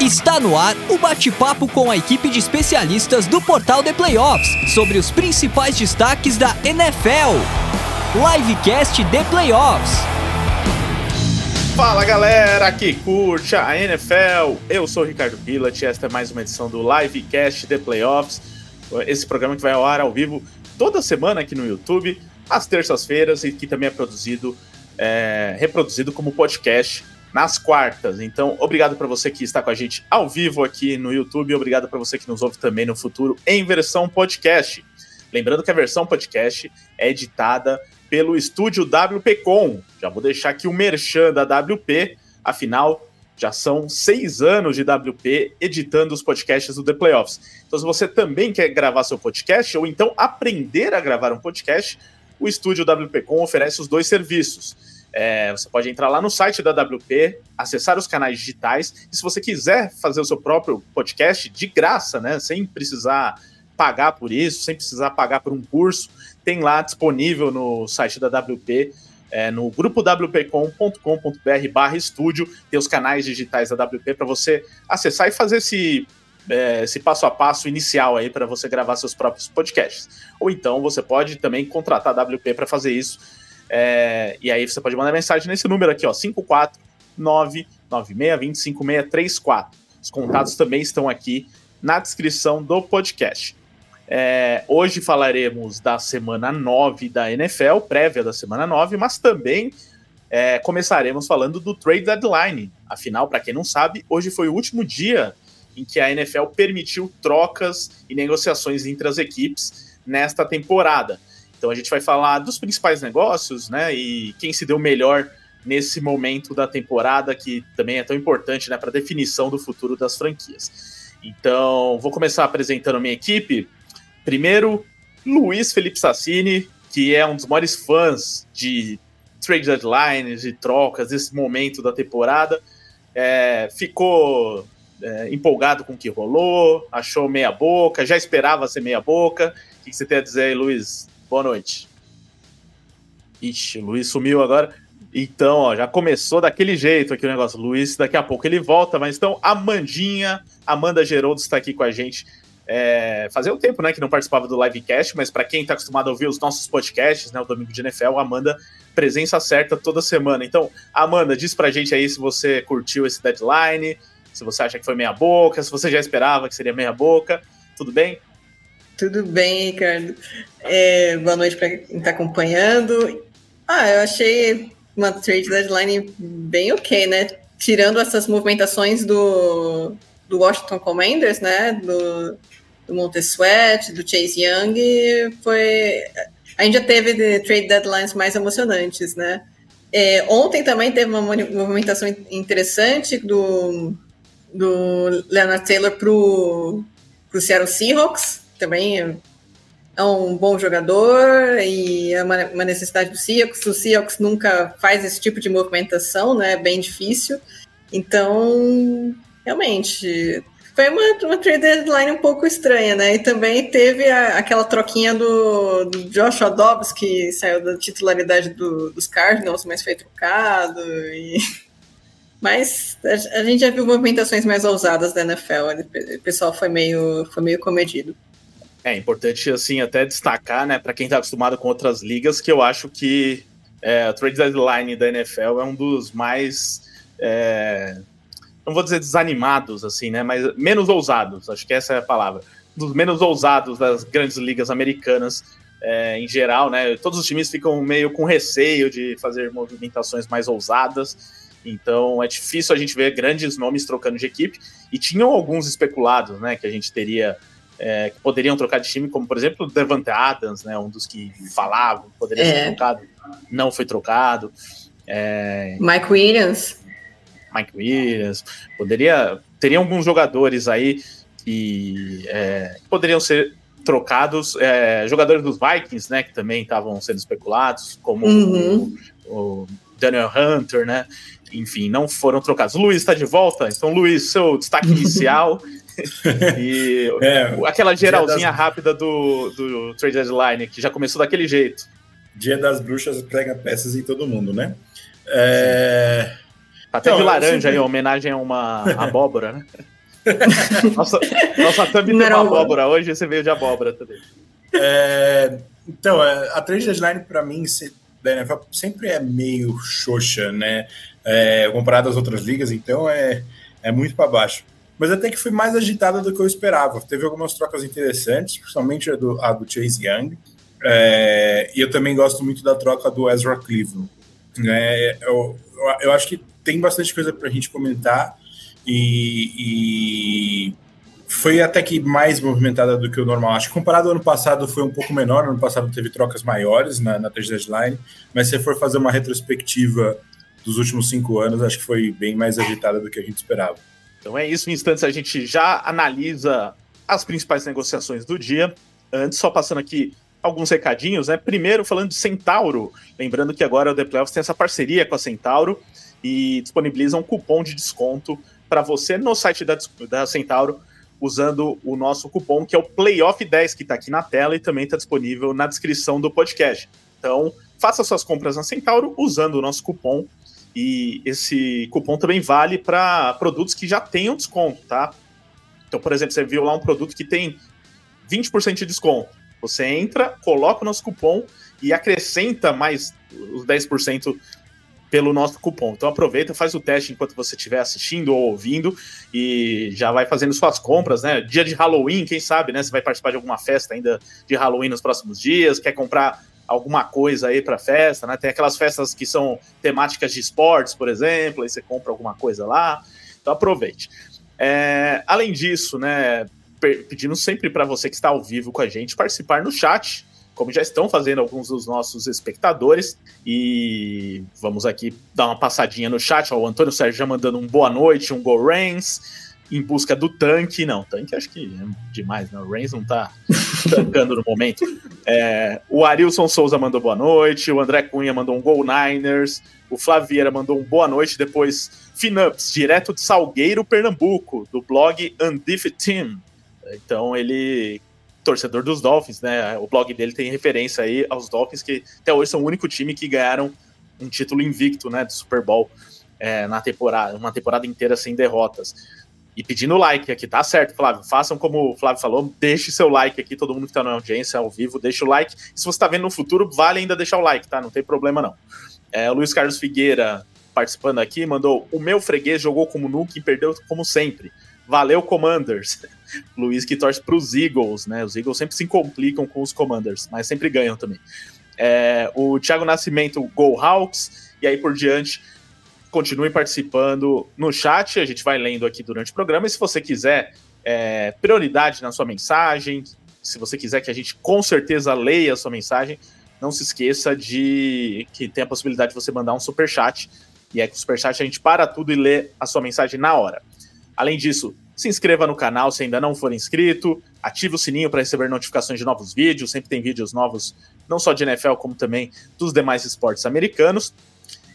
Está no ar o bate-papo com a equipe de especialistas do portal The Playoffs sobre os principais destaques da NFL. Livecast The Playoffs. Fala galera que curte a NFL, eu sou o Ricardo Pilat e esta é mais uma edição do Livecast The Playoffs, esse programa que vai ao ar ao vivo toda semana aqui no YouTube, às terças-feiras e que também é produzido, é, reproduzido como podcast nas quartas. Então, obrigado para você que está com a gente ao vivo aqui no YouTube, obrigado para você que nos ouve também no futuro em versão podcast. Lembrando que a versão podcast é editada pelo estúdio WPcom. Já vou deixar aqui o merchan da WP, afinal, já são seis anos de WP editando os podcasts do The Playoffs. Então, se você também quer gravar seu podcast, ou então aprender a gravar um podcast, o estúdio WPcom oferece os dois serviços. É, você pode entrar lá no site da WP, acessar os canais digitais, e se você quiser fazer o seu próprio podcast de graça, né, sem precisar pagar por isso, sem precisar pagar por um curso, tem lá disponível no site da WP, é, no grupo wpcom.com.br barra estúdio, tem os canais digitais da WP para você acessar e fazer esse, é, esse passo a passo inicial aí para você gravar seus próprios podcasts. Ou então você pode também contratar a WP para fazer isso é, e aí você pode mandar mensagem nesse número aqui, ó, 54996205634. Os contatos também estão aqui na descrição do podcast. É, hoje falaremos da semana 9 da NFL, prévia da semana 9, mas também é, começaremos falando do trade deadline. Afinal, para quem não sabe, hoje foi o último dia em que a NFL permitiu trocas e negociações entre as equipes nesta temporada. Então a gente vai falar dos principais negócios, né? E quem se deu melhor nesse momento da temporada, que também é tão importante né, para definição do futuro das franquias. Então, vou começar apresentando a minha equipe. Primeiro, Luiz Felipe Sassini, que é um dos maiores fãs de trade deadlines, de trocas, desse momento da temporada. É, ficou é, empolgado com o que rolou, achou meia boca, já esperava ser meia boca. O que você tem a dizer aí, Luiz, Boa noite. Ixi, o Luiz sumiu agora. Então, ó, já começou daquele jeito aqui o negócio. Luiz, daqui a pouco ele volta, mas então, Amandinha, Amanda Geroldo está aqui com a gente. É, fazia um tempo, né, que não participava do livecast, mas para quem está acostumado a ouvir os nossos podcasts, né, o Domingo de NFL, Amanda, presença certa toda semana. Então, Amanda, diz pra gente aí se você curtiu esse deadline, se você acha que foi meia boca, se você já esperava que seria meia boca, tudo bem? Tudo bem, Ricardo. É, boa noite para quem está acompanhando. Ah, eu achei uma trade deadline bem ok, né? Tirando essas movimentações do, do Washington Commanders, né? Do, do Montesuet, do Chase Young, foi. A gente já teve trade deadlines mais emocionantes, né? É, ontem também teve uma movimentação interessante do, do Leonard Taylor para o Seattle Seahawks também é um bom jogador e é uma, uma necessidade do Seahawks. O Seahawks nunca faz esse tipo de movimentação, né? É bem difícil. Então, realmente, foi uma, uma trade deadline um pouco estranha, né? E também teve a, aquela troquinha do, do Josh Dobbs, que saiu da titularidade do, dos Cardinals, mas foi trocado. E... Mas a, a, gente já viu movimentações mais ousadas da NFL. O pessoal foi meio, foi meio comedido. É importante, assim, até destacar, né, para quem está acostumado com outras ligas, que eu acho que é, o trade deadline da NFL é um dos mais. É, não vou dizer desanimados, assim, né, mas menos ousados, acho que essa é a palavra. Dos menos ousados das grandes ligas americanas é, em geral, né? Todos os times ficam meio com receio de fazer movimentações mais ousadas. Então é difícil a gente ver grandes nomes trocando de equipe. E tinham alguns especulados, né? Que a gente teria é, que poderiam trocar de time, como por exemplo o Devante Adams, né, um dos que falavam poderia é. ser trocado, não foi trocado. É, Mike Williams. Mike Williams. Poderia. Teriam alguns jogadores aí que é, poderiam ser trocados. É, jogadores dos Vikings, né? Que também estavam sendo especulados, como uhum. o, o, Daniel Hunter, né? Enfim, não foram trocados. O Luiz está de volta, então, Luiz, seu destaque inicial e é, aquela geralzinha das... rápida do, do Trade Deadline, que já começou daquele jeito. Dia das Bruxas prega peças em todo mundo, né? É... Tá até Não, de laranja sempre... aí, homenagem a uma abóbora, né? nossa, nossa thumb tem uma abóbora hoje, você veio de abóbora também. É, então, é, a trade deadline para mim da NFL sempre é meio xoxa, né? É, comparado às outras ligas, então é, é muito para baixo. Mas até que foi mais agitada do que eu esperava. Teve algumas trocas interessantes, principalmente a do, a do Chase Young. É, e eu também gosto muito da troca do Ezra Cleveland. É, eu, eu acho que tem bastante coisa para a gente comentar e, e, foi até que mais movimentada do que o normal. Acho que comparado ao ano passado foi um pouco menor. No ano passado teve trocas maiores na, na trade deadline, mas se for fazer uma retrospectiva dos últimos cinco anos, acho que foi bem mais agitada do que a gente esperava. Então é isso, em instantes a gente já analisa as principais negociações do dia. Antes, só passando aqui alguns recadinhos, né? Primeiro, falando de Centauro, lembrando que agora o The Playoffs tem essa parceria com a Centauro e disponibiliza um cupom de desconto para você no site da, da Centauro, usando o nosso cupom, que é o Playoff10, que está aqui na tela e também está disponível na descrição do podcast. Então, faça suas compras na Centauro usando o nosso cupom e esse cupom também vale para produtos que já tenham desconto, tá? Então, por exemplo, você viu lá um produto que tem 20% de desconto. Você entra, coloca o nosso cupom e acrescenta mais os 10% pelo nosso cupom. Então aproveita, faz o teste enquanto você estiver assistindo ou ouvindo e já vai fazendo suas compras, né? Dia de Halloween, quem sabe, né? Você vai participar de alguma festa ainda de Halloween nos próximos dias, quer comprar alguma coisa aí para festa, né? Tem aquelas festas que são temáticas de esportes, por exemplo, aí você compra alguma coisa lá. Então aproveite. É, além disso, né? Pedindo sempre para você que está ao vivo com a gente participar no chat, como já estão fazendo alguns dos nossos espectadores. E vamos aqui dar uma passadinha no chat. Ó, o Antônio Sérgio já mandando um boa noite, um Go Reigns em busca do tanque. Não, tanque acho que é demais, né? O Reigns não tá tancando no momento. É, o Arilson Souza mandou boa noite, o André Cunha mandou um Gol Niners, o Flavieira mandou um boa noite, depois Finups, direto de Salgueiro, Pernambuco, do blog Undif Team. Então ele torcedor dos Dolphins, né? O blog dele tem referência aí aos Dolphins que até hoje são o único time que ganharam um título invicto, né, do Super Bowl é, na temporada, uma temporada inteira sem derrotas. E pedindo like aqui, tá certo, Flávio? Façam como o Flávio falou, deixe seu like aqui, todo mundo que tá na audiência ao vivo, deixa o like. Se você tá vendo no futuro, vale ainda deixar o like, tá? Não tem problema não. É, o Luiz Carlos Figueira participando aqui mandou: O meu freguês jogou como nunca e perdeu como sempre. Valeu, Commanders. Luiz que torce para os Eagles, né? Os Eagles sempre se complicam com os Commanders, mas sempre ganham também. É, o Thiago Nascimento, Go Hawks, e aí por diante continue participando no chat, a gente vai lendo aqui durante o programa. E se você quiser é, prioridade na sua mensagem, se você quiser que a gente com certeza leia a sua mensagem, não se esqueça de que tem a possibilidade de você mandar um super chat. E é que o super chat a gente para tudo e lê a sua mensagem na hora. Além disso, se inscreva no canal se ainda não for inscrito, ative o sininho para receber notificações de novos vídeos, sempre tem vídeos novos, não só de NFL, como também dos demais esportes americanos.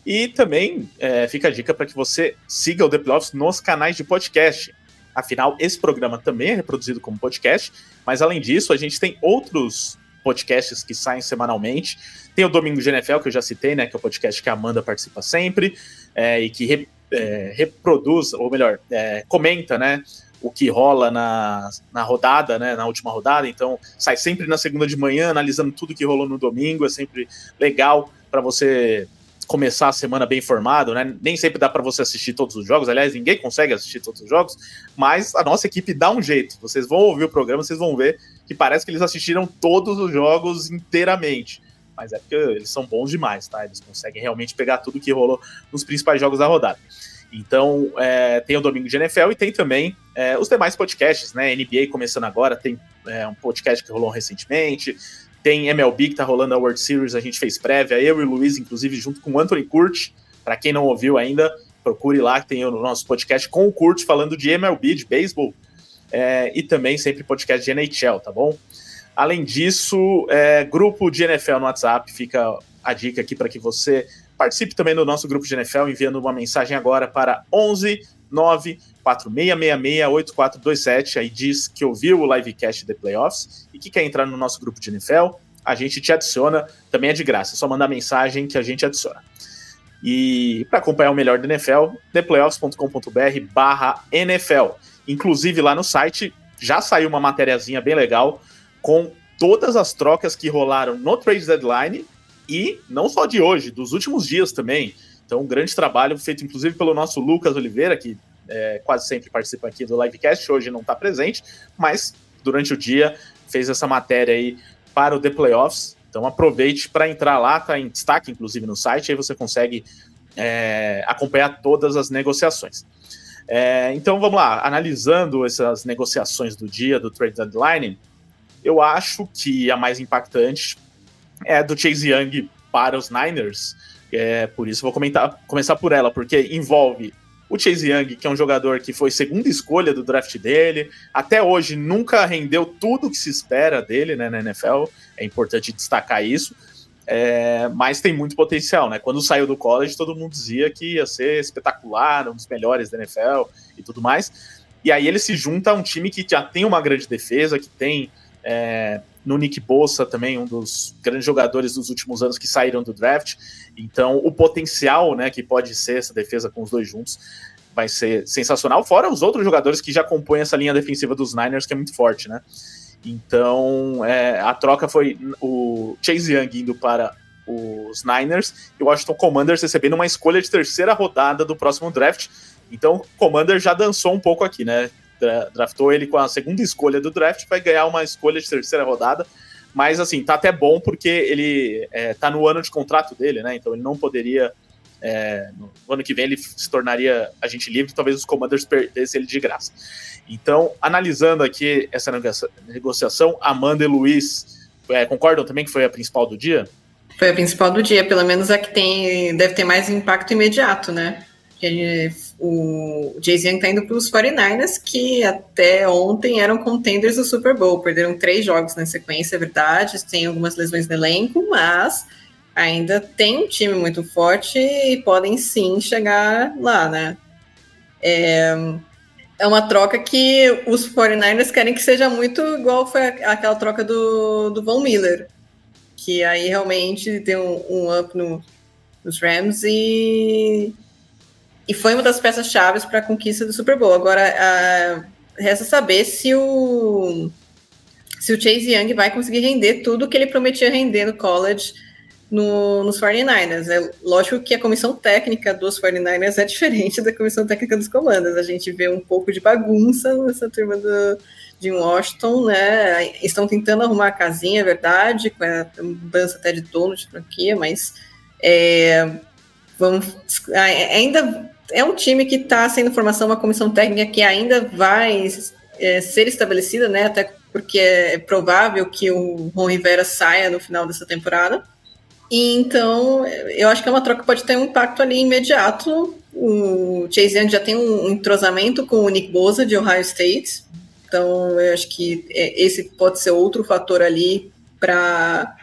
E também é, fica a dica para que você siga o The Playoffs nos canais de podcast. Afinal, esse programa também é reproduzido como podcast, mas além disso, a gente tem outros podcasts que saem semanalmente. Tem o Domingo de NFL, que eu já citei, né? Que é o podcast que a Amanda participa sempre é, e que re, é, reproduz, ou melhor, é, comenta, né? O que rola na, na rodada, né? Na última rodada. Então, sai sempre na segunda de manhã, analisando tudo que rolou no domingo. É sempre legal para você começar a semana bem informado, né? Nem sempre dá para você assistir todos os jogos, aliás, ninguém consegue assistir todos os jogos, mas a nossa equipe dá um jeito. Vocês vão ouvir o programa, vocês vão ver que parece que eles assistiram todos os jogos inteiramente. Mas é porque eles são bons demais, tá? Eles conseguem realmente pegar tudo que rolou nos principais jogos da rodada. Então, é, tem o Domingo de NFL e tem também é, os demais podcasts, né? NBA começando agora, tem é, um podcast que rolou recentemente, tem MLB que tá rolando a World Series, a gente fez prévia, eu e o Luiz, inclusive, junto com o Anthony Curti. Para quem não ouviu ainda, procure lá, que tem o nosso podcast com o Curti falando de MLB, de beisebol, é, e também sempre podcast de NHL, tá bom? Além disso, é, grupo de NFL no WhatsApp, fica a dica aqui para que você participe também do nosso grupo de NFL, enviando uma mensagem agora para 11 946668427. Aí diz que ouviu o livecast de playoffs e que quer entrar no nosso grupo de NFL. A gente te adiciona, também é de graça, é só mandar mensagem que a gente adiciona. E para acompanhar o melhor da NFL, theplayoffs.com.br barra NFL. Inclusive lá no site já saiu uma matériazinha bem legal com todas as trocas que rolaram no trade deadline e não só de hoje, dos últimos dias também. Então, um grande trabalho feito inclusive pelo nosso Lucas Oliveira, que é, quase sempre participa aqui do livecast, hoje não está presente, mas durante o dia fez essa matéria aí para o The Playoffs. Então aproveite para entrar lá, tá em destaque inclusive no site, aí você consegue é, acompanhar todas as negociações. É, então vamos lá, analisando essas negociações do dia do trade deadline, eu acho que a mais impactante é do Chase Young para os Niners. É, por isso vou comentar, começar por ela, porque envolve o Chase Young, que é um jogador que foi segunda escolha do draft dele, até hoje nunca rendeu tudo que se espera dele né, na NFL, é importante destacar isso, é, mas tem muito potencial, né? Quando saiu do college, todo mundo dizia que ia ser espetacular, um dos melhores da NFL e tudo mais. E aí ele se junta a um time que já tem uma grande defesa, que tem é, no Nick Bossa também um dos grandes jogadores dos últimos anos que saíram do draft. Então, o potencial, né, que pode ser essa defesa com os dois juntos, vai ser sensacional. Fora os outros jogadores que já compõem essa linha defensiva dos Niners, que é muito forte, né? Então, é, a troca foi o Chase Young indo para os Niners e o Washington Commanders recebendo uma escolha de terceira rodada do próximo draft. Então, o Commander já dançou um pouco aqui, né? Draftou ele com a segunda escolha do draft, vai ganhar uma escolha de terceira rodada. Mas, assim, tá até bom porque ele é, tá no ano de contrato dele, né? Então, ele não poderia. É, no ano que vem ele se tornaria agente livre, talvez os Commanders perdessem ele de graça. Então, analisando aqui essa negociação, Amanda e Luiz é, concordam também que foi a principal do dia? Foi a principal do dia, pelo menos a que tem, deve ter mais impacto imediato, né? O Jay-Z está indo para os 49ers, que até ontem eram contenders do Super Bowl. Perderam três jogos na sequência, é verdade. Tem algumas lesões no elenco, mas ainda tem um time muito forte e podem sim chegar lá, né? É, é uma troca que os 49ers querem que seja muito igual foi aquela troca do, do Von Miller, que aí realmente deu um, um up no, nos Rams e, e foi uma das peças-chave para a conquista do Super Bowl. Agora, resta saber se o, se o Chase Young vai conseguir render tudo que ele prometia render no college no, nos 49ers. É lógico que a comissão técnica dos 49ers é diferente da comissão técnica dos comandos. A gente vê um pouco de bagunça nessa turma do, de Washington, né? Estão tentando arrumar a casinha, é verdade, com a mudança até de dono de franquia, mas é, vamos, ainda é um time que está sendo formação, uma comissão técnica que ainda vai é, ser estabelecida, né? Até porque é provável que o Ron Rivera saia no final dessa temporada. E então, eu acho que é uma troca que pode ter um impacto ali imediato. O Chase Young já tem um entrosamento com o Nick Bosa, de Ohio State. Então, eu acho que é, esse pode ser outro fator ali para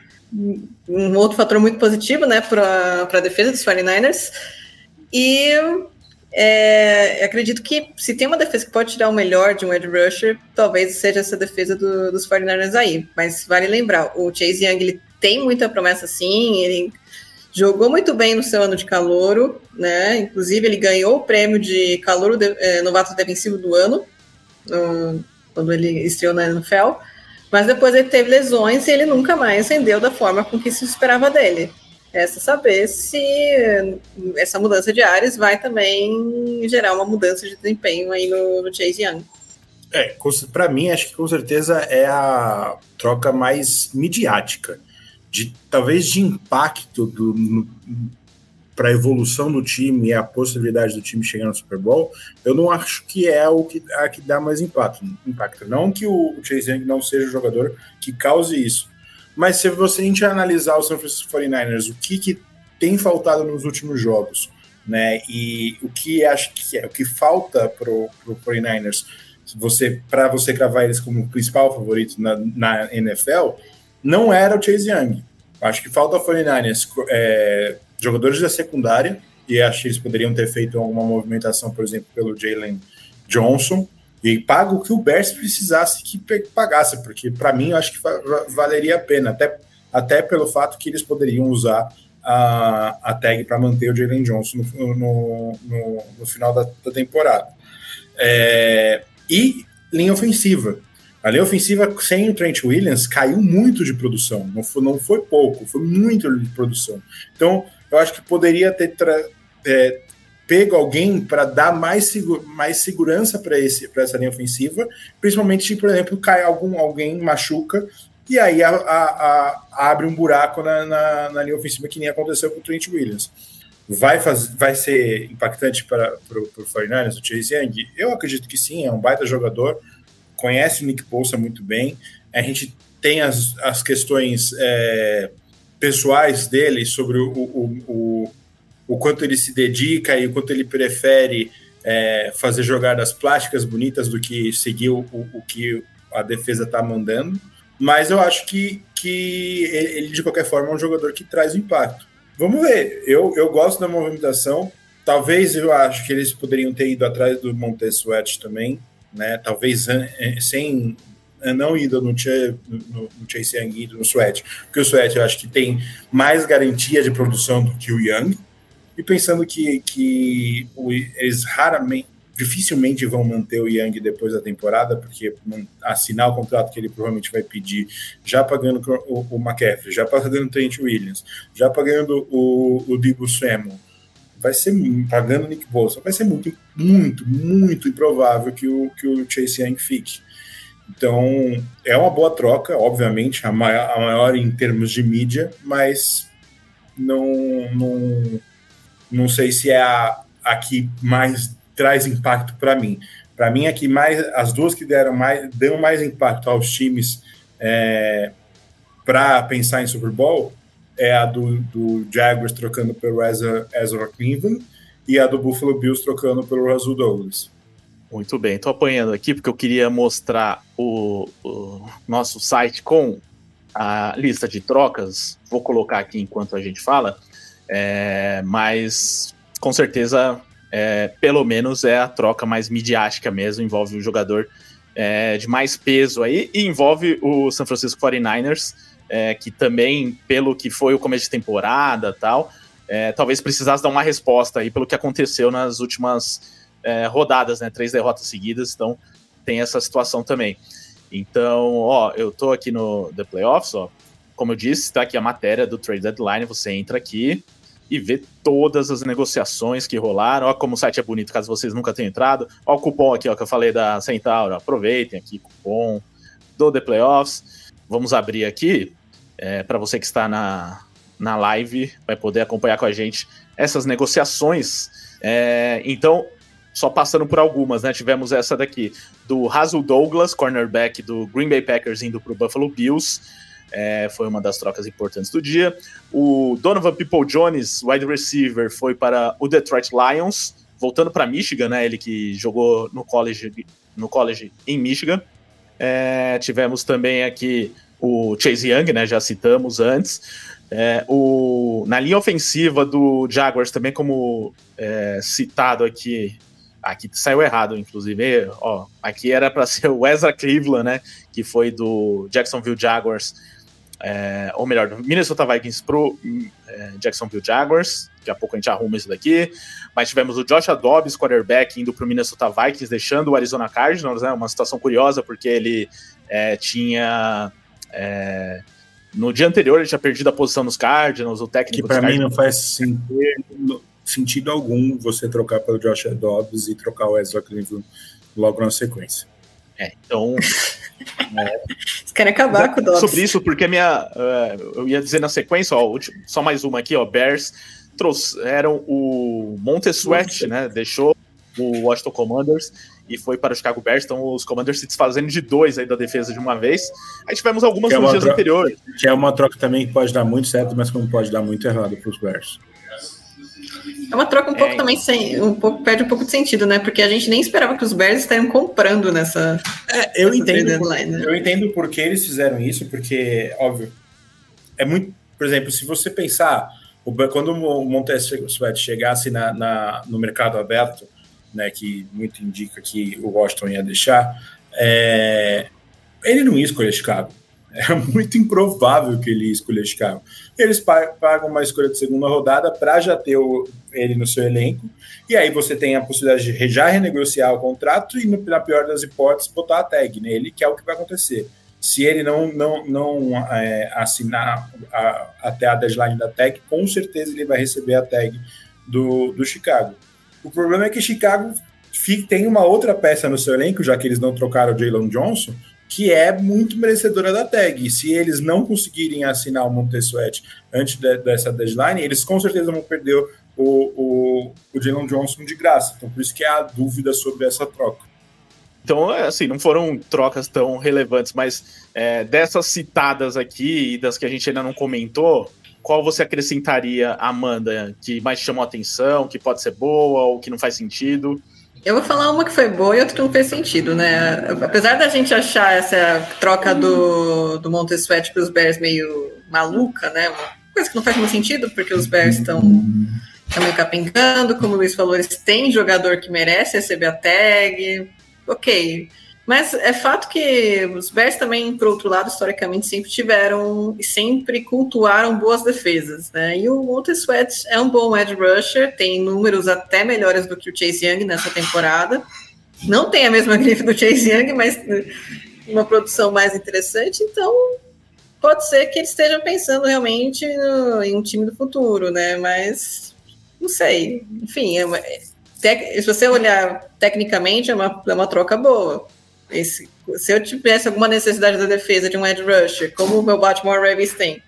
um outro fator muito positivo, né, para a defesa dos 49ers. E é, acredito que se tem uma defesa que pode tirar o melhor de um edge rusher, talvez seja essa defesa do, dos 49ers aí. Mas vale lembrar, o Chase Young ele tem muita promessa sim, ele jogou muito bem no seu ano de calouro, né? Inclusive ele ganhou o prêmio de calouro de, é, novato defensivo do ano, no, quando ele estreou na NFL. Mas depois ele teve lesões e ele nunca mais rendeu da forma com que se esperava dele. Resta saber se essa mudança de áreas vai também gerar uma mudança de desempenho aí no, no Chase Young. É, para mim, acho que com certeza é a troca mais midiática de talvez de impacto para a evolução do time e a possibilidade do time chegar no Super Bowl, eu não acho que é o que, a que dá mais impacto. impacto. Não que o Chase Young não seja o jogador que cause isso, mas se você a gente analisar o San Francisco 49ers, o que, que tem faltado nos últimos jogos, né? E o que acho que é o que falta para o 49ers, você para você cravar eles como principal favorito na, na NFL, não era o Chase Young. Acho que falta ao 49ers é, jogadores da secundária, e acho que eles poderiam ter feito alguma movimentação, por exemplo, pelo Jalen Johnson, e paga o que o Bears precisasse que pagasse, porque para mim eu acho que valeria a pena, até, até pelo fato que eles poderiam usar a, a tag para manter o Jalen Johnson no, no, no, no final da, da temporada. É, e linha ofensiva. A linha ofensiva sem o Trent Williams caiu muito de produção. Não foi, não foi pouco, foi muito de produção. Então, eu acho que poderia ter é, pego alguém para dar mais, mais segurança para essa linha ofensiva, principalmente se, por exemplo, cai algum, alguém machuca e aí a, a, a, abre um buraco na, na, na, linha ofensiva que nem aconteceu com o Trent Williams. Vai, faz, vai ser impactante para o 49ers, o Chase Young? Eu acredito que sim, é um baita jogador, conhece o Nick Bolsa muito bem. A gente tem as, as questões é, pessoais dele sobre o, o, o, o, quanto ele se dedica e o quanto ele prefere é, fazer jogadas plásticas bonitas do que seguir o, o que a defesa está mandando. Mas eu acho que, que ele, de qualquer forma, é um jogador que traz impacto. Vamos ver. Eu, eu gosto da movimentação. Talvez eu acho que eles poderiam ter ido atrás do Montez Sweat também, né? Talvez eh, sem não ido no, no, no Chase Young ido no Sweat, porque o Sweat eu acho que tem mais garantia de produção do que o Young. E pensando que, que eles raramente, dificilmente vão manter o Young depois da temporada, porque assinar o contrato que ele provavelmente vai pedir, já pagando o, McCaffrey, já pagando o Trent Williams, já pagando o, o Debo Samuel, vai ser pagando o Nick Bolsa, vai ser muito, muito, muito improvável que o, que o Chase Young fique. Então, é uma boa troca, obviamente, a maior, a maior em termos de mídia, mas não, não, não sei se é a, a que mais traz impacto para mim. Para mim, aqui mais as duas que deram mais dão mais impacto aos times é, para pensar em Super Bowl é a do, do Jaguars trocando pelo Ezra, Ezra Cleveland e a do Buffalo Bills trocando pelo Russell Douglas. Muito bem, estou apanhando aqui porque eu queria mostrar o, o, nosso site com a lista de trocas. Vou colocar aqui enquanto a gente fala, é, mas com certeza é, pelo menos é a troca mais midiática mesmo, envolve um jogador é, de mais peso aí, e envolve o San Francisco 49ers, é, que também, pelo que foi o começo de temporada tal, é, talvez precisasse dar uma resposta aí pelo que aconteceu nas últimas é, rodadas, né? Três derrotas seguidas, então tem essa situação também. Então, ó, eu tô aqui no The Playoffs, ó. Como eu disse, tá aqui a matéria do Trade Deadline, você entra aqui, e ver todas as negociações que rolaram. Olha como o site é bonito, caso vocês nunca tenham entrado. Olha o cupom aqui, ó, que eu falei da Centauro. Aproveitem aqui, cupom do The Playoffs. Vamos abrir aqui, é, para você que está na, na live, vai poder acompanhar com a gente essas negociações. É, então, só passando por algumas, né? Tivemos essa daqui, do Hazel Douglas, cornerback do Green Bay Packers, indo para o Buffalo Bills é, foi uma das trocas importantes do dia. O Donovan People Jones, wide receiver, foi para o Detroit Lions, voltando para Michigan, né? Ele que jogou no college, no college em Michigan. É, tivemos também aqui o Chase Young, né? Já citamos antes. É, o, na linha ofensiva do Jaguars, também como é, citado aqui, aqui saiu errado, inclusive. Ó, aqui era para ser o Ezra Cleveland, né? Que foi do Jacksonville Jaguars é, ou melhor, do Minnesota Vikings pro é, Jacksonville Jaguars. Daqui a pouco a gente arruma isso daqui. Mas tivemos o Josh Dobbs, quarterback, indo pro Minnesota Vikings, deixando o Arizona Cardinals, né? Uma situação curiosa, porque ele é, tinha. É, no dia anterior ele tinha perdido a posição nos Cardinals, o técnico. Que para mim não faz sentido, sentido algum você trocar pelo Josh Dobbs e trocar o Ezra Cleveland logo na sequência. É, então. é, Vocês querem acabar com o Dobbs. Sobre isso, porque a minha. Uh, eu ia dizer na sequência, ó, só mais uma aqui, ó. Bears trouxeram o Montessuet, né? Deixou o Washington Commanders e foi para o Chicago Bears. Então, os Commanders se desfazendo de dois aí da defesa de uma vez. Aí tivemos algumas é nos dias troca, anteriores. Que é uma troca também que pode dar muito certo, mas como pode dar muito errado para os Bears. É uma troca um pouco é, também sem, um pouco perde um pouco de sentido, né? Porque a gente nem esperava que os Bears estariam comprando nessa. É, eu entendo. Deadline, né? Eu entendo por que eles fizeram isso, porque óbvio é muito, por exemplo, se você pensar quando o Montez Sweat chegasse na, na, no mercado aberto, né, que muito indica que o Washington ia deixar, é, ele não ia escolher Chicago. É muito improvável que ele escolha Chicago. Eles pagam uma escolha de segunda rodada para já ter o, ele no seu elenco, e aí você tem a possibilidade de já renegociar o contrato e, na pior das hipóteses, botar a tag nele, que é o que vai acontecer. Se ele não, não, não é, assinar a, até a deadline da tag, com certeza ele vai receber a tag do, do Chicago. O problema é que Chicago tem uma outra peça no seu elenco, já que eles não trocaram o Jalen Johnson, que é muito merecedora da tag. Se eles não conseguirem assinar o Montessuet antes de, dessa deadline, eles com certeza vão perder o, o, o Jalen Johnson de graça. Então, por isso que há dúvida sobre essa troca. Então, é, assim, não foram trocas tão relevantes, mas é, dessas citadas aqui e das que a gente ainda não comentou, qual você acrescentaria, Amanda, que mais chamou atenção, que pode ser boa ou que não faz sentido? Eu vou falar uma que foi boa e outra que não fez sentido, né? Apesar da gente achar essa troca do, do Montessuet para os Bears meio maluca, né? Uma coisa que não faz muito sentido, porque os Bears estão meio capengando, como o Luiz falou, eles têm jogador que merece receber a tag. Ok. Mas é fato que os Bears também, por outro lado, historicamente sempre tiveram e sempre cultuaram boas defesas, né? E o Walter Sweat é um bom edge rusher, tem números até melhores do que o Chase Young nessa temporada. Não tem a mesma grife do Chase Young, mas uma produção mais interessante, então pode ser que ele esteja pensando realmente no, em um time do futuro, né? Mas não sei. Enfim, é uma, se você olhar tecnicamente, é uma, é uma troca boa. Esse, se eu tivesse alguma necessidade da defesa de um edge rusher, como o meu Baltimore Ravens tem,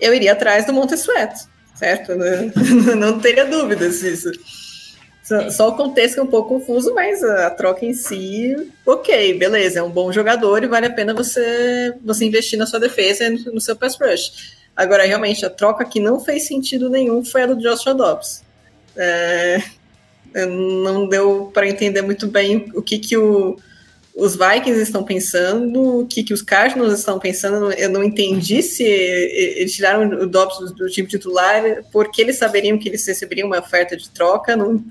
eu iria atrás do Montesuet, certo? Não, não teria dúvidas disso. Só, só, o contexto é um pouco confuso, mas a troca em si, ok, beleza, é um bom jogador e vale a pena você, você investir na sua defesa e no, no seu pass rush. Agora, realmente, a troca que não fez sentido nenhum foi a do Joshua Dobbs. É, não deu para entender muito bem o que, que o, os Vikings estão pensando, o que, que os Cardinals estão pensando. Eu não entendi se eles tiraram o Dobbs do time titular porque eles saberiam que eles receberiam uma oferta de troca. Não,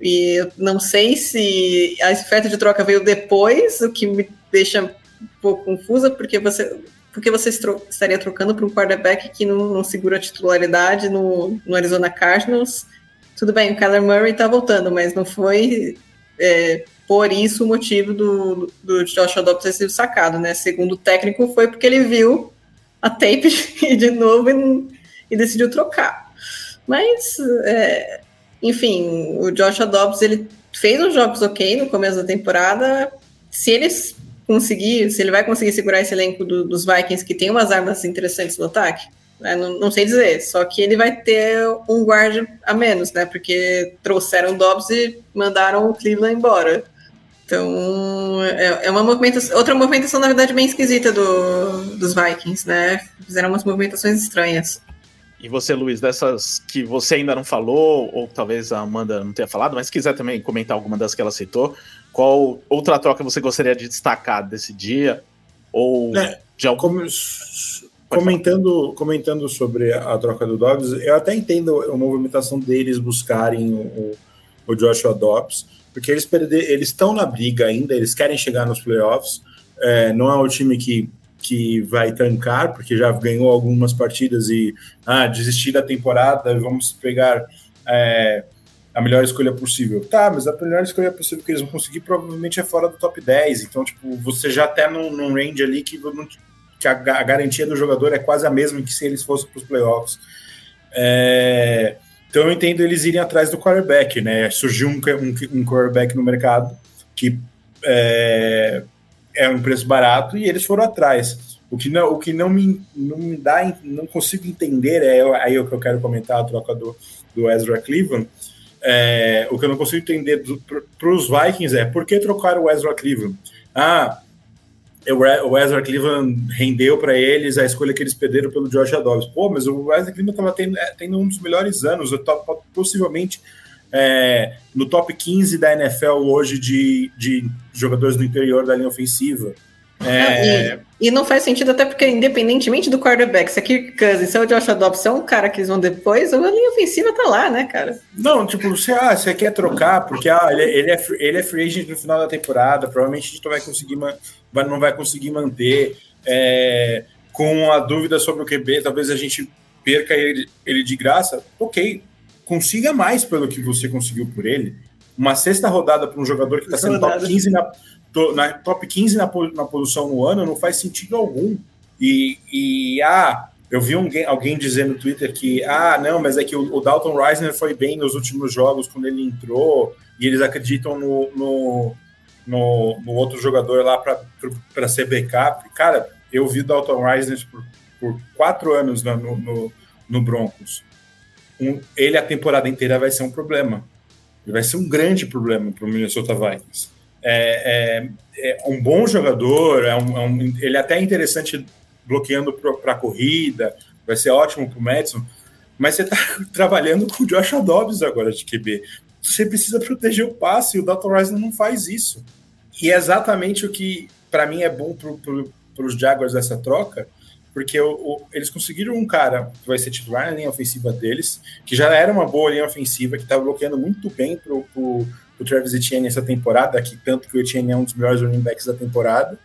e não sei se a oferta de troca veio depois, o que me deixa um pouco confusa, porque você, porque você estaria trocando para um quarterback que não, não segura a titularidade no, no Arizona Cardinals. Tudo bem, o Kyler Murray está voltando, mas não foi. É, por isso o motivo do, do Josh Dobbs ter sido sacado, né? Segundo o técnico, foi porque ele viu a tape de novo e, e decidiu trocar. Mas, é, enfim, o Josh Dobbs ele fez os jogos ok no começo da temporada. Se eles conseguir, se ele vai conseguir segurar esse elenco do, dos Vikings que tem umas armas interessantes no ataque, né? não, não, sei dizer. Só que ele vai ter um guarda a menos, né? Porque trouxeram o Dobbs e mandaram o Cleveland embora. Então, é, é uma movimentação, outra movimentação, na verdade, bem esquisita do, dos Vikings, né? Fizeram umas movimentações estranhas. E você, Luiz, dessas que você ainda não falou, ou talvez a Amanda não tenha falado, mas se quiser também comentar alguma das que ela citou, qual outra troca você gostaria de destacar desse dia? Ou é, de algum... Como, comentando, comentando sobre a troca do Dobbs, eu até entendo a movimentação deles buscarem o, o Joshua Dobbs, porque eles perder, eles estão na briga ainda, eles querem chegar nos playoffs. É, não é um time que, que vai tancar, porque já ganhou algumas partidas e ah, desistir da temporada, vamos pegar é, a melhor escolha possível. Tá, mas a melhor escolha possível que eles vão conseguir provavelmente é fora do top 10. Então, tipo, você já até tá num, range ali que, que a, a, garantia do jogador é quase a mesma que se eles fossem para os playoffs. É, então eu entendo eles irem atrás do quarterback, né? Surgiu um, um, um quarterback no mercado que é, é, um preço barato e eles foram atrás. O que não, o que não me, não me dá, não consigo entender, é aí é o que eu quero comentar, a troca do, do Ezra Cleveland. É, o que eu não consigo entender para os Vikings é por que trocar o Ezra Cleveland? Ah, o Ezra Cleveland rendeu para eles a escolha que eles perderam pelo Josh Dobbs. Pô, mas o Ezra Cleveland estava tendo, é, tendo, um dos melhores anos, top, possivelmente é, no top 15 da NFL hoje de, de jogadores do interior da linha ofensiva. É... E, e, não faz sentido até porque, independentemente do quarterback, se aqui Cousins, se é o Josh Dobbs, se é um cara que eles vão depois, a linha ofensiva tá lá, né, cara? Não, tipo, você, ah, você quer trocar, porque ah, ele, ele, é, ele é free agent no final da temporada, provavelmente a gente não vai conseguir, vai, não vai conseguir manter. É, com a dúvida sobre o QB, talvez a gente perca ele, ele de graça. Ok, consiga mais pelo que você conseguiu por ele. Uma sexta rodada para um jogador que está sendo top 15 na, na, top 15 na, na posição no ano não faz sentido algum. E, e ah, eu vi um, alguém dizer no Twitter que, ah, não, mas é que o, o, Dalton Reisner foi bem nos últimos jogos quando ele entrou, e eles acreditam no, no, no, no outro jogador lá para ser backup. Cara, eu vi Dalton Reisner por, por quatro anos no, no, no Broncos. Um, ele a temporada inteira vai ser um problema. Vai ser um grande problema para o Minnesota Vikings. É, é, é, um bom jogador, é um, é um, ele é até interessante bloqueando para a corrida, vai ser ótimo para o Madison, mas você está trabalhando com o Josh Dobbs agora de QB. Você precisa proteger o passe e o Dalton Rising não faz isso. E é exatamente o que, para mim, é bom para os Jaguars dessa troca, porque o, o, eles conseguiram um cara que vai ser titular na linha ofensiva deles, que já era uma boa linha ofensiva, que estava bloqueando muito bem para o Travis Etienne essa temporada, que tanto que o Etienne é um dos melhores running backs da temporada.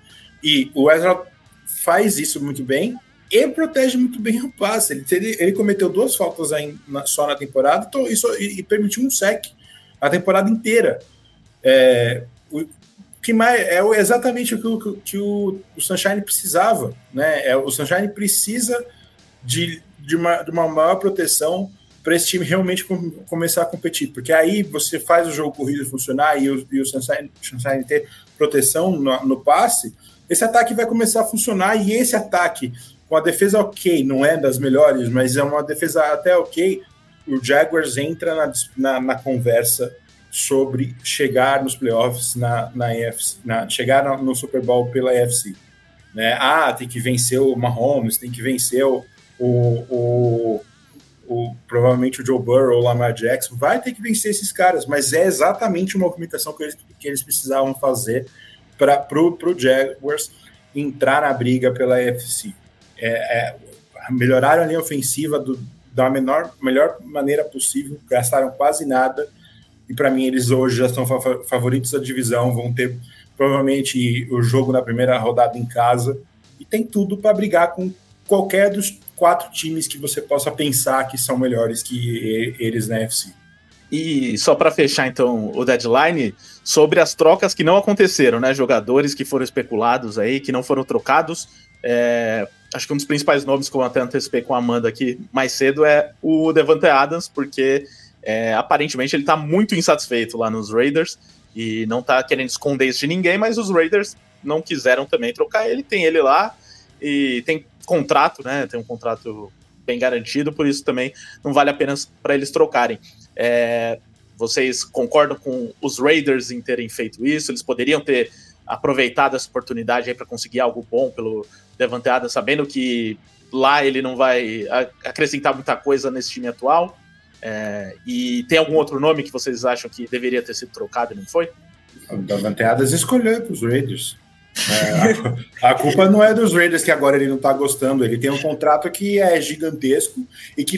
E o Ezra faz isso muito bem e protege muito bem o passe. Ele, ele, ele cometeu duas faltas aí na, só na temporada então, isso, e, e, permitiu um sec a temporada inteira. É, o, que mais é exatamente o que, que o, o, Sunshine precisava, né? É, o Sunshine precisa de, de, uma, de uma maior proteção para esse time realmente com, começar a competir, porque aí você faz o jogo corrido funcionar e o, e o Sunshine, Sunshine ter proteção no, no passe, esse ataque vai começar a funcionar e esse ataque, com a defesa ok, não é das melhores, mas é uma defesa até ok, o Jaguars entra na, na, na conversa sobre chegar nos playoffs na, na EFC, na, chegar no Super Bowl pela EFC. Né? Ah, tem que vencer o Mahomes, tem que vencer o, o, o, o, provavelmente o Joe Burrow o Lamar Jackson, vai ter que vencer esses caras, mas é exatamente uma movimentação que eles, que eles precisavam fazer para o Jaguars entrar na briga pela NFC. É, é, melhoraram a linha ofensiva do, da menor, melhor maneira possível, gastaram quase nada, e para mim eles hoje já são favoritos da divisão, vão ter provavelmente o jogo na primeira rodada em casa, e tem tudo para brigar com qualquer dos quatro times que você possa pensar que são melhores que eles na NFC. E só para fechar então o deadline, sobre as trocas que não aconteceram, né? Jogadores que foram especulados aí, que não foram trocados. É, acho que um dos principais nomes, como eu até antecipei com a Amanda aqui mais cedo, é o Devante Adams, porque é, aparentemente ele está muito insatisfeito lá nos Raiders e não está querendo esconder isso de ninguém, mas os Raiders não quiseram também trocar ele, tem ele lá e tem contrato, né? Tem um contrato bem garantido, por isso também não vale a pena para eles trocarem. É, vocês concordam com os Raiders em terem feito isso? Eles poderiam ter aproveitado essa oportunidade para conseguir algo bom pelo Devante sabendo que lá ele não vai acrescentar muita coisa nesse time atual? É, e tem algum outro nome que vocês acham que deveria ter sido trocado e não foi? O Davante Adams escolheu para os Raiders. É, a, a, culpa não é dos Raiders que agora ele não tá gostando. Ele tem um contrato que é gigantesco e que,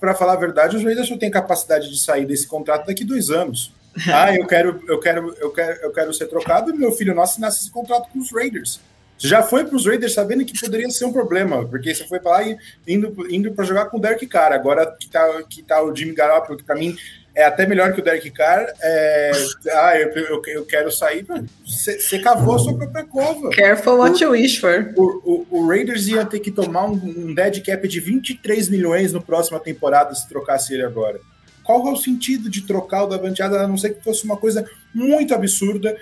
para falar a verdade, os Raiders só têm capacidade de sair desse contrato daqui dois anos. Ah, eu quero, eu quero, eu quero, eu quero ser trocado. Meu filho nosso nasce esse contrato com os Raiders. Você já foi para os Raiders sabendo que poderia ser um problema, porque você foi para lá indo, indo para jogar com o Derek Carr. Agora que tá, que tá o Jimmy Garoppolo, que para mim é até melhor que o Derek Carr. É, ah, eu, eu, eu, quero sair. Você cavou a sua própria cova. Careful what you wish for. O, o, o, Raiders ia ter que tomar um, um dead cap de 23 milhões no próxima temporada se trocasse ele agora. Qual é o sentido de trocar o Davante Adams, a não ser que fosse uma coisa muito absurda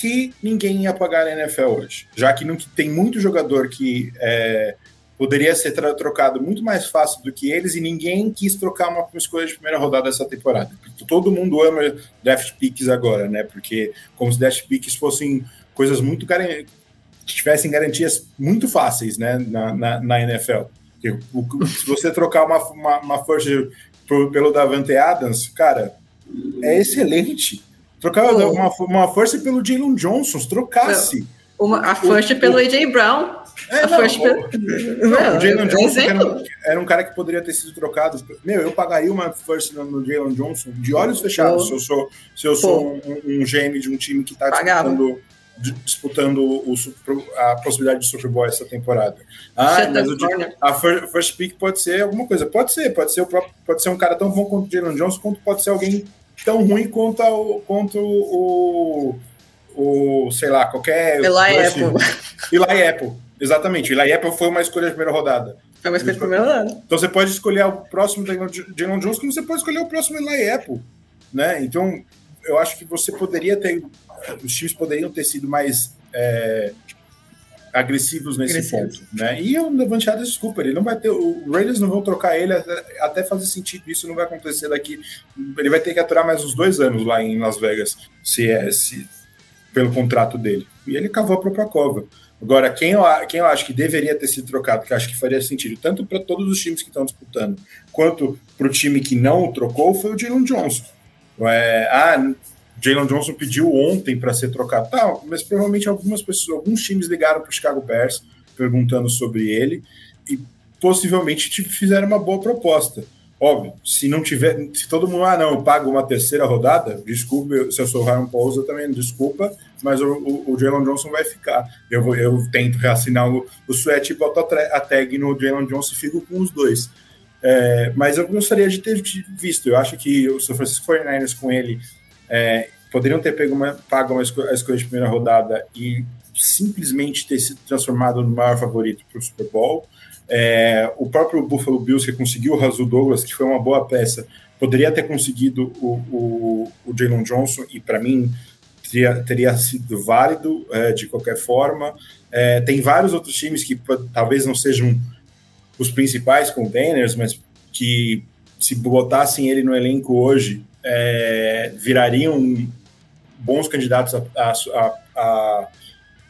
que ninguém ia pagar na NFL hoje? Já que não tem muito jogador que é, poderia ser trocado muito mais fácil do que eles e ninguém quis trocar uma escolha de primeira rodada dessa temporada. Todo mundo ama draft picks agora, né? Porque como se draft picks fossem coisas muito que tivessem garantias muito fáceis, né? Na, na, na NFL. Se você trocar uma, uma, uma força pelo Davante Adams, cara, é excelente. Trocar oh. uma, uma força pelo Jalen Johnson, trocasse. Uma, a força pelo AJ Brown é, não, first... o, não, o Jalen Johnson era um, era um, cara que poderia ter sido trocado. Meu, eu pagaria uma first no, Jalen Johnson de olhos fechados se eu sou, se eu sou um, um, GM de um time que está disputando disputando o, a possibilidade de Super Bowl essa temporada. Ah, mas o, a first, first pick pode ser alguma coisa. Pode ser, pode ser, o próprio, pode ser um cara tão bom quanto o Jalen Johnson, quanto pode ser alguém tão ruim quanto, a, quanto o, o, sei lá, qualquer. Eli Apple. Eli Apple, exatamente. Eli Apple foi uma escolha de primeira rodada. Foi uma escolha de primeira rodada. Então você pode escolher o próximo Jalen Johnson, como você pode escolher o próximo Eli Apple. Né? Então, eu acho que você poderia ter. Os times poderiam ter sido mais. É, agressivos nesse Agressivos. ponto, né? E o Levante Adams, desculpa, ele não vai ter, o Raiders não vão trocar ele até, até, fazer sentido, isso não vai acontecer daqui, ele vai ter que aturar mais uns dois anos lá em Las Vegas, se é, se, pelo contrato dele, e ele cavou a própria cova. Agora, quem eu, quem eu acho que deveria ter sido trocado, que eu acho que faria sentido, tanto para todos os times que estão disputando, quanto para o time que não trocou, foi o Jalen Johnson. É, ah, Jalen Johnson pediu ontem para ser trocado. Tá, mas provavelmente algumas pessoas, alguns times ligaram para o Chicago Bears perguntando sobre ele e possivelmente fizeram uma boa proposta. Óbvio, se não tiver, se todo mundo, ah, não, eu pago uma terceira rodada, desculpa, se eu sou Ryan eu também desculpa, mas o, o, o Jalen Johnson vai ficar. Eu, vou, eu tento reassinar o, o sweat e boto a, tag no Jalen Johnson e fico com os dois. É, mas eu gostaria de ter visto. Eu acho que o São Francisco 49ers com ele é, poderiam ter pego uma, pago uma a escolha de primeira rodada e simplesmente ter se transformado no maior favorito para o Super Bowl. É, o próprio Buffalo Bills, que conseguiu o Razul Douglas, que foi uma boa peça, poderia ter conseguido o, o, o Jalen Johnson, e para mim teria, teria, sido válido é, de qualquer forma. É, tem vários outros times que talvez não sejam os principais containers, mas que se botassem ele no elenco hoje, é, virariam bons candidatos a, a, a,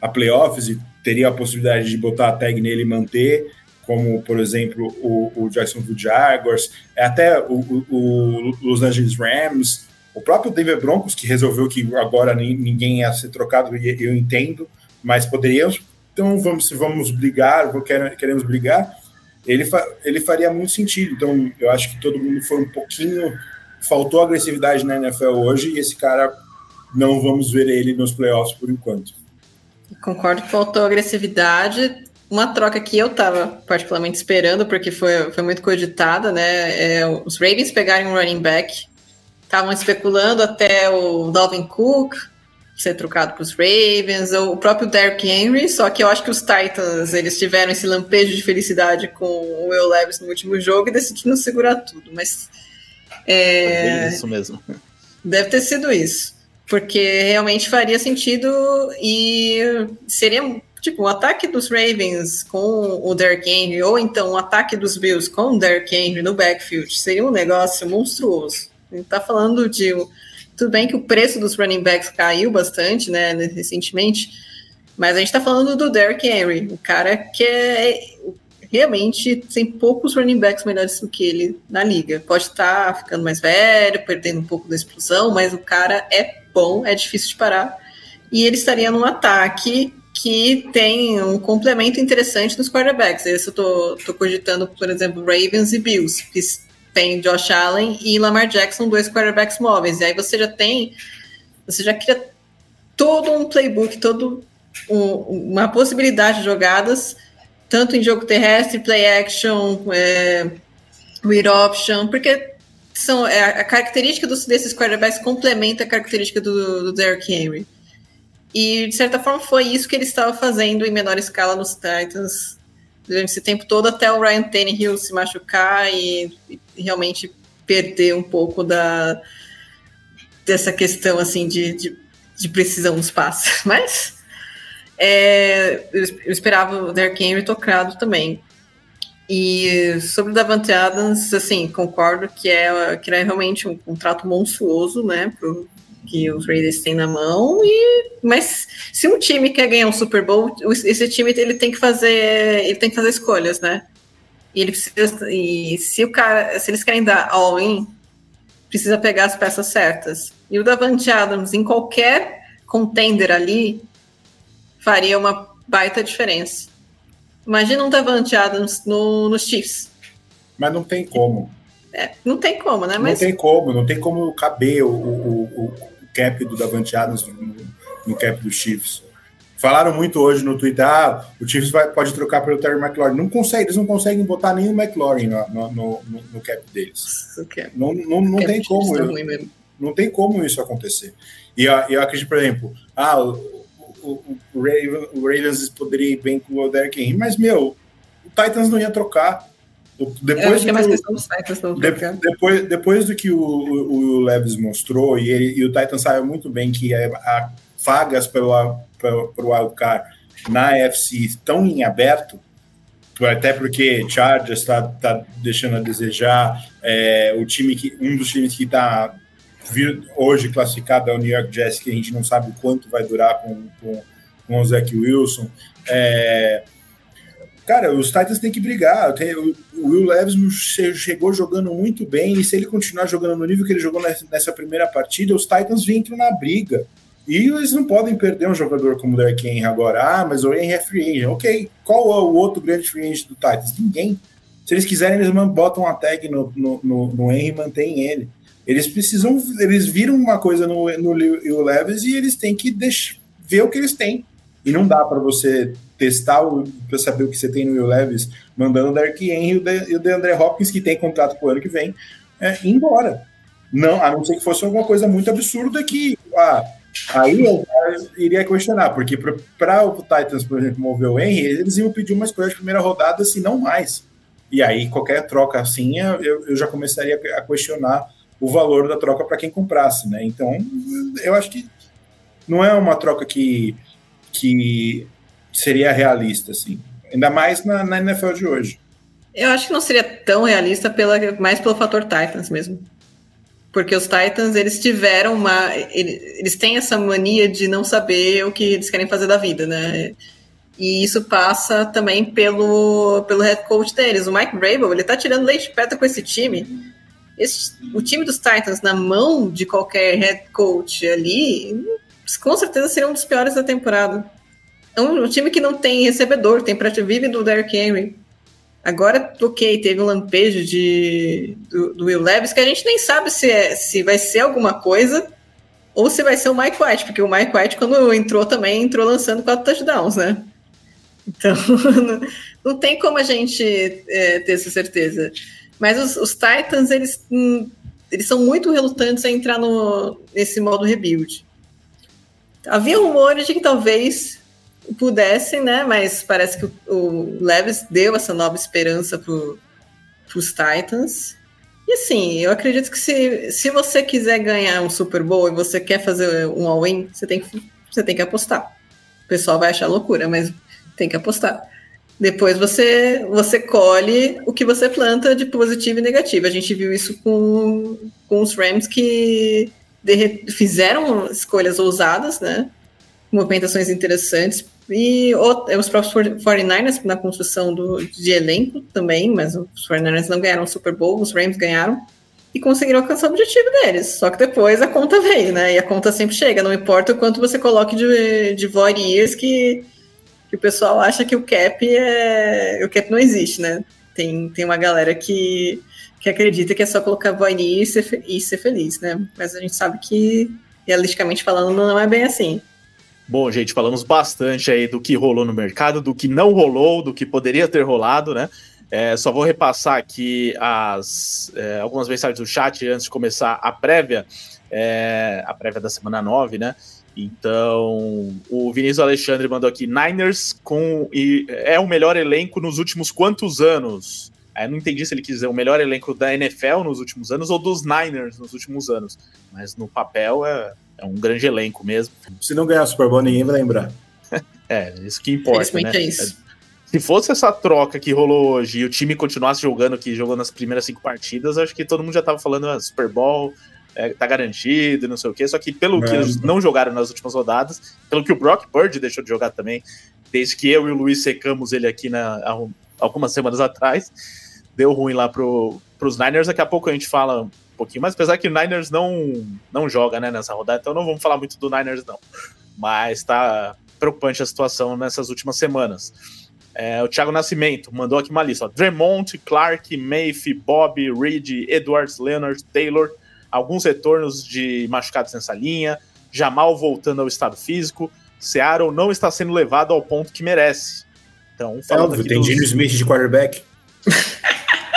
a, playoffs e teria a possibilidade de botar a tag nele e manter, como, por exemplo, o, o Jacksonville Jaguars, até o, o, o, Los Angeles Rams, o próprio Denver Broncos, que resolveu que agora ninguém ia ser trocado, eu entendo, mas poderíamos, então vamos, vamos brigar, queremos brigar, ele, fa, ele faria muito sentido. Então, eu acho que todo mundo foi um pouquinho. Faltou agressividade na NFL hoje e esse cara não vamos ver ele nos playoffs por enquanto. Concordo que faltou agressividade. Uma troca que eu estava particularmente esperando, porque foi, foi muito cogitada, né? É, os Ravens pegarem um running back, estavam especulando até o Dalvin Cook ser trocado para os Ravens, ou o próprio Derrick Henry, só que eu acho que os Titans eles tiveram esse lampejo de felicidade com o Will Levis no último jogo e decidiram segurar tudo, mas é, é isso mesmo. Deve ter sido isso porque realmente faria sentido e seria tipo um ataque dos Ravens com o Derrick Henry ou então um ataque dos Bills com o Derrick Henry no backfield seria um negócio monstruoso. A gente tá falando de tudo bem que o preço dos running backs caiu bastante, né, recentemente, mas a gente tá falando do Derrick Henry, o cara que é realmente tem poucos running backs melhores do que ele na liga. Pode estar tá ficando mais velho, perdendo um pouco da explosão, mas o cara é bom, é difícil de parar. E ele estaria num ataque que tem um complemento interessante nos quarterbacks. Esse eu tô, tô cogitando, por exemplo, Ravens e Bills, que tem Josh Allen e Lamar Jackson, dois quarterbacks móveis. E aí você já tem, você já cria todo um playbook, todo um, uma possibilidade de jogadas, tanto em jogo terrestre, play action, é, read option, porque são, é, a característica dos, desses quarterbacks complementa a característica do, do Derrick Henry. E, de certa forma, foi isso que ele estava fazendo em menor escala nos Titans durante esse tempo todo, até o Ryan Tannehill se machucar e, e realmente perder um pouco da, dessa questão assim de, de, de precisão nos passes. Mas é, eu, esperava o Derrick Henry tocado também. E sobre o Davante Adams, assim, concordo que é, que é realmente um contrato monstruoso, né, pro, que os Raiders têm na mão. E, mas se um time quer ganhar um Super Bowl, esse time ele tem que fazer, ele tem que fazer escolhas, né? E ele precisa, e se o cara, se eles querem dar all-in, precisa pegar as peças certas. E o Davante Adams em qualquer contender ali faria uma baita diferença. Imagina um Davante Adams no, nos Chiefs. Mas não tem como. É, não tem como, né? Mas... Não tem como, não tem como caber o, o, o cap do Davante Adams no, no cap dos Chiefs. Falaram muito hoje no Twitter, ah, o Chiefs vai, pode trocar pelo Terry McLaurin. Não consegue, eles não conseguem botar nem o McLaurin no, no, no, no cap deles. Não, não, não tem como. Eu, não tem como isso acontecer. E eu, eu acredito, por exemplo, ah, o, o, o, Ravens poderia ir bem com o Derrick Henry, mas, meu, o Titans não ia trocar. Depois do, é mais questão dos Titans não de, depois, depois do que o, o, o Levis mostrou, e, ele, e o Titans sabe muito bem que a, a vagas para o Wildcard na FC estão em aberto, até porque Chargers está tá deixando a desejar, é, o time que um dos times que está hoje classificado é o New York Jets, que a gente não sabe quanto vai durar com, com, com o Zach Wilson. É, cara, os Titans têm que brigar. o Will Levis chegou jogando muito bem, e se ele continuar jogando no nível que ele jogou nessa primeira partida, os Titans entram na briga. E eles não podem perder um jogador como o Derrick Henry agora. Ah, mas o Henry é free agent. Ok, qual é o outro grande free agent do Titans? Ninguém. Se eles quiserem, eles botam uma tag no, no, no, no Henry e mantêm ele. Eles precisam, eles viram uma coisa no, no Will Levis e eles têm que deixar, ver o que eles têm. E não dá para você testar para saber o que você tem no Will Levis, mandando o Derrick Henry e o DeAndre Hopkins, que tem contrato pro ano que vem, é, embora. Não, a não ser que fosse alguma coisa muito absurda que ah, Aí eu iria questionar, porque para o Titans, por exemplo, mover o Henry, eles iam pedir uma escolha de primeira rodada, se não mais. E aí, qualquer troca assim, eu, eu já começaria a questionar o valor da troca para quem comprasse, né? Então, eu acho que não é uma troca que, que seria realista, assim. Ainda mais na, na NFL de hoje. Eu acho que não seria tão realista, pela, mais pelo fator Titans mesmo. Porque os Titans, eles tiveram uma. Eles têm essa mania de não saber o que eles querem fazer da vida, né? E isso passa também pelo, pelo head coach deles. O Mike Vrabel, ele tá tirando leite de pedra com esse time. Esse, o time dos Titans na mão de qualquer head coach ali, com certeza seria um dos piores da temporada. É um, um time que não tem recebedor, tem prática vive do Derrick Henry. Agora, ok, teve um lampejo de, do, do, Will Levis que a gente nem sabe se, é, se vai ser alguma coisa ou se vai ser o Mike White, porque o Mike White, quando entrou também, entrou lançando quatro touchdowns, né? Então, não, não tem como a gente é, ter essa certeza. Mas os, os Titans, eles, hum, eles são muito relutantes a entrar no, nesse modo rebuild. Havia rumores de que talvez pudessem, né? Mas parece que o, o Levis deu essa nova esperança para os Titans. E assim, eu acredito que se, se você quiser ganhar um Super Bowl e você quer fazer um all-in, você tem, que, você tem que apostar. O pessoal vai achar loucura, mas tem que apostar. Depois você, você colhe o que você planta de positivo e negativo. A gente viu isso com, com os Rams que fizeram escolhas ousadas, né? Movimentações interessantes, e os próprios 49ers na construção do, de elenco também, mas os 49ers não ganharam o Super Bowl, os Rams ganharam e conseguiram alcançar o objetivo deles. Só que depois a conta veio, né? E a conta sempre chega, não importa o quanto você coloque de, de void years que, que o pessoal acha que o cap é. O cap não existe, né? Tem, tem uma galera que, que acredita que é só colocar years e ser, e ser feliz, né? Mas a gente sabe que, realisticamente falando, não é bem assim. Bom, gente, falamos bastante aí do que rolou no mercado, do que não rolou, do que poderia ter rolado, né? É, só vou repassar aqui as, é, algumas mensagens do chat antes de começar a prévia, é, a prévia da semana 9, né? Então, o Vinícius Alexandre mandou aqui: Niners com, e, é o melhor elenco nos últimos quantos anos? Aí eu não entendi se ele quis dizer o melhor elenco da NFL nos últimos anos ou dos Niners nos últimos anos. Mas no papel é, é um grande elenco mesmo. Se não ganhar Super Bowl, ninguém vai lembrar. é, isso que importa, né? É isso. Se fosse essa troca que rolou hoje e o time continuasse jogando que jogou nas primeiras cinco partidas, acho que todo mundo já tava falando ah, Super Bowl, é, tá garantido, não sei o quê. Só que pelo que eles não jogaram nas últimas rodadas, pelo que o Brock Bird deixou de jogar também, desde que eu e o Luiz secamos ele aqui na, algumas semanas atrás, deu ruim lá pro, pros Niners. Daqui a pouco a gente fala pouquinho mais, apesar que o Niners não, não joga né, nessa rodada, então não vamos falar muito do Niners, não. Mas tá preocupante a situação nessas últimas semanas. É, o Thiago Nascimento mandou aqui uma lista: ó, Dremont, Clark, Mayfe, Bob, Reed, Edwards, Leonard, Taylor, alguns retornos de machucados nessa linha, Jamal voltando ao estado físico, Seattle não está sendo levado ao ponto que merece. Então, é óbvio, tem dos... Gino Smith de quarterback.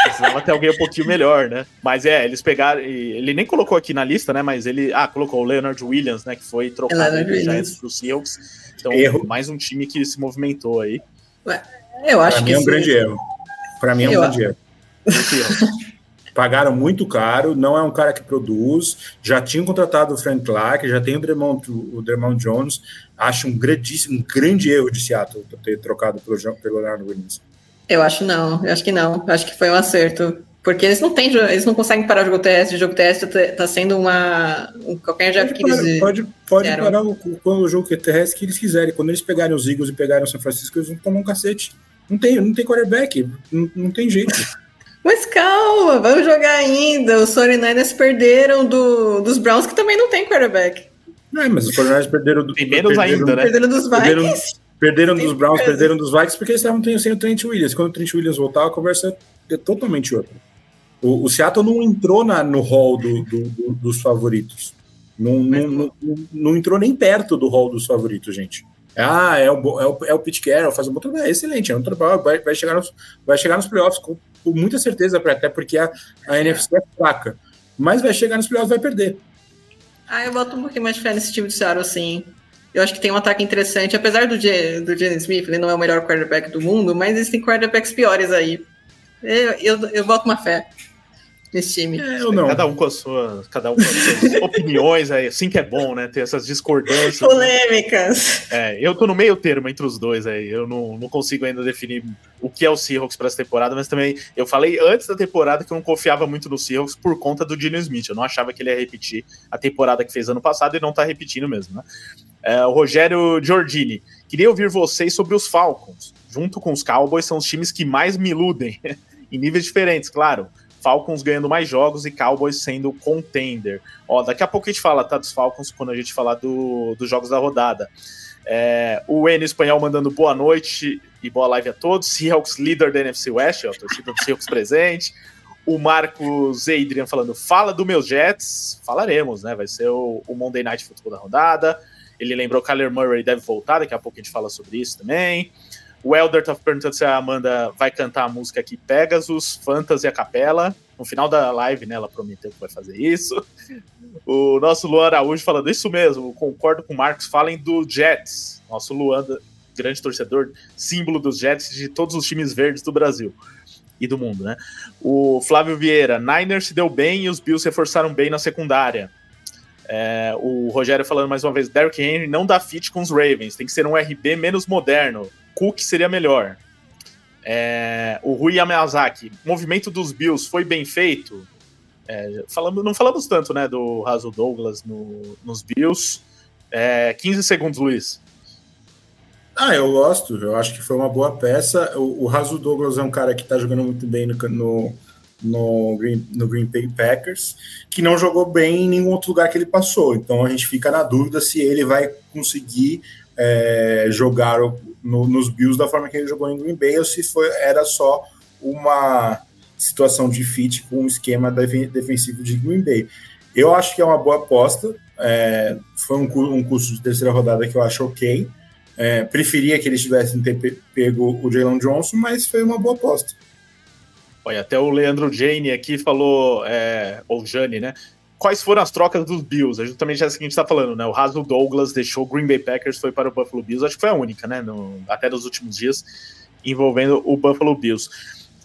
Precisava ter alguém um pouquinho melhor, né? Mas é, eles pegaram. Ele nem colocou aqui na lista, né? Mas ele. Ah, colocou o Leonard Williams, né? Que foi trocado para os Seahawks. Então, erro. mais um time que se movimentou aí. Ué, eu acho pra que. Mim é um grande erro. Para mim é um eu grande erro. Pagaram muito caro, não é um cara que produz. Já tinham contratado o Frank Clark, já tem o Dermont, o Dermont Jones. Acho um grandíssimo, um grande erro de Seattle ter trocado pelo, pelo Leonard Williams. Eu acho não, eu acho que não. Eu acho que foi um acerto. Porque eles não têm, eles não conseguem parar o jogo teste, o jogo teste tá, tá sendo uma. Um, qualquer jeito que eles. Pode, pode parar o, o, jogo terrestre que eles quiserem. Quando eles pegarem os Eagles e pegarem o São Francisco, eles vão tomar um cacete. Não tem, não tem quarterback, não, não tem jeito. Mas calma, vamos jogar ainda. Os 49ers perderam do, dos Browns, que também não tem quarterback. É, mas os 49ers perderam do. Tem menos perderam, ainda, né? Perderam dos Vikings. Perderam, perderam dos Browns, perderam dos Vikings, porque eles estavam sem o Trent Williams. Quando o Trent Williams voltar, a conversa é totalmente outra. O, o Seattle não entrou na, no hall do, do, do, dos favoritos. Não, não, não, não, entrou nem perto do hall dos favoritos, gente. Ah, é o, é o, é o Pete Carroll, faz um bom trabalho. É excelente, é um trabalho, vai, vai, chegar nos, vai chegar nos playoffs com, com muita certeza, até porque a, a NFC é fraca. Mas vai chegar nos playoffs vai perder. Ah, eu boto um pouquinho mais de fé nesse time de Seattle, sim. Eu acho que tem um ataque interessante, apesar do, J, do Jenny Smith, ele não é o melhor quarterback do mundo, mas existem quarterbacks piores aí. Eu, eu, eu boto uma fé nesse time. É, eu não. Cada um com as suas, cada um com as suas opiniões, é assim que é bom, né? Ter essas discordâncias. Polêmicas. Né? É, eu tô no meio termo entre os dois aí. Eu não, não consigo ainda definir o que é o Seahawks para essa temporada, mas também eu falei antes da temporada que eu não confiava muito no Seahawks por conta do Dino Smith. Eu não achava que ele ia repetir a temporada que fez ano passado e não tá repetindo mesmo, né? É, o Rogério Giordini. Queria ouvir vocês sobre os Falcons. Junto com os Cowboys, são os times que mais me iludem, em níveis diferentes, claro. Falcons ganhando mais jogos e Cowboys sendo contender. Ó, daqui a pouco a gente fala, tá, dos Falcons quando a gente falar do, dos jogos da rodada. É, o N espanhol mandando boa noite e boa live a todos. Seahawks líder da NFC West, ó, torcida do Seahawks presente. O Marcos Adrian falando, fala do meus Jets. Falaremos, né? Vai ser o, o Monday Night Football da rodada. Ele lembrou que Kyler Murray deve voltar, daqui a pouco a gente fala sobre isso também. O Elder tá perguntando se a Amanda vai cantar a música aqui Pegasus, Fantasy a Capela. No final da live, né, ela prometeu que vai fazer isso. O nosso Luan Araújo falando isso mesmo, concordo com o Marcos, falem do Jets. Nosso Luan, grande torcedor, símbolo dos Jets de todos os times verdes do Brasil e do mundo, né? O Flávio Vieira, Niners se deu bem e os Bills reforçaram bem na secundária. É, o Rogério falando mais uma vez, Derrick Henry não dá fit com os Ravens, tem que ser um RB menos moderno. Cook seria melhor. É, o Rui Yamazaki, movimento dos Bills foi bem feito. É, falamos, não falamos tanto né, do Raso Douglas no, nos Bills. É, 15 segundos, Luiz. Ah, eu gosto. Eu acho que foi uma boa peça. O, Raso Douglas é um cara que está jogando muito bem no, no, no, Green, no Green Bay Packers, que não jogou bem em nenhum outro lugar que ele passou. Então a gente fica na dúvida se ele vai conseguir é, jogar no, nos Bills da forma que ele jogou em Green Bay ou se foi, era só uma situação de fit com o esquema defensivo de Green Bay. Eu acho que é uma boa aposta. É, foi um, um curso de terceira rodada que eu acho ok. É, preferia que eles tivessem ter pego o Jalen Johnson, mas foi uma boa aposta. Olha, até o Leandro Jane aqui falou, é, ou Jane, né? Quais foram as trocas dos Bills? É justamente essa que a gente está falando, né? O Raso Douglas deixou o Green Bay Packers, foi para o Buffalo Bills, acho que foi a única, né? No, até nos últimos dias, envolvendo o Buffalo Bills.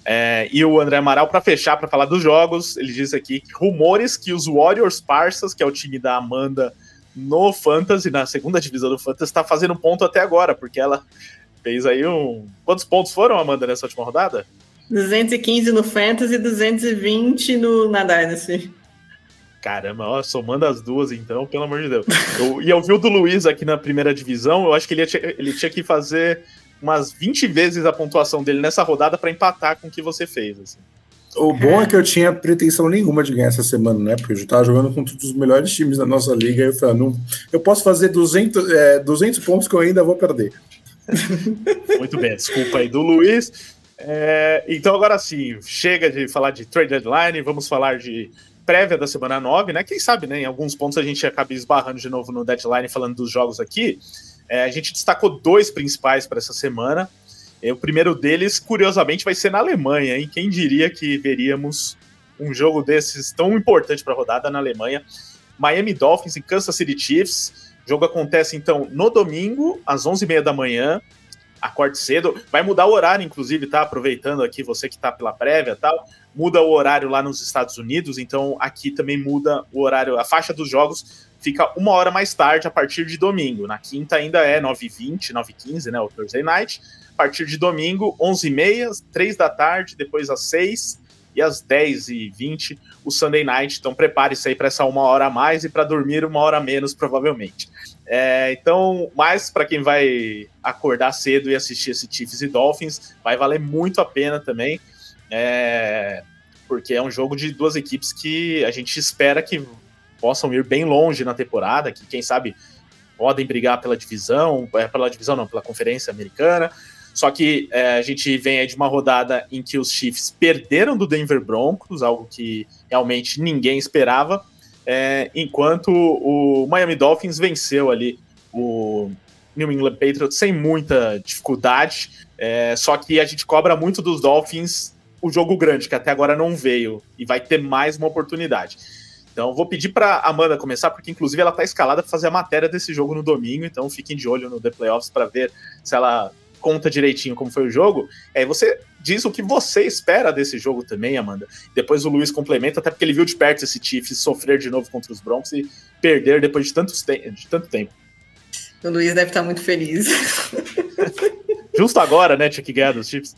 É, e o André Amaral, para fechar, para falar dos jogos, ele diz aqui rumores que os Warriors Parsas, que é o time da Amanda no Fantasy, na segunda divisão do Fantasy, está fazendo ponto até agora, porque ela fez aí um. Quantos pontos foram, Amanda, nessa última rodada? 215 no Fantasy e 220 no, na Dynasty. Caramba, ó, somando as duas, então, pelo amor de Deus. Eu, e eu vi o do Luiz aqui na primeira divisão, eu acho que ele, ia, ele tinha que fazer umas 20 vezes a pontuação dele nessa rodada para empatar com o que você fez. Assim. O bom é que eu tinha pretensão nenhuma de ganhar essa semana, né? Porque eu já tava jogando com todos os melhores times da nossa liga. E eu falei, não, eu posso fazer 200, é, 200 pontos que eu ainda vou perder. Muito bem, desculpa aí do Luiz. É, então, agora sim, chega de falar de trade deadline, vamos falar de prévia da semana 9, né? Quem sabe, né? Em alguns pontos a gente acaba esbarrando de novo no deadline falando dos jogos aqui. É, a gente destacou dois principais para essa semana. É, o primeiro deles, curiosamente, vai ser na Alemanha, hein? Quem diria que veríamos um jogo desses tão importante para a rodada na Alemanha? Miami Dolphins e Kansas City Chiefs. O jogo acontece então no domingo, às 11h30 da manhã. Acorde cedo. Vai mudar o horário, inclusive, tá? Aproveitando aqui você que tá pela prévia e tal. Muda o horário lá nos Estados Unidos, então aqui também muda o horário. A faixa dos jogos fica uma hora mais tarde a partir de domingo. Na quinta ainda é 9h20, 9h15, né? O Thursday Night. A partir de domingo, 11h30, 3 da tarde, depois às 6 e às 10h20 o Sunday Night. Então prepare-se aí para essa uma hora a mais e para dormir uma hora menos, provavelmente. É, então, mais para quem vai acordar cedo e assistir esse Chiefs e Dolphins, vai valer muito a pena também. É, porque é um jogo de duas equipes que a gente espera que possam ir bem longe na temporada, que quem sabe podem brigar pela divisão, é, pela divisão não, pela conferência americana, só que é, a gente vem aí de uma rodada em que os Chiefs perderam do Denver Broncos, algo que realmente ninguém esperava, é, enquanto o Miami Dolphins venceu ali o New England Patriots sem muita dificuldade. É, só que a gente cobra muito dos Dolphins o jogo grande, que até agora não veio, e vai ter mais uma oportunidade. Então, vou pedir para Amanda começar, porque inclusive ela está escalada para fazer a matéria desse jogo no domingo, então fiquem de olho no The Playoffs para ver se ela conta direitinho como foi o jogo, aí você diz o que você espera desse jogo também, Amanda. Depois o Luiz complementa, até porque ele viu de perto esse Chiefs sofrer de novo contra os Broncos e perder depois de, tantos te de tanto tempo. O Luiz deve estar muito feliz. Justo agora, né, tinha que ganhar dos Chiefs.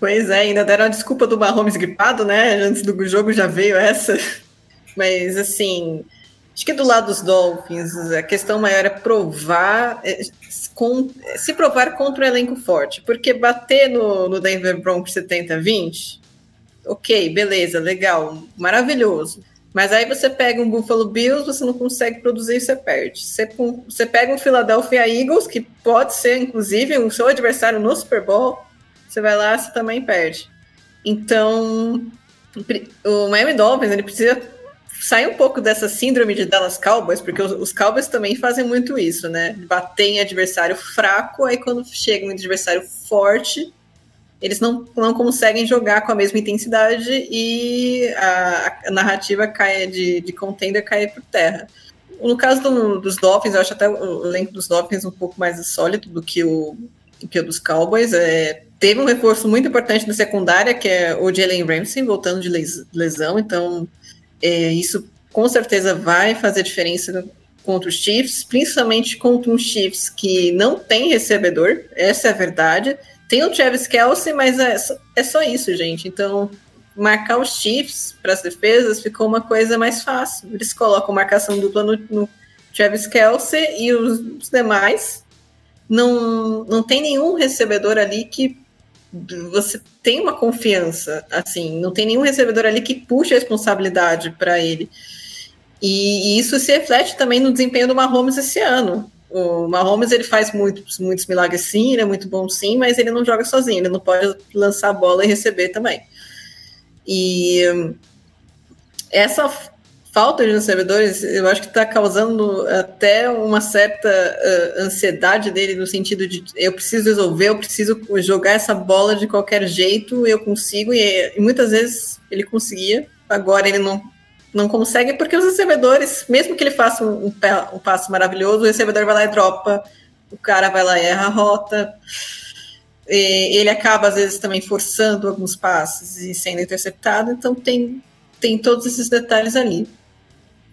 Pois é, ainda deram a desculpa do Mahomes gripado, né? Antes do jogo já veio essa. Mas, assim, acho que do lado dos Dolphins, a questão maior é provar é, com, se provar contra o elenco forte, porque bater no, no Denver Broncos 70-20, ok, beleza, legal, maravilhoso. Mas aí você pega um Buffalo Bills, você não consegue produzir e você perde. Você, você pega um Philadelphia Eagles, que pode ser, inclusive, o seu adversário no Super Bowl, você vai lá, você também perde. Então, o Miami Dolphins, ele precisa sair um pouco dessa síndrome de Dallas Cowboys, porque os, os, Cowboys também fazem muito isso, né? Bater em adversário fraco, aí quando chega um adversário forte, eles não, não conseguem jogar com a mesma intensidade e a, a narrativa cai de, de contender cai por terra. No caso do, dos Dolphins, eu acho até o elenco dos Dolphins um pouco mais sólido do que o, do que o dos Cowboys. É, teve um reforço muito importante na secundária, que é o Jalen Ramsey, voltando de lesão, então é, isso com certeza vai fazer diferença contra os Chiefs, principalmente contra um Chiefs que não tem recebedor, essa é a verdade. Tem o Travis Kelsey, mas é só, é só isso, gente. Então, marcar os Chiefs para as defesas ficou uma coisa mais fácil. Eles colocam marcação dupla no, no Travis Kelsey e os, os demais. Não, não tem nenhum recebedor ali que você tem uma confiança, assim, não tem nenhum recebedor ali que puxe a responsabilidade para ele. E, e, isso se reflete também no desempenho do Mahomes esse ano. O Mahomes ele faz muitos, muitos milagres sim, ele é muito bom sim, mas ele não joga sozinho, ele não pode lançar a bola e receber também. E essa falta de recebedores, eu acho que está causando até uma certa uh, ansiedade dele no sentido de eu preciso resolver, eu preciso jogar essa bola de qualquer jeito, eu consigo, e, e muitas vezes ele conseguia, agora ele não, não consegue, porque os recebedores, mesmo que ele faça um, um, um passo maravilhoso, o recebedor vai lá e dropa, o cara vai lá e erra a rota, e ele acaba às vezes também forçando alguns passes e sendo interceptado, então tem, tem todos esses detalhes ali.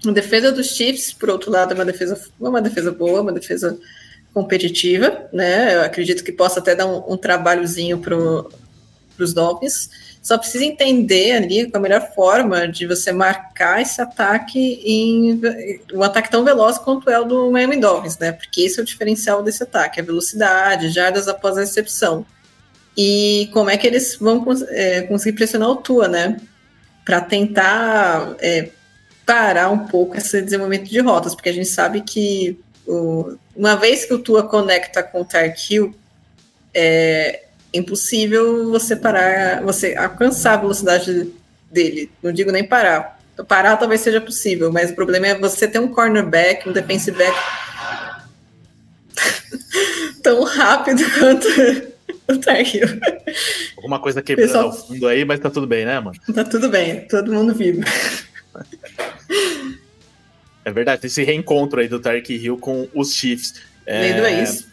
A defesa dos Chiefs, por outro lado, é uma defesa, uma defesa boa, uma defesa competitiva, né? Eu acredito que possa até dar um, um trabalhozinho para os Dolphins. Só precisa entender ali a melhor forma de você marcar esse ataque em um ataque tão veloz quanto é o do Miami Dolphins, né? Porque esse é o diferencial desse ataque, a velocidade, jardas após a recepção. E como é que eles vão é, conseguir pressionar o Tua, né? Para tentar é, parar um pouco esse desenvolvimento de rotas, porque a gente sabe que o, uma vez que o Tua conecta com o Tarkill, é impossível você parar, você alcançar a velocidade dele. Não digo nem parar. Parar talvez seja possível, mas o problema é você ter um cornerback, um defensive back. tão rápido quanto o Tarkio. Alguma coisa quebrando Pessoal... ao fundo aí, mas tá tudo bem, né, mano? Tá tudo bem, todo mundo vivo. É verdade, esse reencontro aí do Tark Hill com os Chiefs. É... Lei do ex.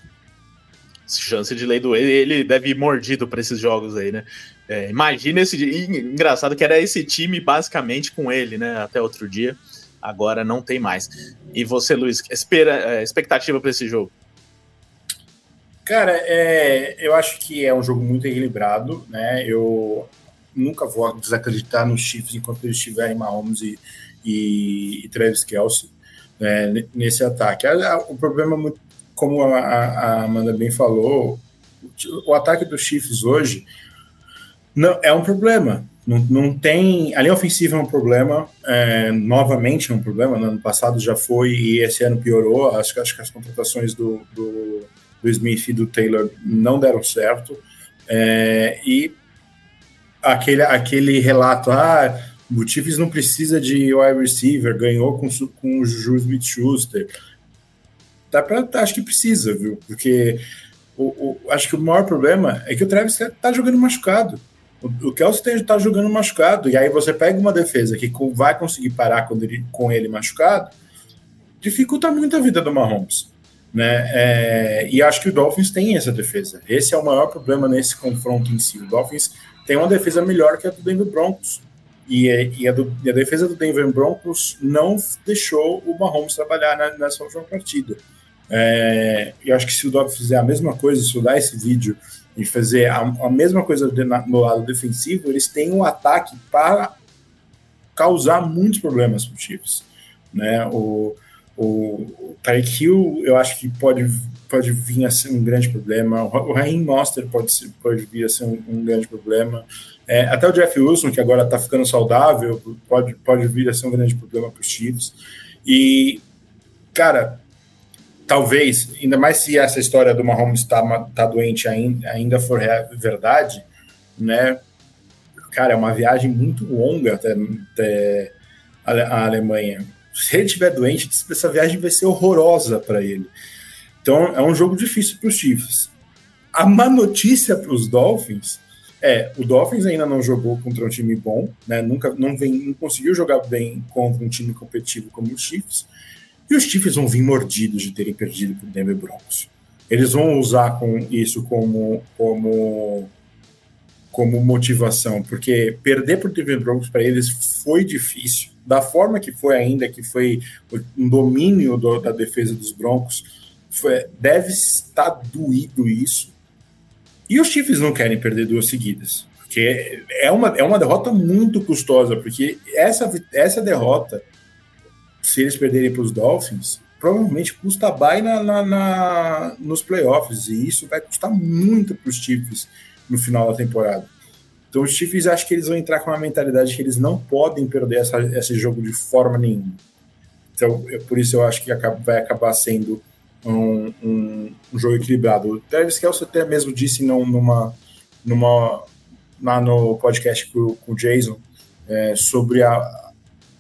Chance de lei do ex, ele deve ir mordido para esses jogos aí, né? É, imagina esse engraçado que era esse time basicamente com ele, né? Até outro dia. Agora não tem mais. E você, Luiz, espera, é, expectativa para esse jogo? Cara, é, eu acho que é um jogo muito equilibrado, né? Eu nunca vou desacreditar nos Chiefs enquanto eles estiverem Mahomes e, e, e Travis Kelsey né, nesse ataque. O problema, é como a, a Amanda bem falou, o ataque dos Chiefs hoje não é um problema. Não, não tem. A linha ofensiva é um problema, é, novamente é um problema. No ano passado já foi e esse ano piorou. Acho, acho que as contratações do, do do Smith e do Taylor não deram certo. É, e aquele, aquele relato, ah, o Chiefs não precisa de wide receiver, ganhou com, com o Juju Smith-Schuster. Dá pra, acho que precisa, viu? Porque o, o, acho que o maior problema é que o Travis tá jogando machucado. O, o Kelsey tá jogando machucado, e aí você pega uma defesa que vai conseguir parar ele, com ele machucado, dificulta muito a vida do Mahomes. Né? É, e acho que o Dolphins tem essa defesa. Esse é o maior problema nesse confronto em si. O Dolphins tem uma defesa melhor que a do Denver Broncos. E, e, a, do, e a, defesa do Denver Broncos não deixou o Mahomes trabalhar na, nessa última partida. É, eu acho que se o Dolphins fizer a mesma coisa, estudar esse vídeo e fazer a, a mesma coisa de, na, no lado defensivo, eles têm um ataque para causar muitos problemas para os Chiefs. Né? O, o Tyreek Hill, eu acho que pode, pode vir a ser um grande problema. O Raheem Monster pode, ser, pode vir a ser um, um grande problema. É, até o Jeff Wilson, que agora está ficando saudável, pode, pode vir a ser um grande problema para os Chiefs. E, cara, talvez, ainda mais se essa história do Mahomes está tá doente ainda, ainda for verdade, né? Cara, é uma viagem muito longa até, até a Alemanha se ele estiver doente, essa viagem vai ser horrorosa para ele. Então é um jogo difícil para os Chiefs. A má notícia para os Dolphins é o Dolphins ainda não jogou contra um time bom, né? Nunca não, vem, não conseguiu jogar bem contra um time competitivo como os Chiefs. E os Chiefs vão vir mordidos de terem perdido para o Denver Broncos. Eles vão usar com isso como, como, como motivação, porque perder para o Denver Broncos para eles foi difícil da forma que foi ainda, que foi um domínio do, da defesa dos Broncos, deve estar doído isso. E os Chiefs não querem perder duas seguidas, porque é uma, é uma derrota muito custosa, porque essa, essa derrota, se eles perderem para os Dolphins, provavelmente custa bem na, na, na, nos playoffs, e isso vai custar muito para os Chiefs no final da temporada. Então os Chiefs acho que eles vão entrar com uma mentalidade que eles não podem perder essa, esse jogo de forma nenhuma. Então, é por isso eu acho que vai acabar sendo um, um, um jogo equilibrado. O Travis Kelce até mesmo disse numa, numa, lá no podcast com, com o Jason é, sobre a,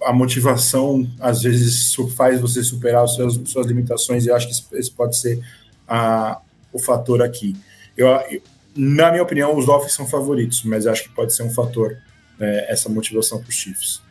a motivação, às vezes, faz você superar as suas, suas limitações, e eu acho que esse pode ser a, o fator aqui. Eu na minha opinião, os Dolphins são favoritos, mas acho que pode ser um fator é, essa motivação para os Chiefs.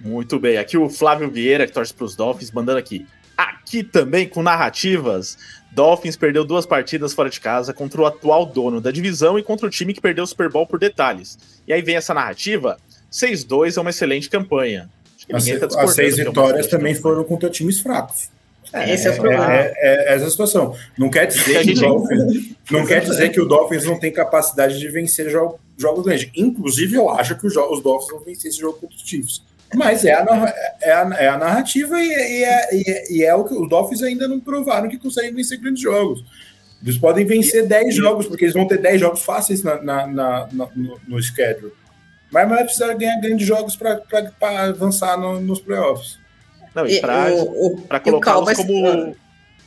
Muito bem. Aqui o Flávio Vieira, que torce para os Dolphins, mandando aqui. Aqui também com narrativas. Dolphins perdeu duas partidas fora de casa contra o atual dono da divisão e contra o time que perdeu o Super Bowl por detalhes. E aí vem essa narrativa: 6-2 é uma excelente campanha. As, tá as seis vitórias também foram contra times fracos. É, esse é, o problema. É, é, é, essa situação. Não quer dizer que, o Dolphins, não quer dizer que o Dolphins não tem capacidade de vencer jo jogos grandes. Inclusive, eu acho que os, os Dolphins vão vencer esse jogo contra os Chiefs. Mas é a, é a, é a narrativa e, e, é, e, é, e é o que os Dolphins ainda não provaram que conseguem vencer grandes jogos. Eles podem vencer 10 jogos, porque eles vão ter 10 jogos fáceis na, na, na, no, no schedule. Mas vai precisar ganhar grandes jogos para avançar no, nos playoffs. Não, e para colocá-los como.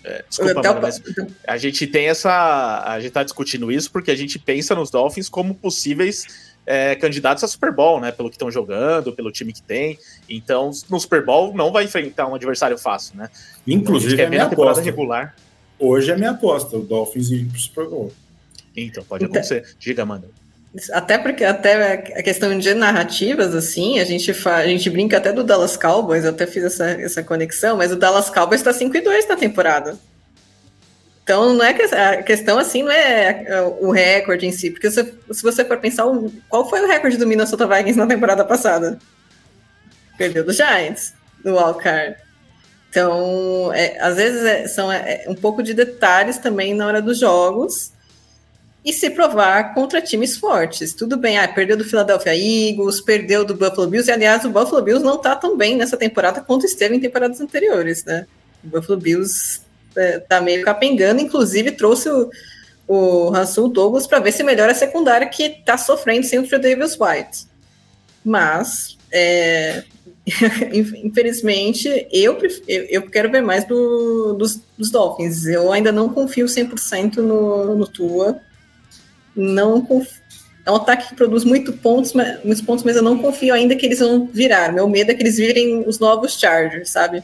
É, desculpa, mano, mas a gente tem essa. A gente tá discutindo isso porque a gente pensa nos Dolphins como possíveis é, candidatos a Super Bowl, né? Pelo que estão jogando, pelo time que tem. Então, no Super Bowl não vai enfrentar um adversário fácil, né? Inclusive, a, a minha aposta. regular. hoje é minha aposta, o Dolphins ir pro Super Bowl. Então, pode então, acontecer. Diga, Amanda. Até porque até a questão de narrativas, assim, a gente, fa, a gente brinca até do Dallas Cowboys, eu até fiz essa, essa conexão, mas o Dallas Cowboys está 5 e 2 na temporada. Então, não é que, a questão assim não é o recorde em si, porque se, se você for pensar, qual foi o recorde do Minnesota Vikings na temporada passada? Perdeu do Giants, do Wildcard. Então, é, às vezes é, são é, um pouco de detalhes também na hora dos jogos, e se provar contra times fortes. Tudo bem, ah, perdeu do Philadelphia Eagles, perdeu do Buffalo Bills, e aliás, o Buffalo Bills não está tão bem nessa temporada quanto esteve em temporadas anteriores, né? O Buffalo Bills é, tá meio capengando, inclusive trouxe o, o Russell Douglas para ver se melhora a secundária que está sofrendo sem o Davis White. Mas, é, infelizmente, eu, eu, quero ver mais do, dos, dos Dolphins. Eu ainda não confio 100% no, no Tua não é um ataque que produz muito pontos, muitos pontos, mas eu não confio ainda que eles vão virar. Meu medo é que eles virem os novos Chargers, sabe?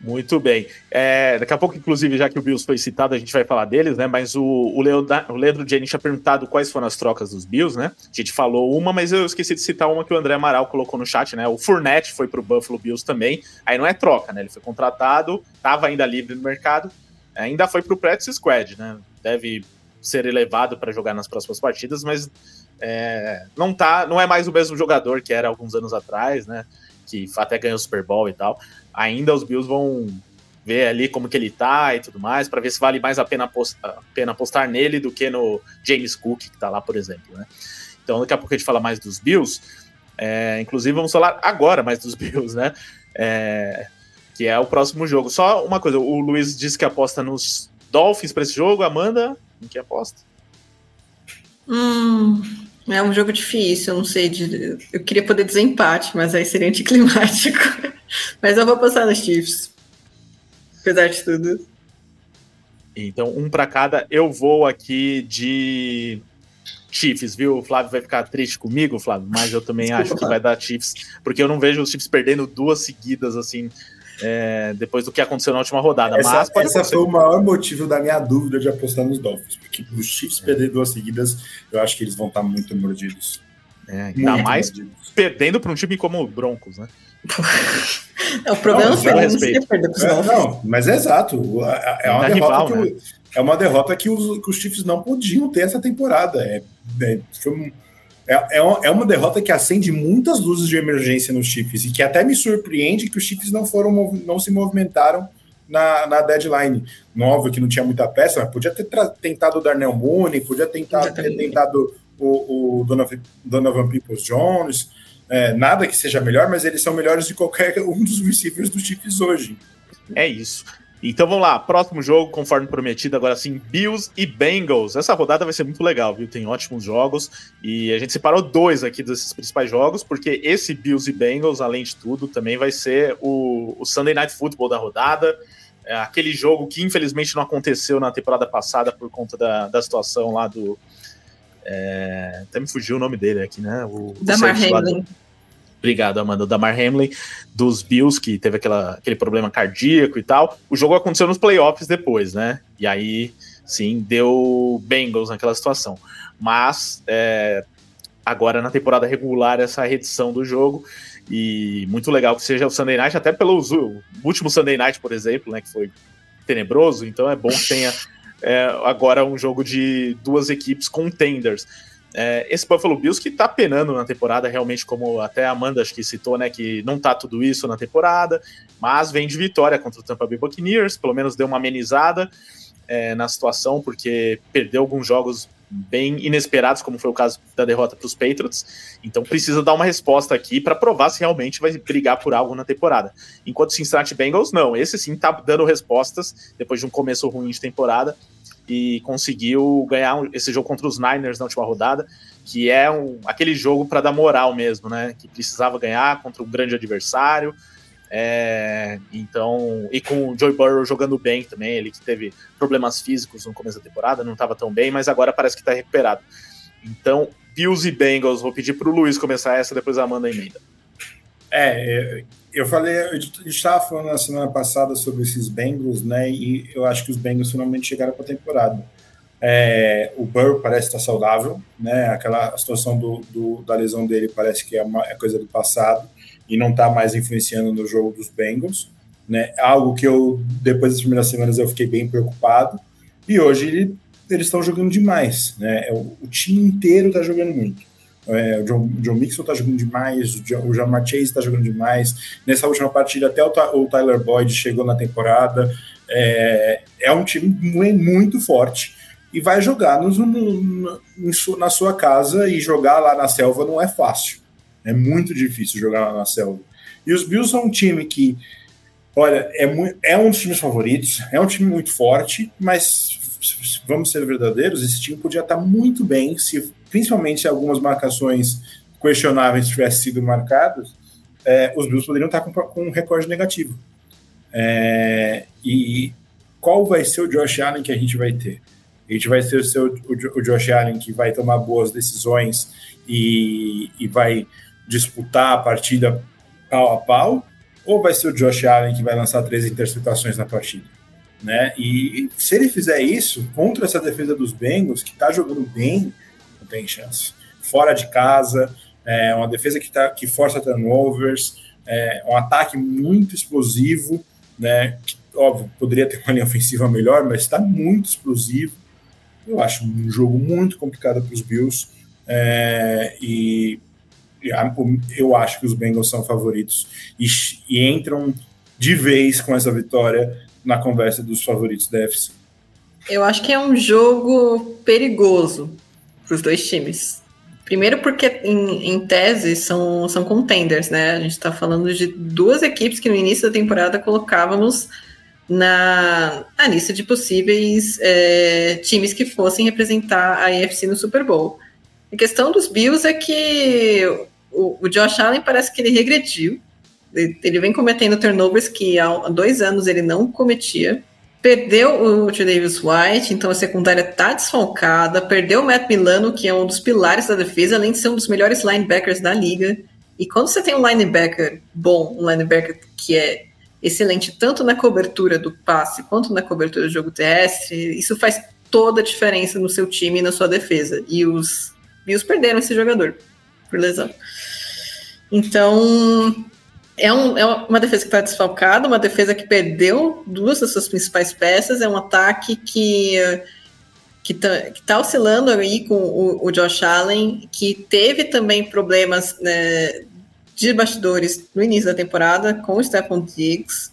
Muito bem. É, daqui a pouco, inclusive, já que o Bills foi citado, a gente vai falar deles, né? Mas o, o, Leandro, o Leandro Jenny tinha perguntado quais foram as trocas dos Bills, né? A gente falou uma, mas eu esqueci de citar uma que o André Amaral colocou no chat, né? O Fournette foi pro Buffalo Bills também. Aí não é troca, né? Ele foi contratado, estava ainda livre no mercado, ainda foi pro Practice Squad, né? Deve ser elevado para jogar nas próximas partidas, mas é, não tá, não é mais o mesmo jogador que era alguns anos atrás, né? Que até ganhou o Super Bowl e tal. Ainda os Bills vão ver ali como que ele tá e tudo mais, para ver se vale mais a pena, apostar, pena apostar nele do que no James Cook, que tá lá, por exemplo, né? Então, daqui a pouco a gente fala mais dos Bills. É, inclusive, vamos falar agora mais dos Bills, né? É, que é o próximo jogo. Só uma coisa, o Luiz disse que aposta nos Dolphins para esse jogo, Amanda? Em que aposta? Hum, é um jogo difícil, eu não sei. De, eu queria poder desempate, mas aí seria anticlimático. mas eu vou passar nos Chiefs. Apesar de tudo. Então, um para cada. Eu vou aqui de Chiefs, viu? O Flávio vai ficar triste comigo, Flávio, mas eu também Desculpa, acho que vai dar Chiefs, porque eu não vejo os Chiefs perdendo duas seguidas assim é, depois do que aconteceu na última rodada. Essa, Mas essa foi o maior motivo da minha dúvida de apostar nos Dolphins, porque os Chiefs é. perder duas seguidas, eu acho que eles vão estar muito mordidos. É, ainda muito mais mordidos. perdendo para um time como o Broncos, né? É, o problema não, é perder é, Não, mas é exato. É, uma, derrota rival, que, né? é uma derrota que os, que os Chiefs não podiam ter essa temporada. É, é, foi um, é, é, é, uma derrota que acende muitas luzes de emergência nos Chiefs e que até me surpreende que os Chiefs não foram não se movimentaram na, na deadline. Óbvio que não tinha muita peça, mas podia ter tentado o Darnell Mooney, podia tentar, ter tentado o, o Donovan, Donovan Peoples Jones. É, nada que seja melhor, mas eles são melhores de qualquer um dos receivers dos Chiefs hoje. É isso. Então vamos lá, próximo jogo, conforme prometido, agora sim, Bills e Bengals. Essa rodada vai ser muito legal, viu? Tem ótimos jogos e a gente separou dois aqui desses principais jogos, porque esse Bills e Bengals, além de tudo, também vai ser o, o Sunday Night Football da rodada. É aquele jogo que infelizmente não aconteceu na temporada passada por conta da, da situação lá do. É, até me fugiu o nome dele aqui, né? O, Damar Hamlin. Obrigado, Amanda. O Damar Hamlin dos Bills, que teve aquela, aquele problema cardíaco e tal. O jogo aconteceu nos playoffs depois, né? E aí, sim, deu Bengals naquela situação. Mas, é, agora na temporada regular, essa redição do jogo. E muito legal que seja o Sunday Night, até pelo o último Sunday Night, por exemplo, né? Que foi tenebroso. Então é bom que tenha é, agora um jogo de duas equipes contenders. É, esse Buffalo Bills que tá penando na temporada, realmente, como até a Amanda acho que citou, né? Que não tá tudo isso na temporada, mas vem de vitória contra o Tampa Bay Buccaneers, pelo menos deu uma amenizada é, na situação, porque perdeu alguns jogos bem inesperados, como foi o caso da derrota para os Patriots. Então precisa dar uma resposta aqui para provar se realmente vai brigar por algo na temporada. Enquanto o Cincinnati Bengals, não. Esse sim tá dando respostas depois de um começo ruim de temporada e conseguiu ganhar esse jogo contra os Niners na última rodada, que é um, aquele jogo para dar moral mesmo, né? Que precisava ganhar contra um grande adversário. É, então, e com o Joey Burrow jogando bem também, ele que teve problemas físicos no começo da temporada, não estava tão bem, mas agora parece que está recuperado. Então, Bills e Bengals, vou pedir para o Luiz começar essa, depois a Amanda emenda. É, eu falei, gente estava falando na semana passada sobre esses Bengals, né? E eu acho que os Bengals finalmente chegaram para a temporada. É, o Burrow parece estar saudável, né? Aquela situação do, do, da lesão dele parece que é, uma, é coisa do passado e não está mais influenciando no jogo dos Bengals, né? Algo que eu depois das primeiras semanas eu fiquei bem preocupado e hoje ele, eles estão jogando demais, né? É, o, o time inteiro está jogando muito. É, o John, John Mixon tá jogando demais, o, John, o Jamar Chase tá jogando demais. Nessa última partida, até o, o Tyler Boyd chegou na temporada. É, é um time muito forte e vai jogar no, no, na sua casa e jogar lá na selva não é fácil. É muito difícil jogar na selva. E os Bills são um time que, olha, é, é um dos times favoritos, é um time muito forte, mas vamos ser verdadeiros, esse time podia estar muito bem se principalmente se algumas marcações questionáveis tivessem sido marcadas, é, os Bills poderiam estar com, com um recorde negativo. É, e qual vai ser o Josh Allen que a gente vai ter? A gente vai ter o, seu, o Josh Allen que vai tomar boas decisões e, e vai disputar a partida pau a pau, ou vai ser o Josh Allen que vai lançar três interceptações na partida? Né? E, se ele fizer isso contra essa defesa dos Bengals, que está jogando bem, tem chance. Fora de casa, é uma defesa que, tá, que força turnovers, é um ataque muito explosivo, né? Óbvio, poderia ter uma linha ofensiva melhor, mas está muito explosivo. Eu acho um jogo muito complicado para os Bills. É, e eu acho que os Bengals são favoritos e, e, entram de vez com essa vitória na conversa dos favoritos da FC. Eu acho que é um jogo perigoso, para os dois times. Primeiro porque, em, em, tese, são, são contenders, né? A gente está falando de duas equipes que no início da temporada colocávamos na, na lista de possíveis é, times que fossem representar a AFC no Super Bowl. A questão dos Bills é que o, o Josh Allen parece que ele regrediu. Ele, ele vem cometendo turnovers que há dois anos ele não cometia. Perdeu o Davis White, então a secundária está desfalcada. Perdeu o Matt Milano, que é um dos pilares da defesa, além de ser um dos melhores linebackers da liga. E quando você tem um linebacker bom, um linebacker que é excelente tanto na cobertura do passe quanto na cobertura do jogo terrestre, isso faz toda a diferença no seu time e na sua defesa. E os Bills perderam esse jogador por lesão. Então, é, um, é uma defesa que está desfalcada, uma defesa que perdeu duas das suas principais peças, é um ataque que que está tá oscilando aí com o, o, Josh Allen, que teve também problemas né, de bastidores no início da temporada com o Stephon Diggs.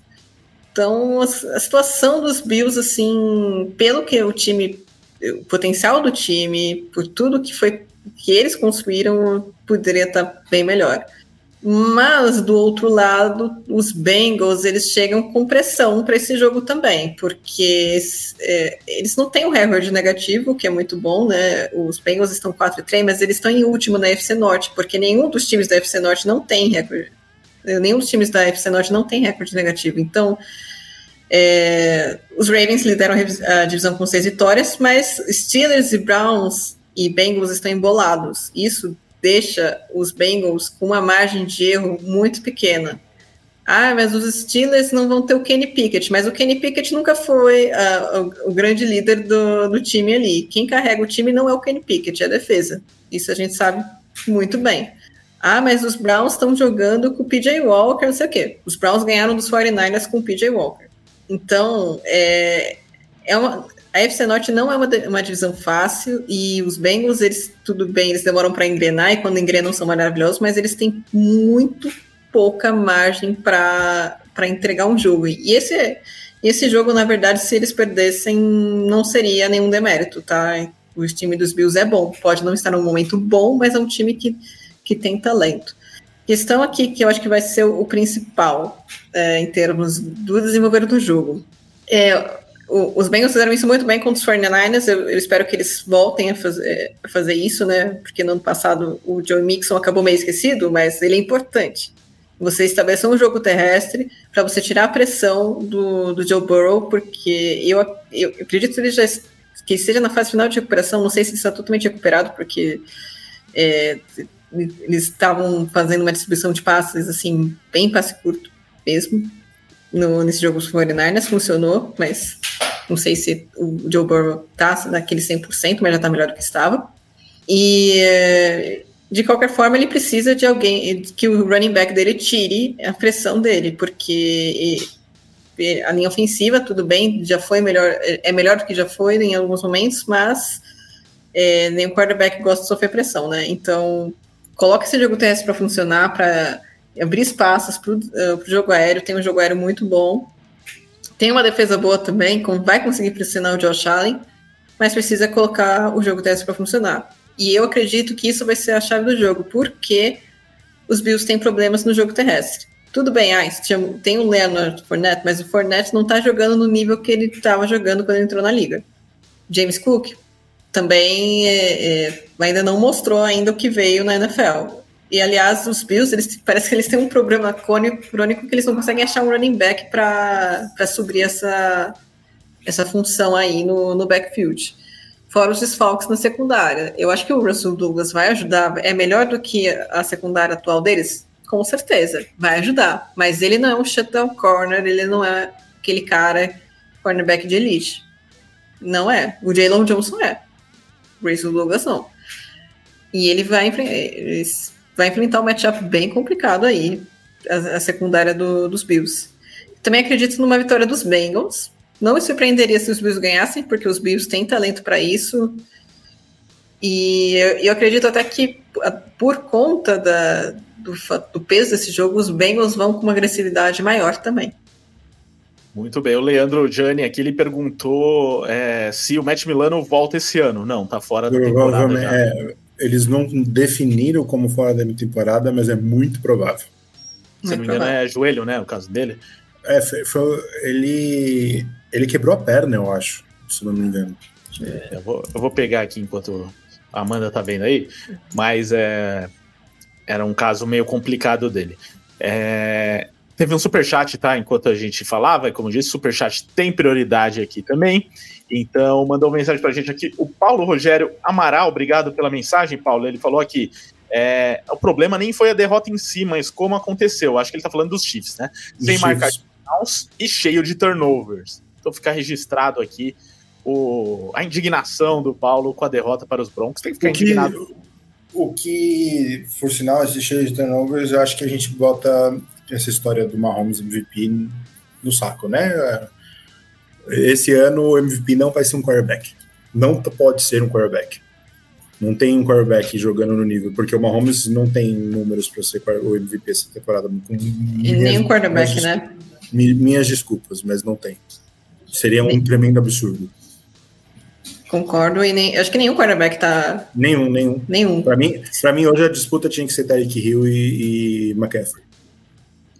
Então, a, a situação dos Bills, assim, pelo que o time, o potencial do time, por tudo que foi que eles construíram, poderia estar tá bem melhor. Mas do outro lado, os Bengals eles chegam com pressão para esse jogo também, porque é, eles não têm um recorde negativo, que é muito bom, né? Os Bengals estão 4 3, mas eles estão em último na FC Norte, porque nenhum dos times da FC Norte não tem recorde. Nenhum dos times da FC Norte não tem recorde negativo. Então, é, os Ravens lideram a divisão com seis vitórias, mas Steelers e Browns e Bengals estão embolados. Isso deixa os Bengals com uma margem de erro muito pequena. Ah, mas os Steelers não vão ter o Kenny Pickett, mas o Kenny Pickett nunca foi uh, o, o, grande líder do, do, time ali. Quem carrega o time não é o Kenny Pickett, é a defesa. Isso a gente sabe muito bem. Ah, mas os Browns estão jogando com o PJ Walker, não sei o quê. Os Browns ganharam dos 49ers com o PJ Walker. Então, é, é uma, a FC Norte não é uma, uma divisão fácil e os Bengals, eles, tudo bem, eles demoram para engrenar e quando engrenam são maravilhosos, mas eles têm muito pouca margem para entregar um jogo. E esse, esse jogo, na verdade, se eles perdessem, não seria nenhum demérito, tá? O time dos Bills é bom, pode não estar num momento bom, mas é um time que, que tem talento. Questão aqui que eu acho que vai ser o, principal é, em termos do desenvolver do jogo. É, o, os Bengals fizeram isso muito bem contra os 49ers. Eu, eu espero que eles voltem a fazer, a fazer, isso, né? Porque no ano passado o Joe Mixon acabou meio esquecido, mas ele é importante. Você estabelecer um jogo terrestre para você tirar a pressão do, do Joe Burrow, porque eu, eu, eu acredito que ele já que esteja na fase final de recuperação. Não sei se ele está totalmente recuperado, porque é, eles estavam fazendo uma distribuição de passes assim bem passe curto mesmo. No, nesse jogo os 49ers funcionou, mas não sei se o Joe Burrow tá naquele 100%, mas já tá melhor do que estava. E de qualquer forma, ele precisa de alguém que o running back dele tire a pressão dele, porque a linha ofensiva, tudo bem, já foi melhor, é melhor do que já foi em alguns momentos, mas é, nenhum quarterback gosta de sofrer pressão, né? Então, coloca esse jogo terrestre para funcionar, para abrir espaços para o uh, jogo aéreo. Tem um jogo aéreo muito bom. Tem uma defesa boa também, vai conseguir pressionar o Josh Allen, mas precisa colocar o jogo terrestre para funcionar. E eu acredito que isso vai ser a chave do jogo, porque os Bills têm problemas no jogo terrestre. Tudo bem, ah, tem o Leonard Fournette, mas o Fournette não está jogando no nível que ele estava jogando quando ele entrou na liga. James Cook também é, é, ainda não mostrou ainda o que veio na NFL. E aliás, os Bills, eles parece que eles têm um problema crônico, que eles não conseguem achar um running back para suprir essa, essa função aí no, no backfield fora os desfalques na secundária. Eu acho que o Russell Douglas vai ajudar, é melhor do que a secundária atual deles? Com certeza, vai ajudar. Mas ele não é um shutdown corner, ele não é aquele cara cornerback de elite. Não é. O Jalen Johnson é. O Russell Douglas não. E ele vai, vai enfrentar um matchup bem complicado aí, a, a secundária do, dos Bills. Também acredito numa vitória dos Bengals, não me surpreenderia se os Bills ganhassem, porque os Bills têm talento para isso. E eu, eu, acredito até que, por conta da, do, do, peso desse jogo, os Bengals vão com uma agressividade maior também. Muito bem. O Leandro Gianni aqui ele perguntou é, se o Matt Milano volta esse ano. Não, tá fora da temporada. É, eles não definiram como fora da temporada, mas é muito provável. Se não me engano, é joelho, né? O caso dele. É, foi, foi, ele ele quebrou a perna, eu acho, se não me engano. É, eu, vou, eu vou pegar aqui enquanto a Amanda tá vendo aí, mas é, era um caso meio complicado dele. É, teve um super chat, tá? Enquanto a gente falava, e como disse, super chat tem prioridade aqui também. Então, mandou mensagem pra gente aqui. O Paulo Rogério Amaral, obrigado pela mensagem, Paulo. Ele falou aqui: é, o problema nem foi a derrota em si, mas como aconteceu. Acho que ele tá falando dos Chiefs, né? Sem marcar e cheio de turnovers. Então ficar registrado aqui o, a indignação do Paulo com a derrota para os Broncos. Tem que ficar o que, indignado. O que, por sinal, esse cheio de turnovers, eu acho que a gente bota essa história do Mahomes MVP no saco, né? Esse ano o MVP não vai ser um quarterback. Não pode ser um quarterback. Não tem um quarterback jogando no nível, porque o Mahomes não tem números para ser o MVP essa temporada. e nem um quarterback, né? Minhas desculpas, mas não tem. Seria um tremendo absurdo. Concordo, e nem, acho que nenhum quarterback tá. Nenhum, nenhum. Nenhum. Para mim, pra mim, hoje a disputa tinha que ser Tyreek Hill e, e McCaffrey.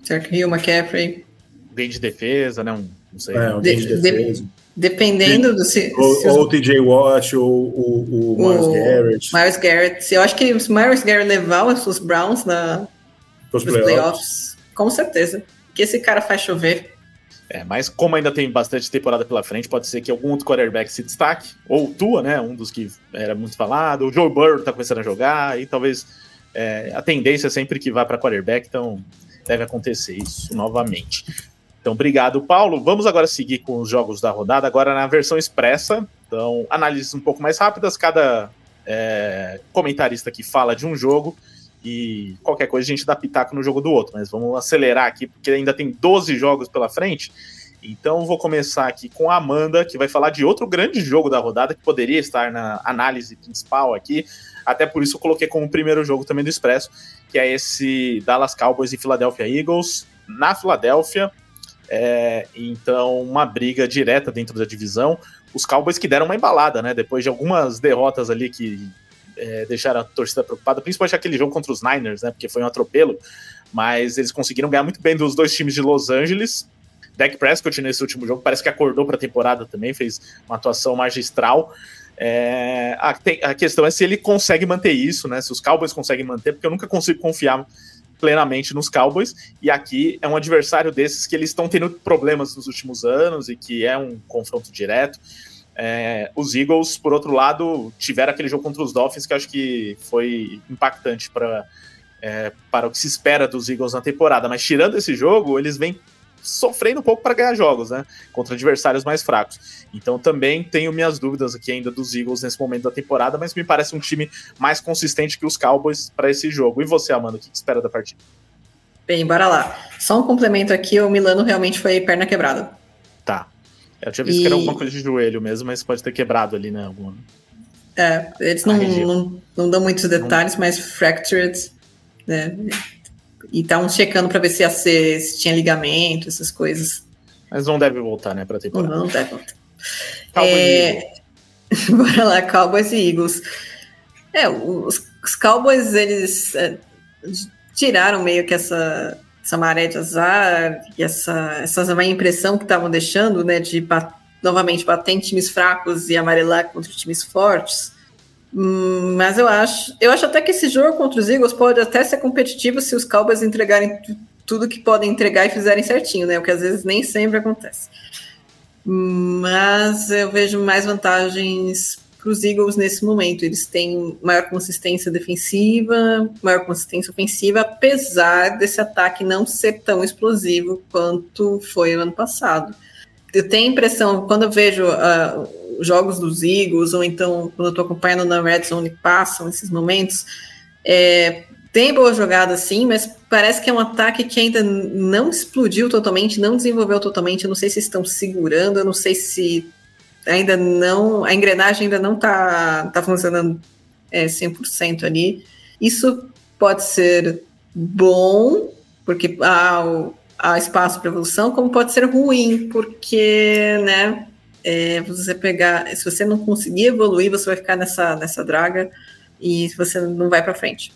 Tyreek Hill, McCaffrey. Bem de defesa, né? Um, não sei. É, um de, de defesa. De, dependendo do. Se, ou, se ou TJ Watt, ou o, o Miles Garrett. Miles Garrett. Eu acho que se o Miles Garrett levar os Browns na, os playoffs. playoffs, com certeza. Que esse cara faz chover. É, mas como ainda tem bastante temporada pela frente, pode ser que algum outro quarterback se destaque, ou Tua, né, um dos que era muito falado, o Joe Burrow tá começando a jogar, e talvez é, a tendência é sempre que vá para quarterback, então deve acontecer isso novamente. Então, obrigado, Paulo. Vamos agora seguir com os jogos da rodada, agora na versão expressa. Então, análises um pouco mais rápidas, cada é, comentarista que fala de um jogo e qualquer coisa a gente dá pitaco no jogo do outro, mas vamos acelerar aqui, porque ainda tem 12 jogos pela frente. Então vou começar aqui com a Amanda, que vai falar de outro grande jogo da rodada que poderia estar na análise principal aqui. Até por isso eu coloquei como primeiro jogo também do Expresso, que é esse Dallas Cowboys e Philadelphia Eagles na Filadélfia. É, então, uma briga direta dentro da divisão. Os Cowboys que deram uma embalada, né? Depois de algumas derrotas ali que é, deixaram a torcida preocupada, principalmente aquele jogo contra os Niners, né? Porque foi um atropelo. Mas eles conseguiram ganhar muito bem dos dois times de Los Angeles. Dak Prescott nesse último jogo parece que acordou para a temporada também, fez uma atuação magistral. É, a, a, questão é se ele consegue manter isso, né? Se os Cowboys conseguem manter, porque eu nunca consigo confiar plenamente nos Cowboys. E aqui é um adversário desses que eles estão tendo problemas nos últimos anos e que é um confronto direto. É, os Eagles, por outro lado, tiveram aquele jogo contra os Dolphins que acho que foi impactante para é, para o que se espera dos Eagles na temporada. Mas tirando esse jogo, eles vêm sofrendo um pouco para ganhar jogos, né? Contra adversários mais fracos. Então também tenho minhas dúvidas aqui ainda dos Eagles nesse momento da temporada, mas me parece um time mais consistente que os Cowboys para esse jogo. E você, Amanda, o que espera da partida? Bem, bora lá. Só um complemento aqui, o Milano realmente foi perna quebrada. Tá. Eu tinha visto e... que era alguma coisa de joelho mesmo, mas pode ter quebrado ali, né? Alguma... É, eles não, não, não, dão muitos detalhes, não... mas fractured, né? E estavam checando para ver se, ia ser, se tinha ligamento, essas coisas. Mas não deve voltar, né, para temporada. Não, não deve voltar. É... Bora lá, Cowboys e Eagles. É, os, os Cowboys, eles é, tiraram meio que essa, essa maré de azar e essa, essa má impressão que estavam deixando, né, de novamente bater em times fracos e amarelar contra times fortes. Hum, mas eu acho, eu acho até que esse jogo contra os Eagles pode até ser competitivo se os Cowboys entregarem tudo que podem entregar e fizerem certinho, né? O que às vezes nem sempre acontece. Mas eu vejo mais vantagens para os Eagles nesse momento. Eles têm maior consistência defensiva, maior consistência ofensiva, apesar desse ataque não ser tão explosivo quanto foi no ano passado. Eu tenho a impressão, quando eu vejo uh, jogos dos Eagles, ou então quando eu estou acompanhando na Red Zone passam esses momentos, é, tem boa jogada sim, mas parece que é um ataque que ainda não explodiu totalmente, não desenvolveu totalmente. Eu não sei se estão segurando, eu não sei se ainda não. A engrenagem ainda não está tá funcionando é, 100% ali. Isso pode ser bom, porque há, há espaço para evolução, como pode ser ruim, porque, né, é, você pegar, se você não conseguir evoluir, você vai ficar nessa, nessa draga e você não vai para frente.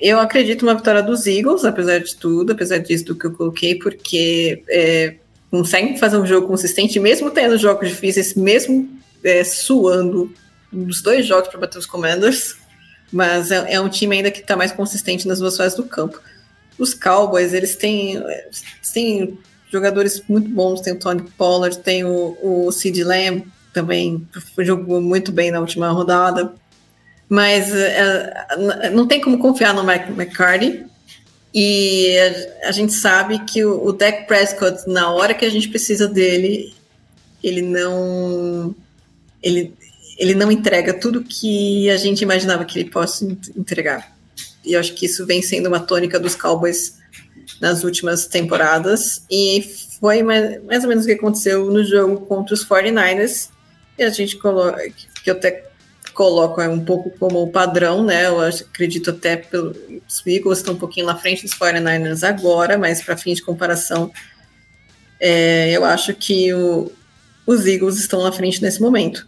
Eu acredito na vitória dos Eagles, apesar de tudo, apesar disso do que eu coloquei, porque é, conseguem fazer um jogo consistente, mesmo tendo jogos difíceis, mesmo é, suando nos dois jogos para bater os Commanders, mas é, é um time ainda que está mais consistente nas duas fases do campo. Os Cowboys, eles têm, têm jogadores muito bons, tem o Tony Pollard, tem o, o Sid Lamb, também jogou muito bem na última rodada. Mas uh, não tem como confiar no Mike McCarthy. E a, a, gente sabe que o, o Dak Prescott, na hora que a gente precisa dele, ele não. Ele, ele não entrega tudo que a gente imaginava que ele possa entregar. E eu acho que isso vem sendo uma tônica dos Cowboys nas últimas temporadas, e foi mais, mais ou menos o que aconteceu no jogo contra os 49ers, e a gente coloca, que eu até coloco é um pouco como padrão, né? Eu acredito até pelo os Eagles estão um pouquinho na frente dos 49ers agora, mas para fim de comparação, é, eu acho que o, os Eagles estão na frente nesse momento.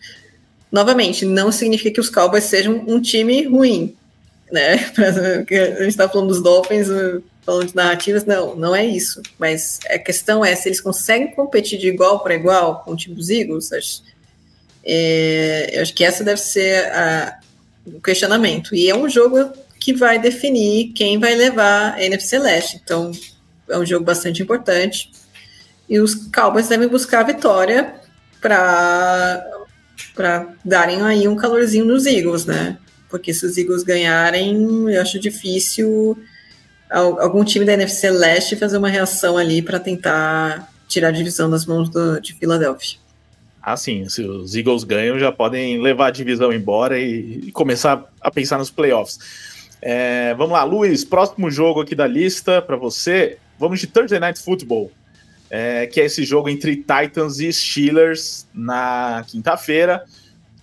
Novamente, não significa que os Cowboys sejam um time ruim, né? A gente está falando dos Dolphins, falando de narrativas, não, não é isso. Mas a questão é se eles conseguem competir de igual para igual com o time dos Eagles. Acho, é, eu acho que essa deve ser a, o questionamento. E é um jogo que vai definir quem vai levar a NFC Leste. Então, é um jogo bastante importante. E os Cowboys devem buscar a vitória para darem aí um calorzinho nos Eagles, né? Porque se os Eagles ganharem, eu acho difícil algum time da NFC Leste fazer uma reação ali para tentar tirar a divisão das mãos do, de Filadélfia. Ah, sim. Se os Eagles ganham, já podem levar a divisão embora e, e começar a pensar nos playoffs. É, vamos lá, Luiz, próximo jogo aqui da lista para você. Vamos de Thursday Night Football, é, que é esse jogo entre Titans e Steelers na quinta-feira.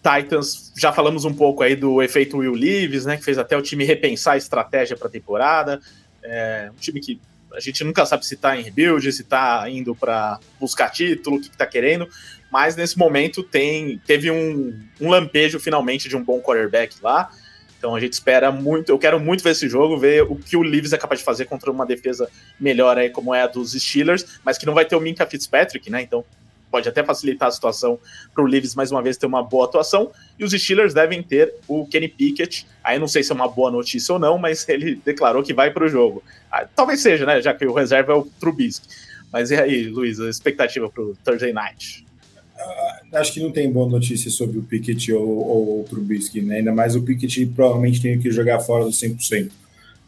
Titans, já falamos um pouco aí do efeito Will Leaves, né, que fez até o time repensar a estratégia para a temporada. É um time que a gente nunca sabe se está em rebuild, se está indo para buscar título, o que, está querendo, mas nesse momento tem teve um, um, lampejo finalmente de um bom quarterback lá. Então a gente espera muito, eu quero muito ver esse jogo, ver o que o Leaves é capaz de fazer contra uma defesa melhor aí, como é a dos Steelers, mas que não vai ter o Minka Fitzpatrick, né? Então pode até facilitar a situação para o Leaves mais uma vez ter uma boa atuação. E os Steelers devem ter o Kenny Pickett. Aí não sei se é uma boa notícia ou não, mas ele declarou que vai para o jogo. Ah, talvez seja, né? Já que o reserva é o Trubisky. Mas e aí, Luiz, a expectativa para o Thursday Night? Uh, acho que não tem boa notícia sobre o Pickett ou, ou o Trubisky, né? Ainda mais o Pickett provavelmente tem que jogar fora do 100%.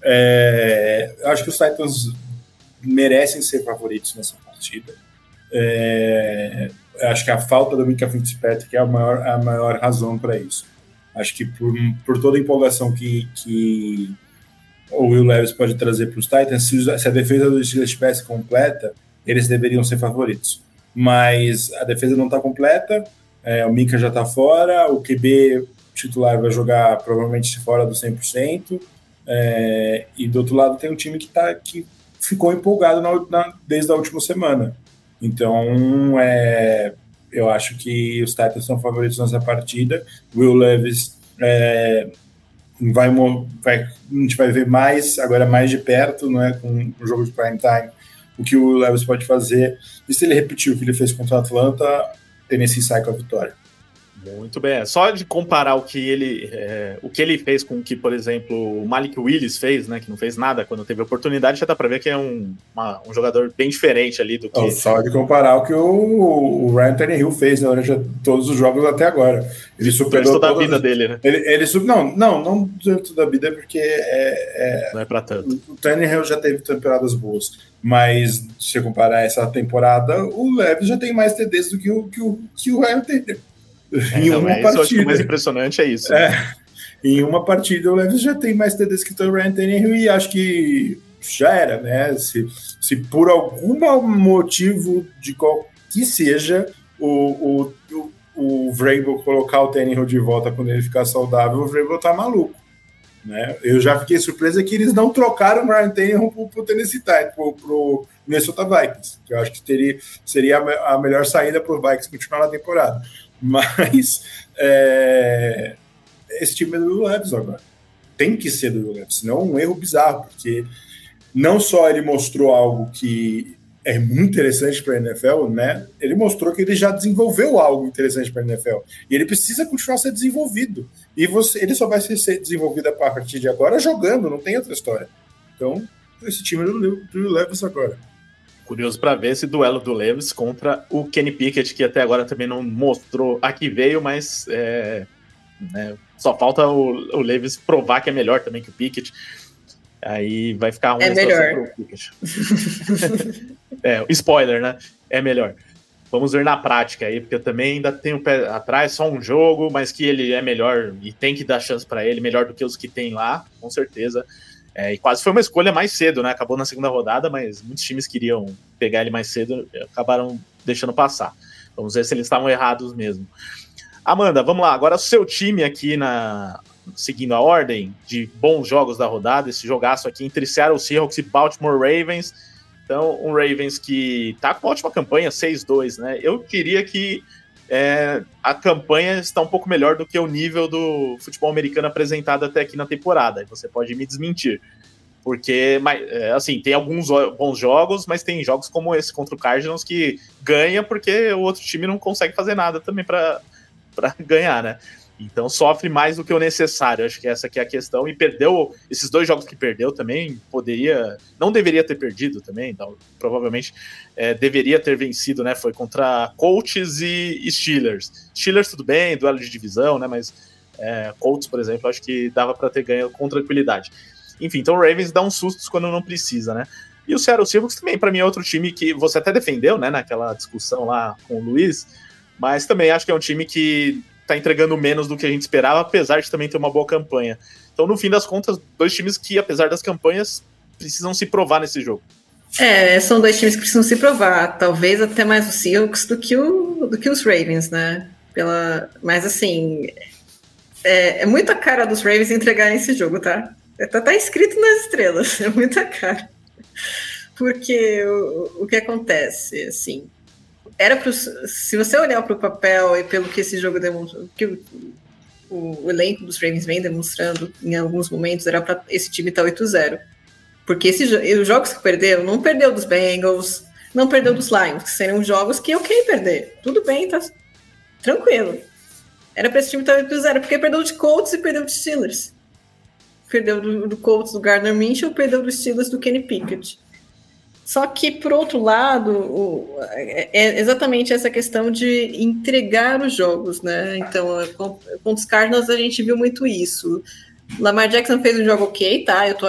É, acho que os Titans merecem ser favoritos nessa partida. É, acho que a falta do Mika Fitzpatrick é a maior, a maior razão para isso. Acho que por, por toda a empolgação que, que o Will Levis pode trazer para os Titans, se, se, a defesa do Steelers estivesse completa, eles deveriam ser favoritos. Mas a defesa não está completa, é, o Mika já está fora, o QB titular vai jogar provavelmente fora do 100%, é, e do outro lado tem um time que, tá, que ficou empolgado na, na, desde a última semana. Então, é, eu acho que os Titans são favoritos nessa partida. Will Levis é, vai, vai, a gente vai ver mais, agora mais de perto, né, com o jogo de prime time, o que o Levis pode fazer. E se ele repetir o que ele fez contra o Atlanta, Tennessee sai com a vitória. Muito bem. Só de comparar o que ele, é, o que ele fez com o que, por exemplo, o Malik Willis fez, né? Que não fez nada quando teve oportunidade, já dá para ver que é um, uma, um jogador bem diferente ali do que. só de comparar o que o, o Ryan Tannehill fez durante né, todos os jogos até agora. Ele superou toda a vida dele, né? Ele, ele não, não, não toda a vida, porque é, é, não é para tanto. O Tannehill já teve temporadas boas, mas se comparar essa temporada, o Leves já tem mais TDs do que o que o, que o Ryan Tannehill. É, em uma é partida. Isso, o mais impressionante é isso. É, né? Em uma partida, o Levis já tem mais TDs que o Ryan Tannehill e acho que já era, né? Se, se por algum motivo de qual que seja o, o, o, o Vrabel colocar o Tannehill de volta quando ele ficar saudável, o Vrabel tá maluco. Né? Eu já fiquei surpresa que eles não trocaram o Ryan Tannehill pro, pro Tennessee Titans, pro, pro Minnesota Vikings, que eu acho que teria, seria a, a melhor saída para os Vikings continuar na temporada. Mas é, esse time é do Will Levis agora. Tem que ser do Will Levis, senão é um erro bizarro, porque não só ele mostrou algo que é muito interessante para a NFL, né? Ele mostrou que ele já desenvolveu algo interessante para a NFL e ele precisa continuar ser desenvolvido. E você, ele só vai ser desenvolvido a partir de agora jogando, não tem outra história. Então, esse time é do, do Levis agora. Curioso para ver esse duelo do Levis contra o Kenny Pickett, que até agora também não mostrou a que veio, mas é, né, só falta o, o Levis provar que é melhor também que o Pickett. Aí vai ficar um é melhor. é, spoiler, né? É melhor. Vamos ver na prática aí, porque eu também ainda tenho o pé atrás, só um jogo, mas que ele é melhor e tem que dar chance para ele, melhor do que os que tem lá, com certeza. É, e quase foi uma escolha mais cedo, né? Acabou na segunda rodada, mas muitos times queriam pegar ele mais cedo acabaram deixando passar. Vamos ver se eles estavam errados mesmo. Amanda, vamos lá. Agora o seu time aqui na seguindo a ordem de bons jogos da rodada, esse jogaço aqui entre Seattle Seahawks e Baltimore Ravens. Então, um Ravens que tá com uma ótima campanha, 6-2, né? Eu queria que é, a campanha está um pouco melhor do que o nível do futebol americano apresentado até aqui na temporada. Você pode me desmentir. Porque, é, assim, tem alguns bons jogos, mas tem jogos como esse contra o Cardinals que ganha porque o outro time não consegue fazer nada também para ganhar, né? Então sofre mais do que o necessário. Acho que essa aqui é a questão. E perdeu esses dois jogos que perdeu também. Poderia, não deveria ter perdido também. Então, provavelmente é, deveria ter vencido, né? Foi contra Colts e, Steelers. Steelers tudo bem, duelo de divisão, né? Mas é, Colts, por exemplo, acho que dava para ter ganho com tranquilidade. Enfim, então o Ravens dá uns sustos quando não precisa, né? E o Seattle Seahawks também, para mim, é outro time que você até defendeu, né? Naquela discussão lá com o Luiz. Mas também acho que é um time que tá entregando menos do que a gente esperava, apesar de também ter uma boa campanha. Então, no fim das contas, dois times que, apesar das campanhas, precisam se provar nesse jogo. É, são dois times que precisam se provar. Talvez até mais o Seahawks do que, o, do que os Ravens, né? Pela, mas assim, é, é muita cara dos Ravens entregarem esse jogo, tá? Tá, tá escrito nas estrelas, é muita cara. Porque o, o que acontece, assim, era pro, se você olhar para o papel e pelo que esse jogo demonstrou, que o, o, elenco dos Ravens vem demonstrando em alguns momentos, era para esse time estar tá 8-0. Porque esse, os jogos que perdeu, não perdeu dos Bengals, não perdeu dos Lions, que seriam jogos que ok perder. Tudo bem, tá tranquilo. Era para esse time estar tá 8-0, porque perdeu de Colts e perdeu de Steelers. Perdeu do, do Colts do Gardner Minshew, perdeu dos Steelers do Kenny Pickett. Só que, por outro lado, é, é exatamente essa questão de entregar os jogos, né? Então, com, com os Cardinals a gente viu muito isso. Lamar Jackson fez um jogo ok, tá? Eu tô.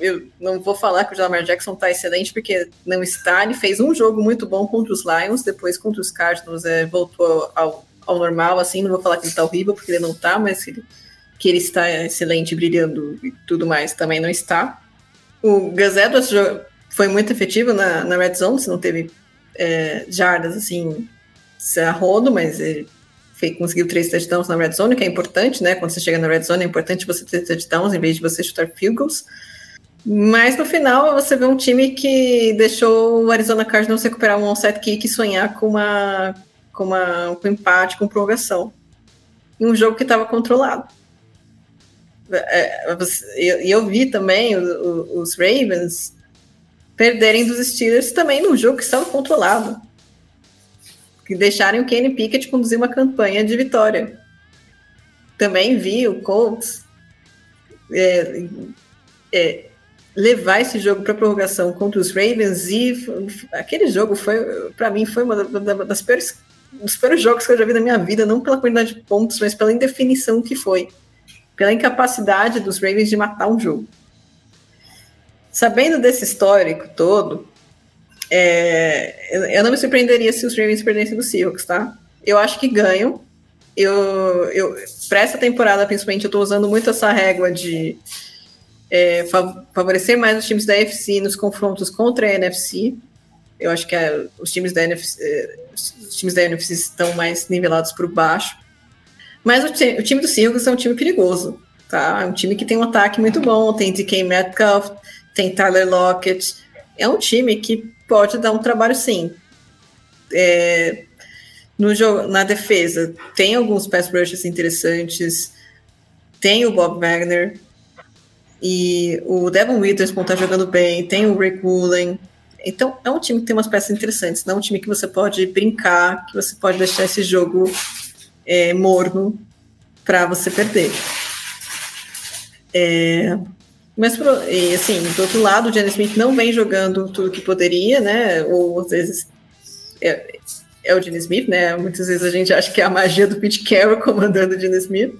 Eu não vou falar que o Lamar Jackson tá excelente, porque não está. Ele fez um jogo muito bom contra os Lions, depois contra os Cardinals é, voltou ao, ao normal, assim. Não vou falar que ele tá horrível, porque ele não tá, mas ele, que ele está excelente, brilhando e tudo mais, também não está. O Edwards foi muito efetivo na, na red zone, se não teve é, jardas assim, a rodo, mas ele conseguiu três touchdowns na red zone, que é importante, né? Quando você chega na red zone, é importante você ter touchdowns em vez de você chutar field goals. Mas no final você vê um time que deixou o Arizona Cardinals recuperar um onside kick e sonhar com uma com uma com empate, com prorrogação. Em um jogo que estava controlado. É, e eu, eu, vi também os, os Ravens perderem dos Steelers também num jogo que estava controlado. Que deixarem o Kenny Pickett conduzir uma campanha de vitória. Também vi o Colts é, é, levar esse jogo para prorrogação contra os Ravens e aquele jogo foi, para mim, foi uma das piores, dos piores jogos que eu já vi na minha vida, não pela quantidade de pontos, mas pela indefinição que foi, pela incapacidade dos Ravens de matar um jogo. Sabendo desse histórico todo, é, eu não me surpreenderia se os Ravens perdessem do Seahawks, tá? Eu acho que ganham. Eu, eu para essa temporada, principalmente, eu estou usando muito essa régua de é, favorecer mais os times da NFC nos confrontos contra a NFC. Eu acho que é, os, times da NFC, é, os times da NFC estão mais nivelados por baixo. Mas o, o, time do Seahawks é um time perigoso, tá? É um time que tem um ataque muito bom, tem DK Metcalf, tem Tyler Lockett. É um time que pode dar um trabalho sim. É, no jogo, na defesa, tem alguns pass rushes interessantes. Tem o Bob Wagner, e o Devon Witherspoon está jogando bem, tem o Rick Woolen. Então, é um time que tem umas peças interessantes, não é um time que você pode brincar, que você pode deixar esse jogo é, morno para você perder. É, mas, assim, do outro lado, o Jenny Smith não vem jogando tudo que poderia, né? Ou às vezes é, é o Jenny Smith, né? Muitas vezes a gente acha que é a magia do Pete Carroll comandando o Jenny Smith.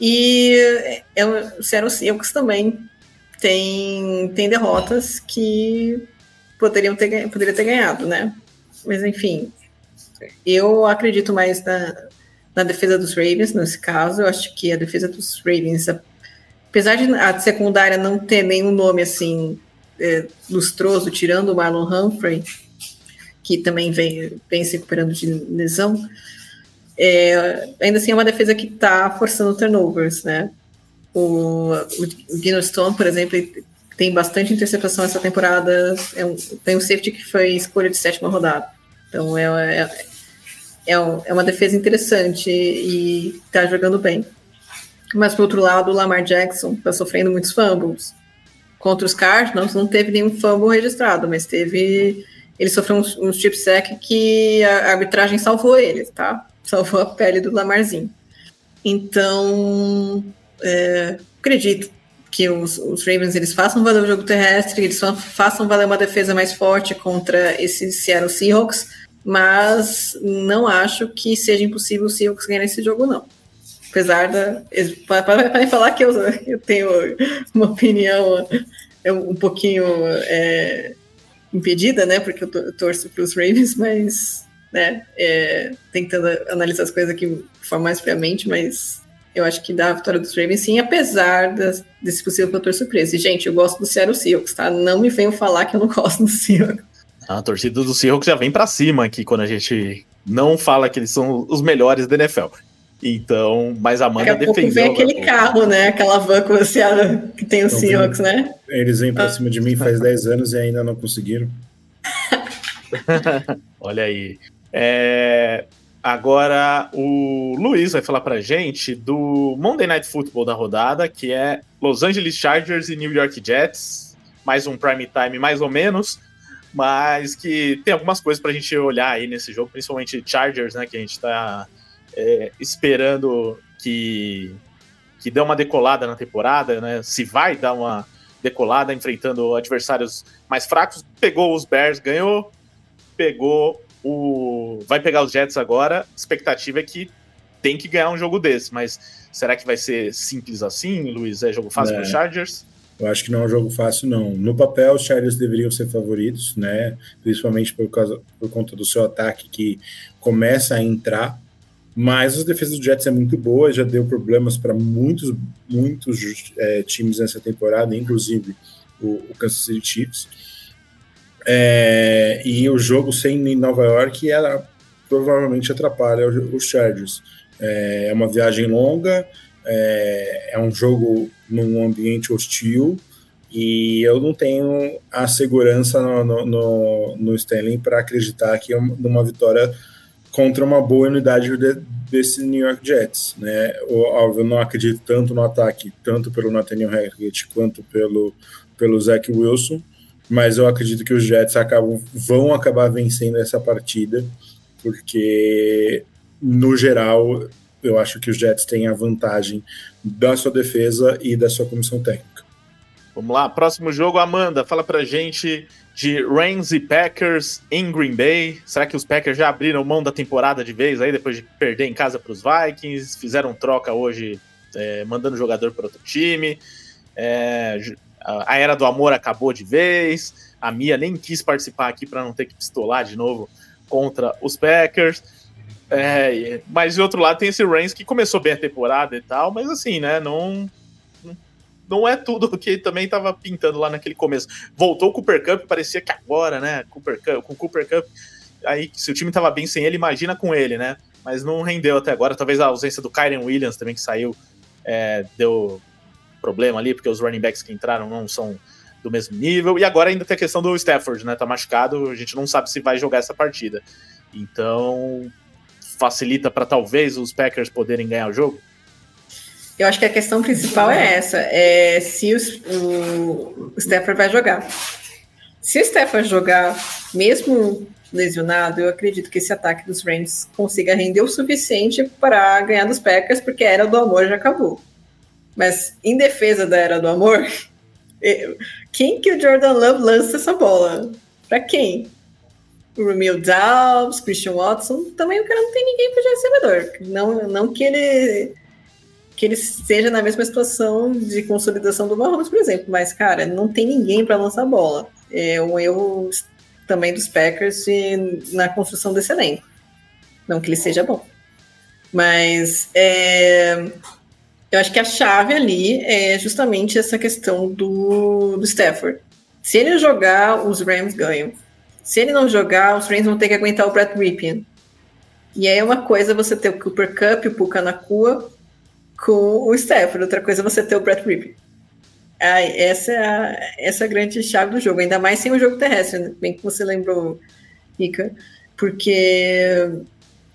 E é, o Seattle Seahawks também tem, tem derrotas que poderiam ter, poderia ter ganhado, né? Mas enfim, eu acredito mais na, na defesa dos Ravens nesse caso. Eu acho que a defesa dos Ravens, apesar de a secundária não ter nenhum nome assim é, lustroso, tirando o Marlon Humphrey, que também vem, vem se recuperando de lesão, é, ainda assim é uma defesa que está forçando turnovers, né? O, o, Gino Stone, por exemplo, tem bastante interceptação essa temporada. É um, tem um safety que foi escolha de sétima rodada. Então é, é, é, é uma defesa interessante e está jogando bem. Mas, por outro lado, o Lamar Jackson está sofrendo muitos fumbles. Contra os Cardinals, não teve nenhum fumble registrado, mas teve. Ele sofreu um, um chip sack que a arbitragem salvou ele, tá? salvou a pele do Lamarzinho. Então, é, acredito que os, os, Ravens eles façam valer o jogo terrestre, eles façam valer uma defesa mais forte contra esse Seattle Seahawks, mas não acho que seja impossível o Seahawks ganhar esse jogo, não. Apesar da. Para falar que eu, eu tenho uma opinião é um pouquinho é, impedida, né? Porque eu torço para os Ravens, mas né? É, tentando analisar as coisas aqui de forma mais friamente, mas eu acho que dá a vitória dos Ravens sim, apesar das, desse possível fator surpresa. E, gente, eu gosto do Seattle Seahawks, tá? Não me venham falar que eu não gosto do Seahawks. A torcida do Seahawks já vem para cima aqui quando a gente não fala que eles são os melhores da NFL. Então, mas a Amanda Daqui a defendeu. vem aquele carro, né? Aquela van com o que tem o então, Seahawks, né? Eles vêm para ah. cima de mim faz 10 anos e ainda não conseguiram. Olha aí. É, agora o Luiz vai falar pra gente do Monday Night Football da rodada, que é Los Angeles Chargers e New York Jets. Mais um prime time, mais ou menos, mas que tem algumas coisas pra gente olhar aí nesse jogo, principalmente Chargers, né? Que a gente tá é, esperando que, que dê uma decolada na temporada, né? Se vai dar uma decolada enfrentando adversários mais fracos. Pegou os Bears, ganhou, pegou o. Vai pegar os Jets agora. A expectativa é que tem que ganhar um jogo desse, mas Será que vai ser simples assim, Luiz? É jogo fácil é. para os Chargers? Eu acho que não é um jogo fácil, não. No papel, os Chargers deveriam ser favoritos, né? Principalmente por, causa, por conta do seu ataque que começa a entrar. Mas a defesa do Jets é muito boa, já deu problemas para muitos, muitos é, times nessa temporada, inclusive o, o Kansas City Chiefs. É, e o jogo sem Nova York ela provavelmente atrapalha os Chargers. É, é uma viagem longa, é, é um jogo num ambiente hostil e eu não tenho a segurança no, no, no, no Stanley para acreditar que é numa vitória contra uma boa unidade de, desse New York Jets, né? Eu, não acredito tanto no ataque, tanto pelo Nathaniel Hackett quanto pelo pelo Zach Wilson, mas eu acredito que os Jets acabam, vão acabar vencendo essa partida, porque no geral eu acho que os Jets têm a vantagem da sua defesa e da sua comissão técnica. Vamos lá, próximo jogo, Amanda, fala pra gente de Rams e Packers em Green Bay. Será que os Packers já abriram mão da temporada de vez aí, depois de perder em casa para os Vikings? Fizeram troca hoje, é, mandando jogador para outro time. É, a era do amor acabou de vez. A Mia nem quis participar aqui para não ter que pistolar de novo contra os Packers. É, mas de outro lado tem esse Reigns que começou bem a temporada e tal, mas assim, né, não não é tudo que também estava pintando lá naquele começo. Voltou o Cooper Cup, parecia que agora, né, Cooper Cup, com o Cooper Cup, aí se o time estava bem sem ele, imagina com ele, né? Mas não rendeu até agora. Talvez a ausência do Kyren Williams também que saiu é, deu problema ali, porque os running backs que entraram não são do mesmo nível. E agora ainda tem a questão do Stafford, né? Tá machucado, a gente não sabe se vai jogar essa partida. Então, facilita para talvez os Packers poderem ganhar o jogo? Eu acho que a questão principal é essa: é se o, o vai jogar. Se o Stafford jogar, mesmo lesionado, eu acredito que esse ataque dos Rams consiga render o suficiente para ganhar dos Packers, porque a era do amor já acabou. Mas em defesa da era do amor, quem que o Jordan Love lança essa bola? Para quem? o Romeo Dobbs, Christian Watson, também o cara não tem ninguém para recebedor. Não, não que ele que ele seja na mesma situação de consolidação do Mahomes, por exemplo, mas, cara, não tem ninguém para lançar bola. É um erro também dos Packers na construção desse elenco. Não que ele seja bom. Mas é, eu acho que a chave ali é justamente essa questão do, do Stafford. Se ele jogar, os Rams ganham. Se ele não jogar, os Rams vão ter que aguentar o Brett Ripien. E aí é uma coisa você ter o Cooper Cup, o Puka Nakua com o Stafford, outra coisa é você ter o Brett Ripien. Aí, essa, é a, essa é a grande chave do jogo, ainda mais sem o jogo terrestre, né? bem que você lembrou, Rica, porque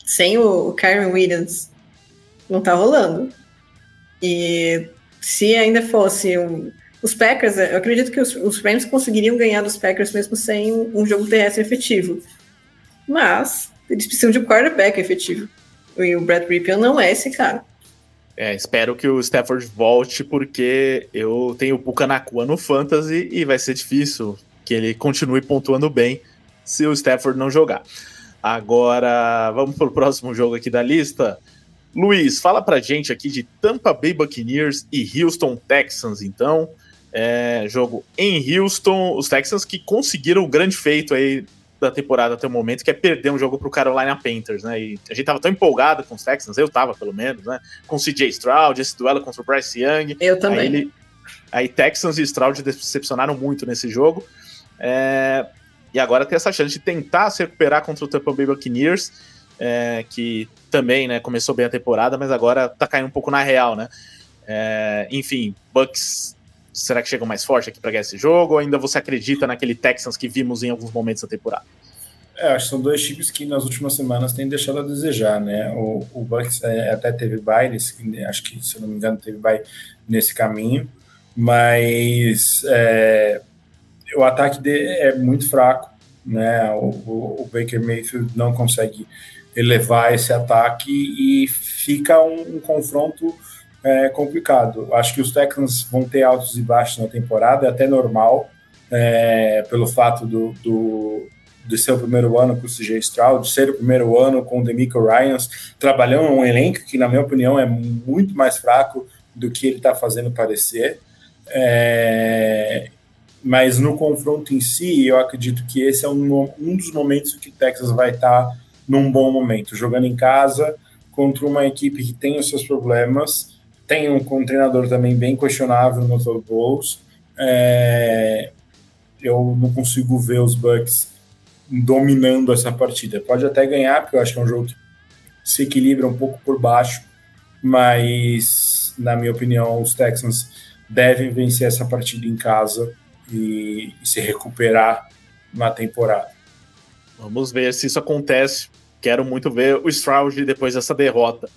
sem o, o Kyron Williams não tá rolando. E se ainda fosse um, os Packers, eu acredito que os, os Rams conseguiriam ganhar dos Packers mesmo sem um jogo terrestre efetivo. Mas eles precisam de um quarterback efetivo. E o Brad Ripien não é esse cara. É, espero que o Stafford volte, porque eu tenho o Puka Nakua no Fantasy e vai ser difícil que ele continue pontuando bem se o Stafford não jogar. Agora, vamos para o próximo jogo aqui da lista. Luiz, fala pra gente aqui de Tampa Bay Buccaneers e Houston Texans, então. É, jogo em Houston, os Texans que conseguiram o grande feito aí da temporada até o momento, que é perder um jogo pro Carolina Panthers, né? E a gente tava tão empolgado com os Texans, eu tava pelo menos, né? Com o CJ Stroud, esse duelo contra o Bryce Young. Eu também. Aí, ele, aí Texans e Stroud decepcionaram muito nesse jogo. É, e agora tem essa chance de tentar se recuperar contra o Tampa Bay Buccaneers, é, que também né, começou bem a temporada, mas agora tá caindo um pouco na real, né? É, enfim, Bucks Será que chega mais forte aqui para ganhar esse jogo? Ou ainda você acredita naquele Texans que vimos em alguns momentos da temporada? É, acho que são dois times que nas últimas semanas têm deixado a desejar, né? O, o Bucks é, até teve bye, acho que, se não me engano, teve bye nesse caminho, mas é, o ataque dele é muito fraco, né? O, o, o, Baker Mayfield não consegue elevar esse ataque e fica um, um confronto é complicado. Acho que os Texans vão ter altos e baixos na temporada, é até normal, é, pelo fato do, do, de ser o primeiro ano com o CJ Stroud, ser o primeiro ano com o Demico Ryans, trabalhando um elenco que, na minha opinião, é muito mais fraco do que ele está fazendo parecer. É, mas no confronto em si, eu acredito que esse é um, um dos momentos que o Texas vai estar tá num bom momento, jogando em casa contra uma equipe que tem os seus problemas, tem um, um treinador também bem questionável no Total Bowls. É, eu não consigo ver os Bucks dominando essa partida. Pode até ganhar, porque eu acho que é um jogo que se equilibra um pouco por baixo, mas na minha opinião, os Texans devem vencer essa partida em casa e, e se recuperar na temporada. Vamos ver se isso acontece. Quero muito ver o Stroud depois dessa derrota.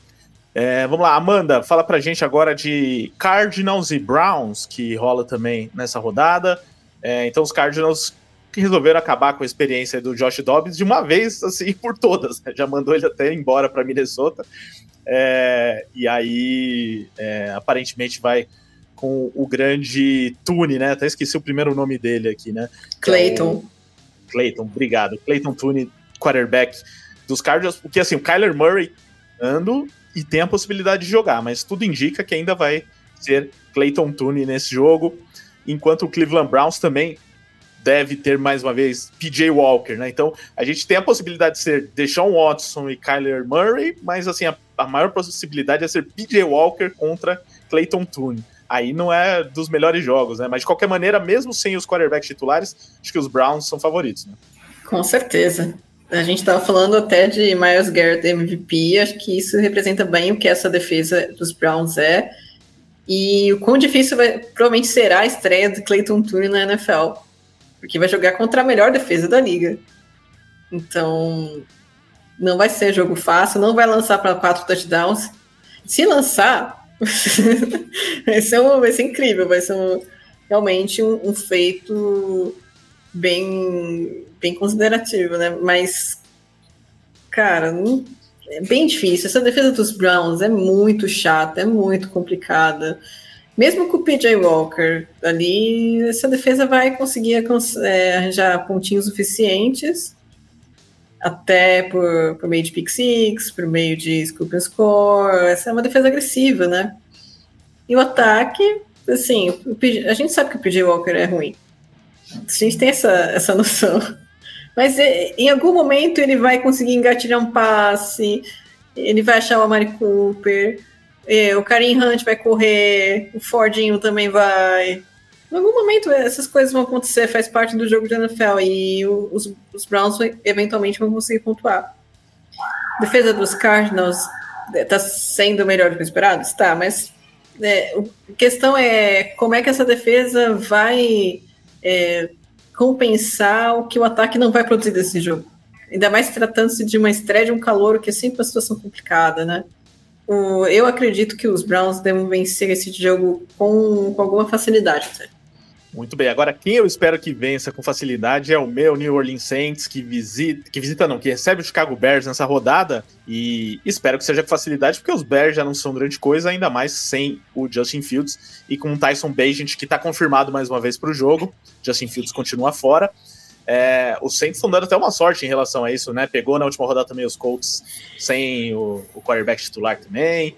É, vamos lá, Amanda, fala pra gente agora de Cardinals e Browns, que rola também nessa rodada. É, então, os Cardinals que resolveram acabar com a experiência do Josh Dobbs de uma vez, assim, por todas. Né? Já mandou ele até embora para Minnesota. É, e aí, é, aparentemente, vai com o grande Tune, né? Até esqueci o primeiro nome dele aqui, né? Clayton. É Clayton, obrigado. Clayton Tune, quarterback dos Cardinals, porque assim, o Kyler Murray ando e tem a possibilidade de jogar, mas tudo indica que ainda vai ser Clayton Tune nesse jogo, enquanto o Cleveland Browns também deve ter mais uma vez PJ Walker, né? Então a gente tem a possibilidade de ser Deshaun Watson e Kyler Murray, mas assim a, a maior possibilidade é ser PJ Walker contra Clayton Tune aí não é dos melhores jogos, né? Mas de qualquer maneira, mesmo sem os quarterbacks titulares, acho que os Browns são favoritos, né? Com certeza. A gente estava falando até de Miles Garrett MVP, acho que isso representa bem o que essa defesa dos Browns é. E o quão difícil vai, provavelmente será a estreia de Clayton Tune na NFL, porque vai jogar contra a melhor defesa da liga. Então, não vai ser jogo fácil, não vai lançar para quatro touchdowns. Se lançar, vai, ser um, vai ser incrível, vai ser um, realmente um, um, feito bem, bem considerativo, né? Mas, cara, não, é bem difícil. Essa defesa dos Browns é muito chata, é muito complicada. Mesmo com o PJ Walker ali, essa defesa vai conseguir é, arranjar pontinhos suficientes até por, por meio de pick six, por meio de scoop and score. Essa é uma defesa agressiva, né? E o ataque, assim, o PG, a gente sabe que o PJ Walker é ruim. A gente tem essa, essa noção. Mas é, em algum momento ele vai conseguir engatilhar um passe, ele vai achar o Amari Cooper, é, o Karim Hunt vai correr, o Fordinho também vai. Em algum momento essas coisas vão acontecer, faz parte do jogo de NFL e os, os Browns eventualmente vão conseguir pontuar. Defesa dos Cardinals está sendo melhor do que esperado? Está, mas é, a questão é como é que essa defesa vai é, compensar o que o ataque não vai produzir desse jogo. Ainda mais tratando-se de uma estreia de um calor, que é sempre uma situação complicada, né? O, eu acredito que os Browns devem vencer esse jogo com, com alguma facilidade. Tá? Muito bem. Agora, quem eu espero que vença com facilidade é o meu New Orleans Saints, que visita, que visita não, que recebe o Chicago Bears nessa rodada. E espero que seja com facilidade, porque os Bears já não são grande coisa, ainda mais sem o Justin Fields e com o Tyson Bagent, que está confirmado mais uma vez para o jogo. Justin Fields continua fora. É, os Saints estão dando até uma sorte em relação a isso, né? Pegou na última rodada também os Colts sem o, o quarterback titular também.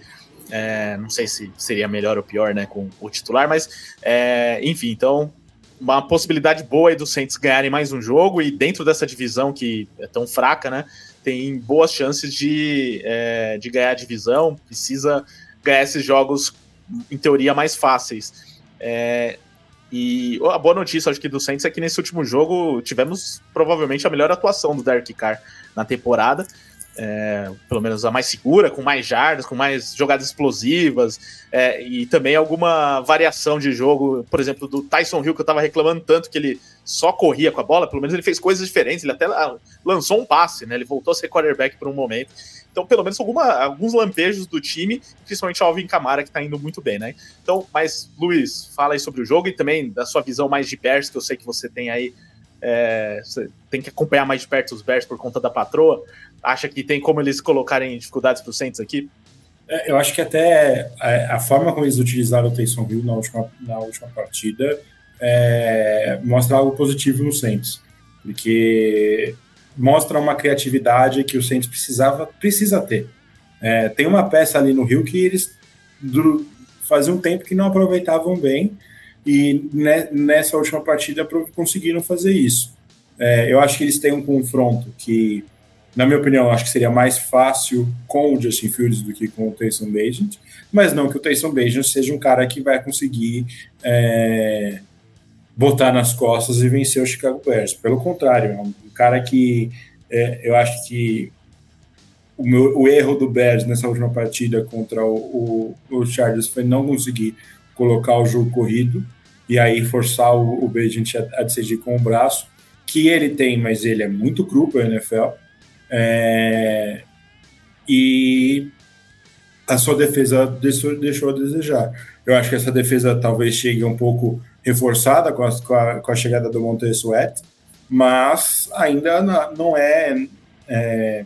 É, não sei se seria melhor ou pior, né, com o titular, mas é, enfim, então uma possibilidade boa aí dos Saints ganharem mais um jogo e dentro dessa divisão que é tão fraca, né, tem boas chances de, é, de ganhar a divisão. Precisa ganhar esses jogos em teoria mais fáceis. É, e a boa notícia, acho que do Saints é que nesse último jogo tivemos provavelmente a melhor atuação do Derek Carr na temporada é, pelo menos a mais segura, com mais jardas, com mais jogadas explosivas, é, e também alguma variação de jogo, por exemplo, do Tyson Hill, que eu tava reclamando tanto que ele só corria com a bola, pelo menos ele fez coisas diferentes, ele até lançou um passe, né? Ele voltou a ser quarterback por um momento. Então, pelo menos alguma, alguns lampejos do time, principalmente o Alvin Camara, que tá indo muito bem, né? Então, mas, Luiz, fala aí sobre o jogo e também da sua visão mais de Bears, que eu sei que você tem aí. É, tem que acompanhar mais de perto os Bears por conta da patroa acha que tem como eles colocarem dificuldades para o Saints aqui? É, eu acho que até a, a, forma como eles utilizaram o Taysom Hill na última, na última partida é, mostra algo positivo no Saints. porque mostra uma criatividade que o Saints precisava, precisa ter. É, tem uma peça ali no Rio que eles fazia um tempo que não aproveitavam bem e ne, nessa última partida conseguiram fazer isso. É, eu acho que eles têm um confronto que, na minha opinião, acho que seria mais fácil com o Justin Fields do que com o Taysom Bagent, mas não que o Taysom Bagent seja um cara que vai conseguir é, botar nas costas e vencer o Chicago Bears. Pelo contrário, é um cara que é, eu acho que o, meu, o, erro do Bears nessa última partida contra o, o, o, Chargers foi não conseguir colocar o jogo corrido e aí forçar o, o a, a decidir com o braço, que ele tem, mas ele é muito cru para NFL. É, e a sua defesa deixou, deixou a desejar. Eu acho que essa defesa talvez chegue um pouco reforçada com a, com a, com a chegada do Montez Sweat, mas ainda não é, é,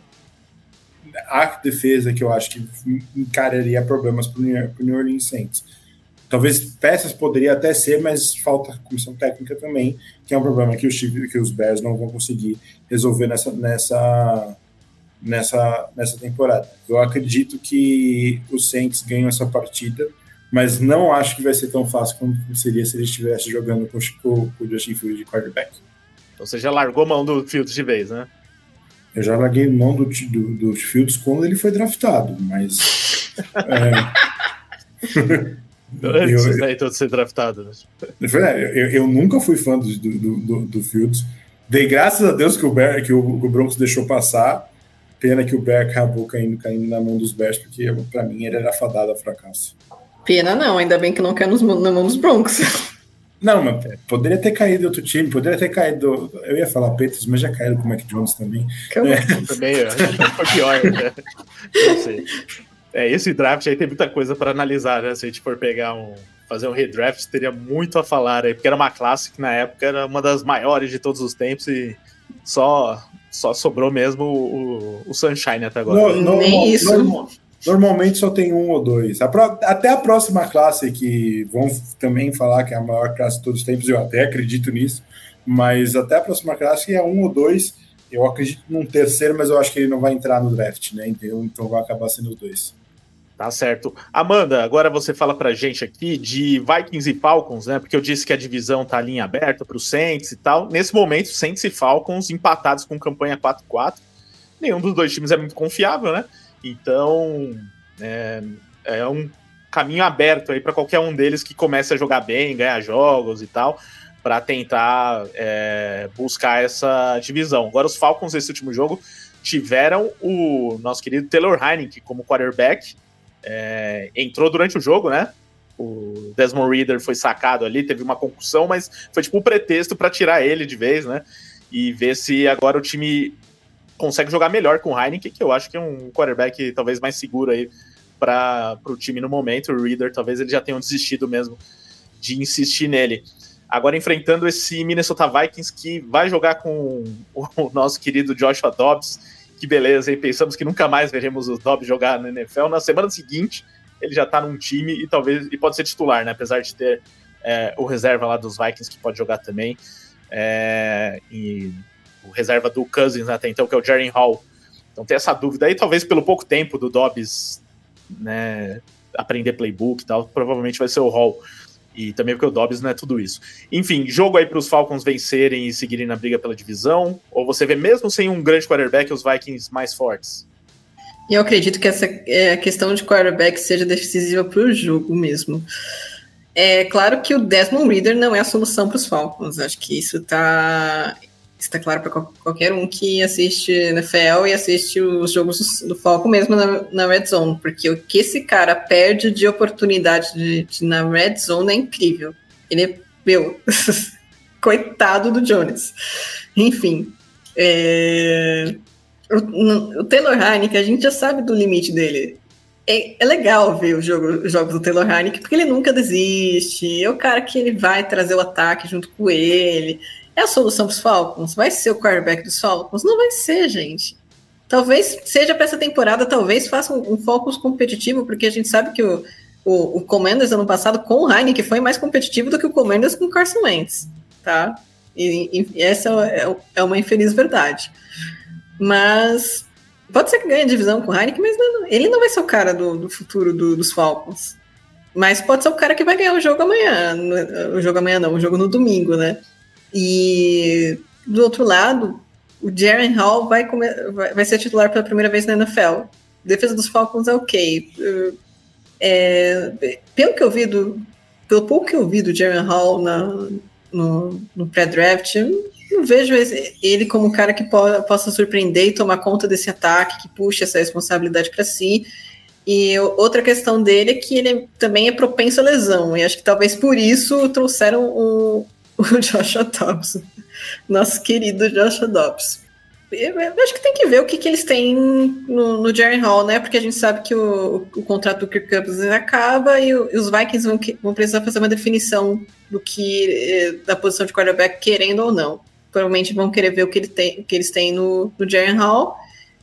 a defesa que eu acho que encararia problemas para o New Orleans Saints. Talvez peças poderia até ser, mas falta comissão técnica também, que é um problema que os, que os Bears não vão conseguir resolver nessa, nessa, nessa, nessa temporada. Eu acredito que os Saints ganham essa partida, mas não acho que vai ser tão fácil como seria se eles estivessem jogando com, com, com o Justin Fields de quarterback. Então você já largou mão do Fields de vez, né? Eu já larguei mão do, do, do Fields quando ele foi draftado, mas. é... Antes eu, né, de ser draftado. Né? Eu, eu, nunca fui fã do, do, do, do, Fields. Dei graças a Deus que o, Bear, que o, o Broncos deixou passar. Pena que o Bear acabou caindo, caindo na mão dos Bears, porque para mim ele era fadado a fracasso. Pena não, ainda bem que não caiu na mão dos Broncos. Não, mas poderia ter caído outro time, poderia ter caído. Eu ia falar Peters, mas já caíram com o Mac Jones também. É. Também, foi pior. Né? Não sei. É, esse draft aí tem muita coisa para analisar, né? Se a gente for pegar um. fazer um redraft, teria muito a falar aí, porque era uma classe que na época era uma das maiores de todos os tempos e só, só sobrou mesmo o, o Sunshine até agora. Não, Nem isso. Normal, Normalmente só tem um ou dois. A pro... Até a próxima classe, que vão também falar que é a maior classe de todos os tempos, eu até acredito nisso, mas até a próxima classe é um ou dois. Eu acredito num terceiro, mas eu acho que ele não vai entrar no draft, né? Então, então vai acabar sendo dois. Tá certo. Amanda, agora você fala pra gente aqui de Vikings e Falcons, né? Porque eu disse que a divisão tá linha aberta pro Saints e tal. Nesse momento, Saints e Falcons empatados com campanha 4-4. Nenhum dos dois times é muito confiável, né? Então, é, é um caminho aberto aí para qualquer um deles que comece a jogar bem, ganhar jogos e tal, para tentar é, buscar essa divisão. Agora, os Falcons, nesse último jogo, tiveram o nosso querido Taylor Heineken como quarterback. É, entrou durante o jogo, né? O Desmond Reader foi sacado ali, teve uma concussão, mas foi tipo um pretexto para tirar ele de vez, né? E ver se agora o time consegue jogar melhor com o Heineken, que eu acho que é um quarterback talvez mais seguro aí para o time no momento. O Reader talvez ele já tenha desistido mesmo de insistir nele. Agora enfrentando esse Minnesota Vikings que vai jogar com o nosso querido Joshua Dobbs. Que beleza, hein? Pensamos que nunca mais veremos o Dobbs jogar na NFL. Na semana seguinte, ele já tá num time e talvez e pode ser titular, né? Apesar de ter é, o reserva lá dos Vikings que pode jogar também. É, e o reserva do Cousins até então, que é o Jaren Hall. Então tem essa dúvida aí, talvez pelo pouco tempo do Dobbs né, aprender playbook e tal, provavelmente vai ser o Hall. E também porque o Dobbs não é tudo isso. Enfim, jogo aí para os Falcons vencerem e seguirem na briga pela divisão? Ou você vê mesmo sem um grande quarterback os Vikings mais fortes? Eu acredito que essa é, questão de quarterback seja decisiva para o jogo mesmo. É claro que o Desmond Reader não é a solução para os Falcons. Acho que isso está está claro para qualquer um que assiste NFL e assiste os jogos do Falco mesmo na, na Red Zone, porque o que esse cara perde de oportunidade de, de na Red Zone é incrível. Ele é, meu, coitado do Jones. Enfim, é, o, o Taylor Heineken, a gente já sabe do limite dele. É, é, legal ver os jogos, os jogos do Taylor Heineken, porque ele nunca desiste. É o cara que ele vai trazer o ataque junto com ele. É a solução para os Falcons? Vai ser o quarterback dos Falcons? Não vai ser, gente. Talvez seja para essa temporada, talvez faça um, um Falcons competitivo, porque a gente sabe que o, o, o Commanders ano passado com o Heineken foi mais competitivo do que o Commanders com o Carson Wentz, tá? E, e essa é, é uma infeliz verdade. Mas pode ser que ganhe a divisão com o Heineken, mas não, ele não vai ser o cara do, do futuro do, dos Falcons. Mas pode ser o cara que vai ganhar o jogo amanhã. O jogo amanhã não, o jogo no domingo, né? E do outro lado, o Jaren Hall vai, vai, vai ser titular pela primeira vez na NFL. Defesa dos Falcons é ok. É, pelo que eu vi do. Pelo pouco que eu vi do Jaren Hall na, no, no pré-draft, não vejo ele como um cara que po possa surpreender e tomar conta desse ataque, que puxa essa responsabilidade para si. E outra questão dele é que ele também é propenso à lesão, e acho que talvez por isso trouxeram o, o Joshua Dobbs, nosso querido Joshua Dobbs. Eu acho que tem que ver o que, que eles têm no, no Jaren Hall, né? Porque a gente sabe que o, o contrato do Kirk Cousins acaba e, o, e os Vikings vão, vão, precisar fazer uma definição do que eh, da posição de quarterback, querendo ou não. Provavelmente vão querer ver o que, ele tem, o que eles têm no, no Jaren Hall,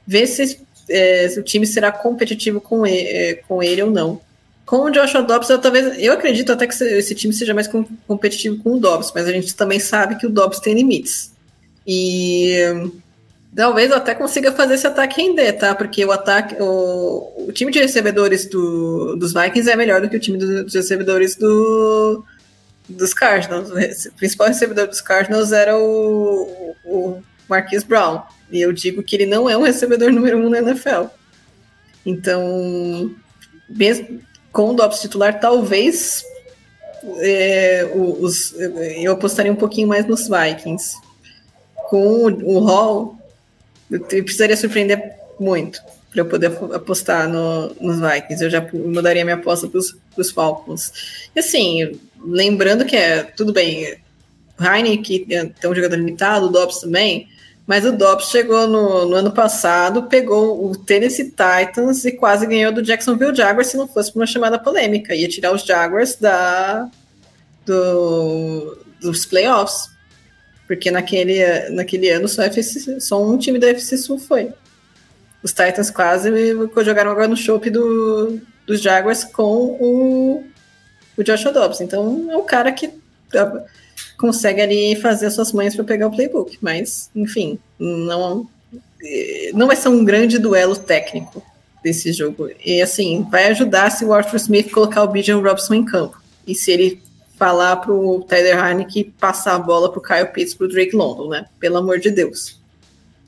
ver se, é, se, o time será competitivo com ele, é, com ele ou não. Com o Joshua Dobbs, eu, talvez, eu acredito até que esse time seja mais competitivo com o Dobbs, mas a gente também sabe que o Dobbs tem limites. E Talvez eu até consiga fazer esse ataque render, tá? Porque o ataque, o, o time de recebedores do, dos Vikings é melhor do que o time do, dos recebedores do, dos Cardinals. O principal recebedor dos Cardinals era o, o Marquis Brown. E eu digo que ele não é um recebedor número um na NFL. Então, mesmo com o Dobbs titular, talvez é, os, eu apostaria um pouquinho mais nos Vikings. Com o, Hall, eu precisaria surpreender muito para eu poder apostar no, nos Vikings. Eu já mudaria minha aposta para os Falcons. E assim, lembrando que é tudo bem, Heineken é um jogador limitado, o Dobbs também, mas o Dobbs chegou no, no, ano passado, pegou o Tennessee Titans e quase ganhou do Jacksonville Jaguars se não fosse por uma chamada polêmica. Ia tirar os Jaguars da, do, dos playoffs. Porque naquele, naquele ano só, FC, só um time da FC Sul foi. Os Titans quase jogaram agora no chope do, dos Jaguars com o, o Joshua Dobbs. Então é o cara que consegue ali fazer as suas mães para pegar o playbook. Mas, enfim, não, não vai ser um grande duelo técnico desse jogo. E assim, vai ajudar se o Arthur Smith colocar o Bijan Robson em campo. E se ele falar pro Tyler Heineken passar a bola pro Kyle Pitts pro Drake London, né? Pelo amor de Deus.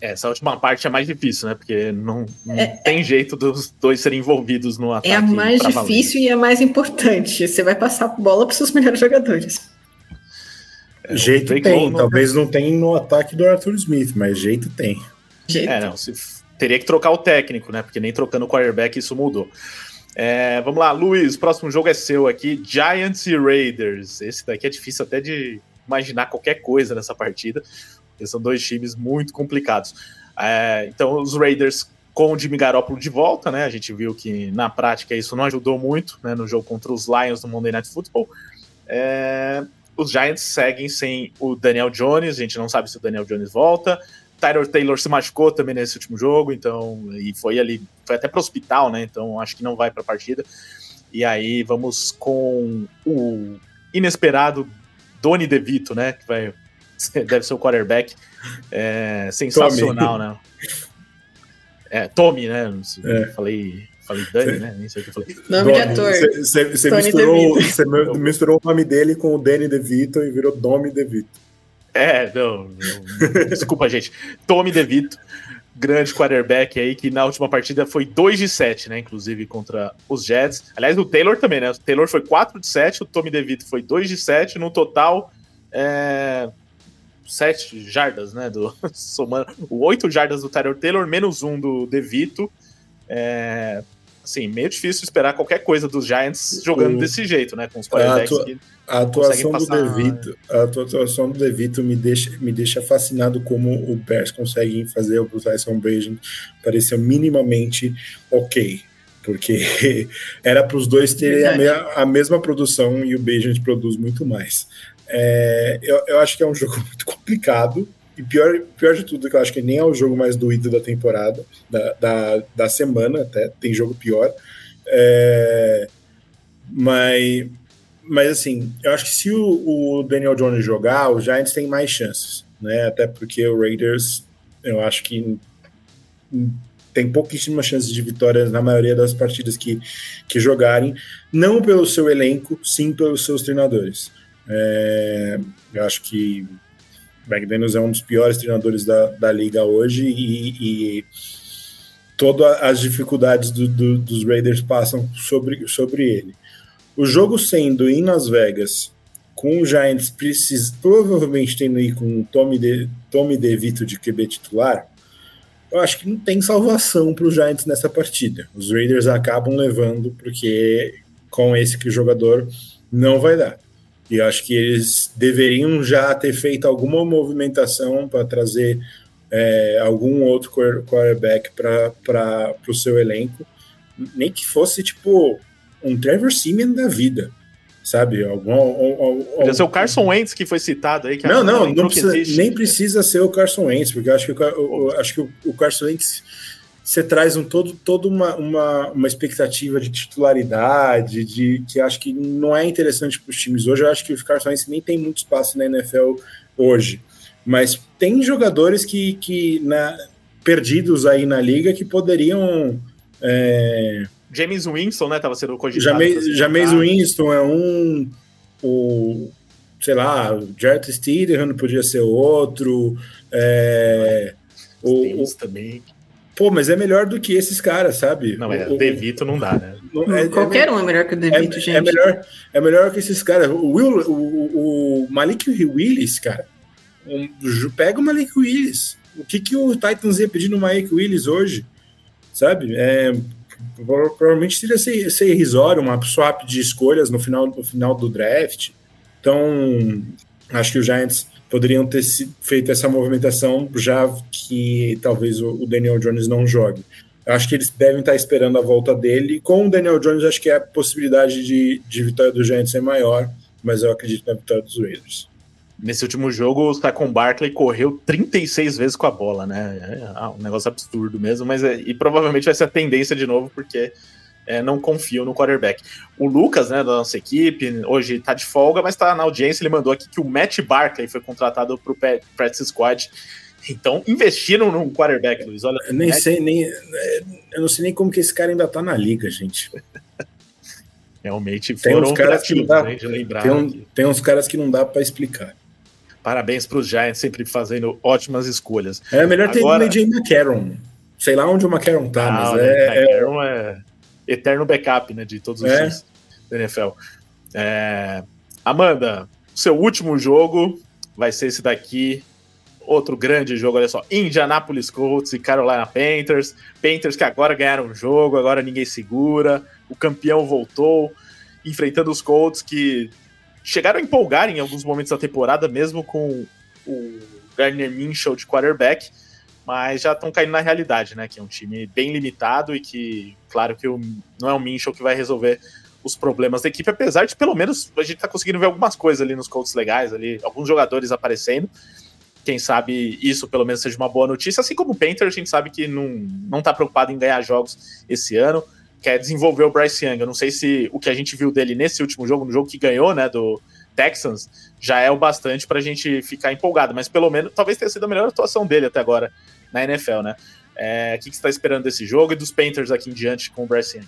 É, essa última parte é mais difícil, né? Porque não, não é, tem jeito dos dois serem envolvidos no ataque. É a mais difícil valer. e a mais importante. Você vai passar a bola para seus melhores jogadores. É, jeito tem, London, talvez não tenha no ataque do Arthur Smith, mas jeito tem. Jeito. É, não, se, teria que trocar o técnico, né? Porque nem trocando o quarterback isso mudou. É, vamos lá, Luiz, o próximo jogo é seu aqui, Giants e Raiders. Esse daqui é difícil até de imaginar qualquer coisa nessa partida, porque são dois times muito complicados. É, então, os Raiders com o Jimmy Garoppolo de volta, né? A gente viu que na prática isso não ajudou muito né, no jogo contra os Lions no Monday Night Football. É, os Giants seguem sem o Daniel Jones, a gente não sabe se o Daniel Jones volta. Tyler Taylor se machucou também nesse último jogo, então, e foi ali, foi até para o hospital, né? Então acho que não vai para a partida. E aí vamos com o inesperado Doni DeVito, né? Que vai, deve ser o quarterback. É, sensacional, Tommy. né? É, Tommy, né? É. Falei, falei Dani, né? Nem sei o que eu falei. Nome Doni, de ator. Você misturou, misturou o nome dele com o Danny DeVito e virou Domi DeVito. É, não, não desculpa, gente. Tommy DeVito, grande quarterback aí, que na última partida foi 2 de 7, né? Inclusive contra os Jets. Aliás, o Taylor também, né? O Taylor foi 4 de 7, o Tommy DeVito foi 2 de 7, no total. É, 7 jardas, né? Do, somando, 8 jardas do Tyler Taylor, menos um do DeVito. É, assim, meio difícil esperar qualquer coisa dos Giants jogando o, desse jeito, né? Com os quarterbacks a, atua, que a atuação do DeVito, a atuação do DeVito me deixa, me deixa fascinado como o Bears consegue fazer o Tyson Bagent parecer minimamente ok. Porque era para os dois terem a, me, a, mesma produção e o Bagent produz muito mais. É, eu, eu acho que é um jogo muito complicado. E pior, pior de tudo, que eu acho que nem é o jogo mais doído da temporada, da, da, da semana até, tem jogo pior. É, mas mas assim, eu acho que se o, o, Daniel Jones jogar, os Giants têm mais chances, né? Até porque o Raiders, eu acho que tem pouquíssimas chances de vitória na maioria das partidas que, que jogarem, não pelo seu elenco, sim pelos seus treinadores. É, eu acho que McDaniels é um dos piores treinadores da, da liga hoje e, e todas as dificuldades do, do, dos Raiders passam sobre, sobre ele. O jogo sendo em Las Vegas, com o Giants precis, provavelmente tendo aí com o Tommy, de, Tommy DeVito de QB titular, eu acho que não tem salvação para os Giants nessa partida. Os Raiders acabam levando, porque com esse que o jogador não vai dar. E acho que eles deveriam já ter feito alguma movimentação para trazer é, algum outro quarterback para o seu elenco, nem que fosse tipo um Trevor Simeon da vida, sabe? Algum, algum, ser o Carson Wentz que foi citado aí. não, não, não precisa, nem precisa ser o Carson Wentz, porque eu acho que, o, eu, acho que o, o Carson Wentz você traz um todo, toda uma, uma, uma expectativa de titularidade, de que acho que não é interessante para os times hoje. Eu acho que o Carson Wentz nem tem muito espaço na NFL hoje. Mas tem jogadores que, que na, perdidos aí na liga que poderiam é, James Winston, né? Tava sendo cogitado. James, James Winston é um. O, sei lá, o Jarrett Steedham podia ser outro. É, o, o, também. Pô, mas é melhor do que esses caras, sabe? Não, é, o, Devito não dá, né? É, é, Qualquer um é melhor que o Devito, é, gente. É melhor, é melhor que esses caras. O, Will, o, o Malik Willis, cara. Um, pega o Malik Willis. O que, que o Titans ia pedir no Malik Willis hoje? Sabe? É, provavelmente seria ser, ser irrisório, uma swap de escolhas no final, no final do draft. Então, acho que os Giants poderiam ter feito essa movimentação já que talvez o Daniel Jones não jogue. Acho que eles devem estar esperando a volta dele. Com o Daniel Jones, acho que a possibilidade de, de vitória do Giants é maior, mas eu acredito na vitória dos Raiders. Nesse último jogo, o Saquon Barkley correu 36 vezes com a bola, né? É um negócio absurdo mesmo, mas é, e provavelmente vai ser a tendência de novo, porque é, não confio no quarterback. O Lucas, né, da nossa equipe, hoje tá de folga, mas tá na audiência, ele mandou aqui que o Matt Barkley foi contratado pro Practice Squad. Então, investiram num quarterback, Luiz. Olha, eu nem Matt... sei, nem. Eu não sei nem como que esse cara ainda tá na liga, gente. Realmente foram tem caras que não dá, né, de lembrar. Tem, um, tem uns caras que não dá para explicar. Parabéns para os Giants, sempre fazendo ótimas escolhas. É melhor ter Agora... no McCarron. Sei lá onde o McCarron tá, ah, mas é, é... McCarron é eterno backup né, de todos os é. times da NFL. É... Amanda, seu último jogo vai ser esse daqui. Outro grande jogo, olha só. Indianapolis Colts e Carolina Panthers. Panthers que agora ganharam o jogo, agora ninguém segura. O campeão voltou, enfrentando os Colts que chegaram a empolgar em alguns momentos da temporada, mesmo com o Gardner Minshew de quarterback, mas já estão caindo na realidade, né? Que é um time bem limitado e que, claro, que o, não é o Minshew que vai resolver os problemas da equipe, apesar de pelo menos a gente tá conseguindo ver algumas coisas ali nos Colts legais, ali, alguns jogadores aparecendo. Quem sabe isso pelo menos seja uma boa notícia, assim como o Painter, a gente sabe que não, não tá preocupado em ganhar jogos esse ano quer desenvolver o Bryce Young. Eu não sei se o que a gente viu dele nesse último jogo, no jogo que ganhou, né, do Texans, já é o bastante para a gente ficar empolgado, mas pelo menos talvez tenha sido a melhor atuação dele até agora na NFL, né? É, o que, você está esperando desse jogo e dos Panthers aqui em diante com o Bryce Young?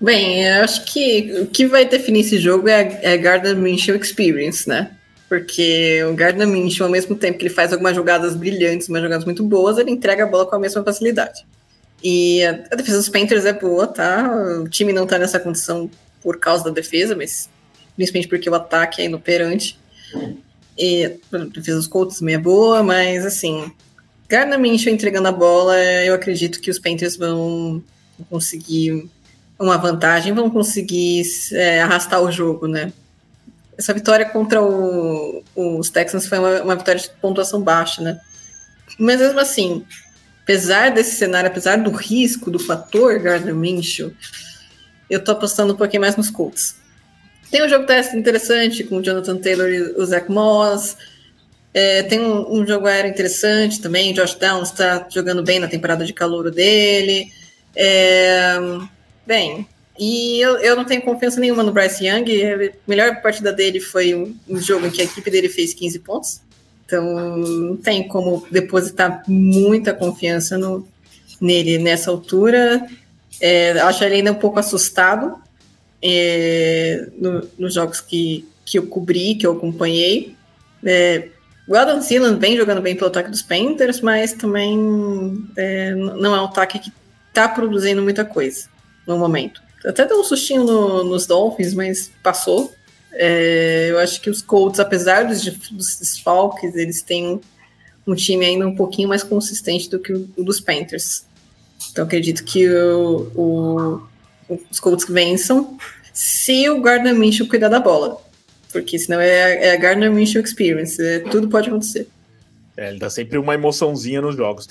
Bem, eu acho que o que vai definir esse jogo é a, é Gardner Minshew Experience, né? Porque o Gardner Minshew, ao mesmo tempo que ele faz algumas jogadas brilhantes, umas jogadas muito boas, ele entrega a bola com a mesma facilidade. E a, defesa dos Panthers é boa, tá? O time não tá nessa condição por causa da defesa, mas principalmente porque o ataque é inoperante. E a defesa dos Colts também é boa, mas assim, Gardner Minshew entregando a bola, eu acredito que os Panthers vão conseguir uma vantagem, vão conseguir é, arrastar o jogo, né? Essa vitória contra o, os Texans foi uma, uma vitória de pontuação baixa, né? Mas mesmo assim, apesar desse cenário, apesar do risco, do fator Gardner Minshew, eu tô apostando um pouquinho mais nos Colts. Tem um jogo teste interessante com o Jonathan Taylor e o Zach Moss. É, tem um, um, jogo aéreo interessante também. Josh Downs está jogando bem na temporada de calor dele. É, bem. E eu, eu não tenho confiança nenhuma no Bryce Young. A melhor partida dele foi um, um jogo em que a equipe dele fez 15 pontos. Então, não tem como depositar muita confiança no, nele nessa altura. É, acho ele ainda um pouco assustado é, no, nos jogos que, que eu cobri, que eu acompanhei. É, o Adam Thielen vem jogando bem pelo ataque dos Panthers, mas também é, não é um ataque que está produzindo muita coisa no momento. Até deu um sustinho no, nos Dolphins, mas passou. É, eu acho que os Colts, apesar dos, dos desfalques, eles têm um time ainda um pouquinho mais consistente do que o, o dos Panthers. Então acredito que o, o, os Colts vençam se o Gardner Minshew cuidar da bola. Porque senão é, é a Gardner Minshew Experience. É, tudo pode acontecer. É, ele dá sempre uma emoçãozinha nos jogos.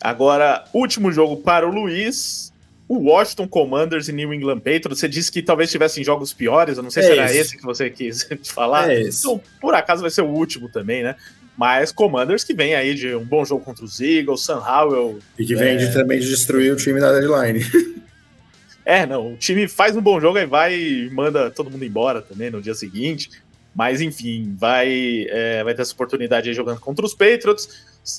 Agora, último jogo para o Luiz o Washington Commanders e New England Patriots. Você disse que talvez tivessem jogos piores, eu não sei é se era esse que você quis falar. É então, por acaso vai ser o último também, né? Mas Commanders que vem aí de um bom jogo contra os Eagles, Sam Howell. E que vem é... de, também de destruir o time da deadline. é, não, o time faz um bom jogo e vai e manda todo mundo embora também no dia seguinte. Mas enfim, vai, é, vai ter essa oportunidade aí jogando contra os Patriots.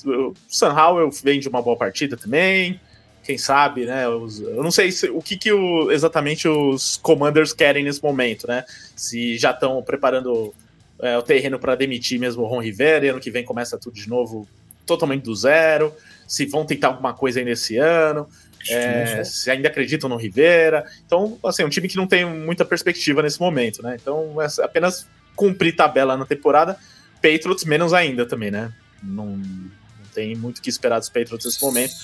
O Sam Howell vem de uma boa partida também quem sabe, né? Os, eu não sei se, o que, que o, exatamente os commanders querem nesse momento, né? Se já estão preparando é, o terreno para demitir mesmo o Ron Rivera, e ano que vem começa tudo de novo, totalmente do zero. Se vão tentar alguma coisa aí nesse ano, é, se ainda acreditam no Rivera. Então, assim, um time que não tem muita perspectiva nesse momento, né? Então, é apenas cumprir tabela na temporada. Patriots menos ainda também, né? Não, não tem muito o que esperar dos Patriots nesse momento.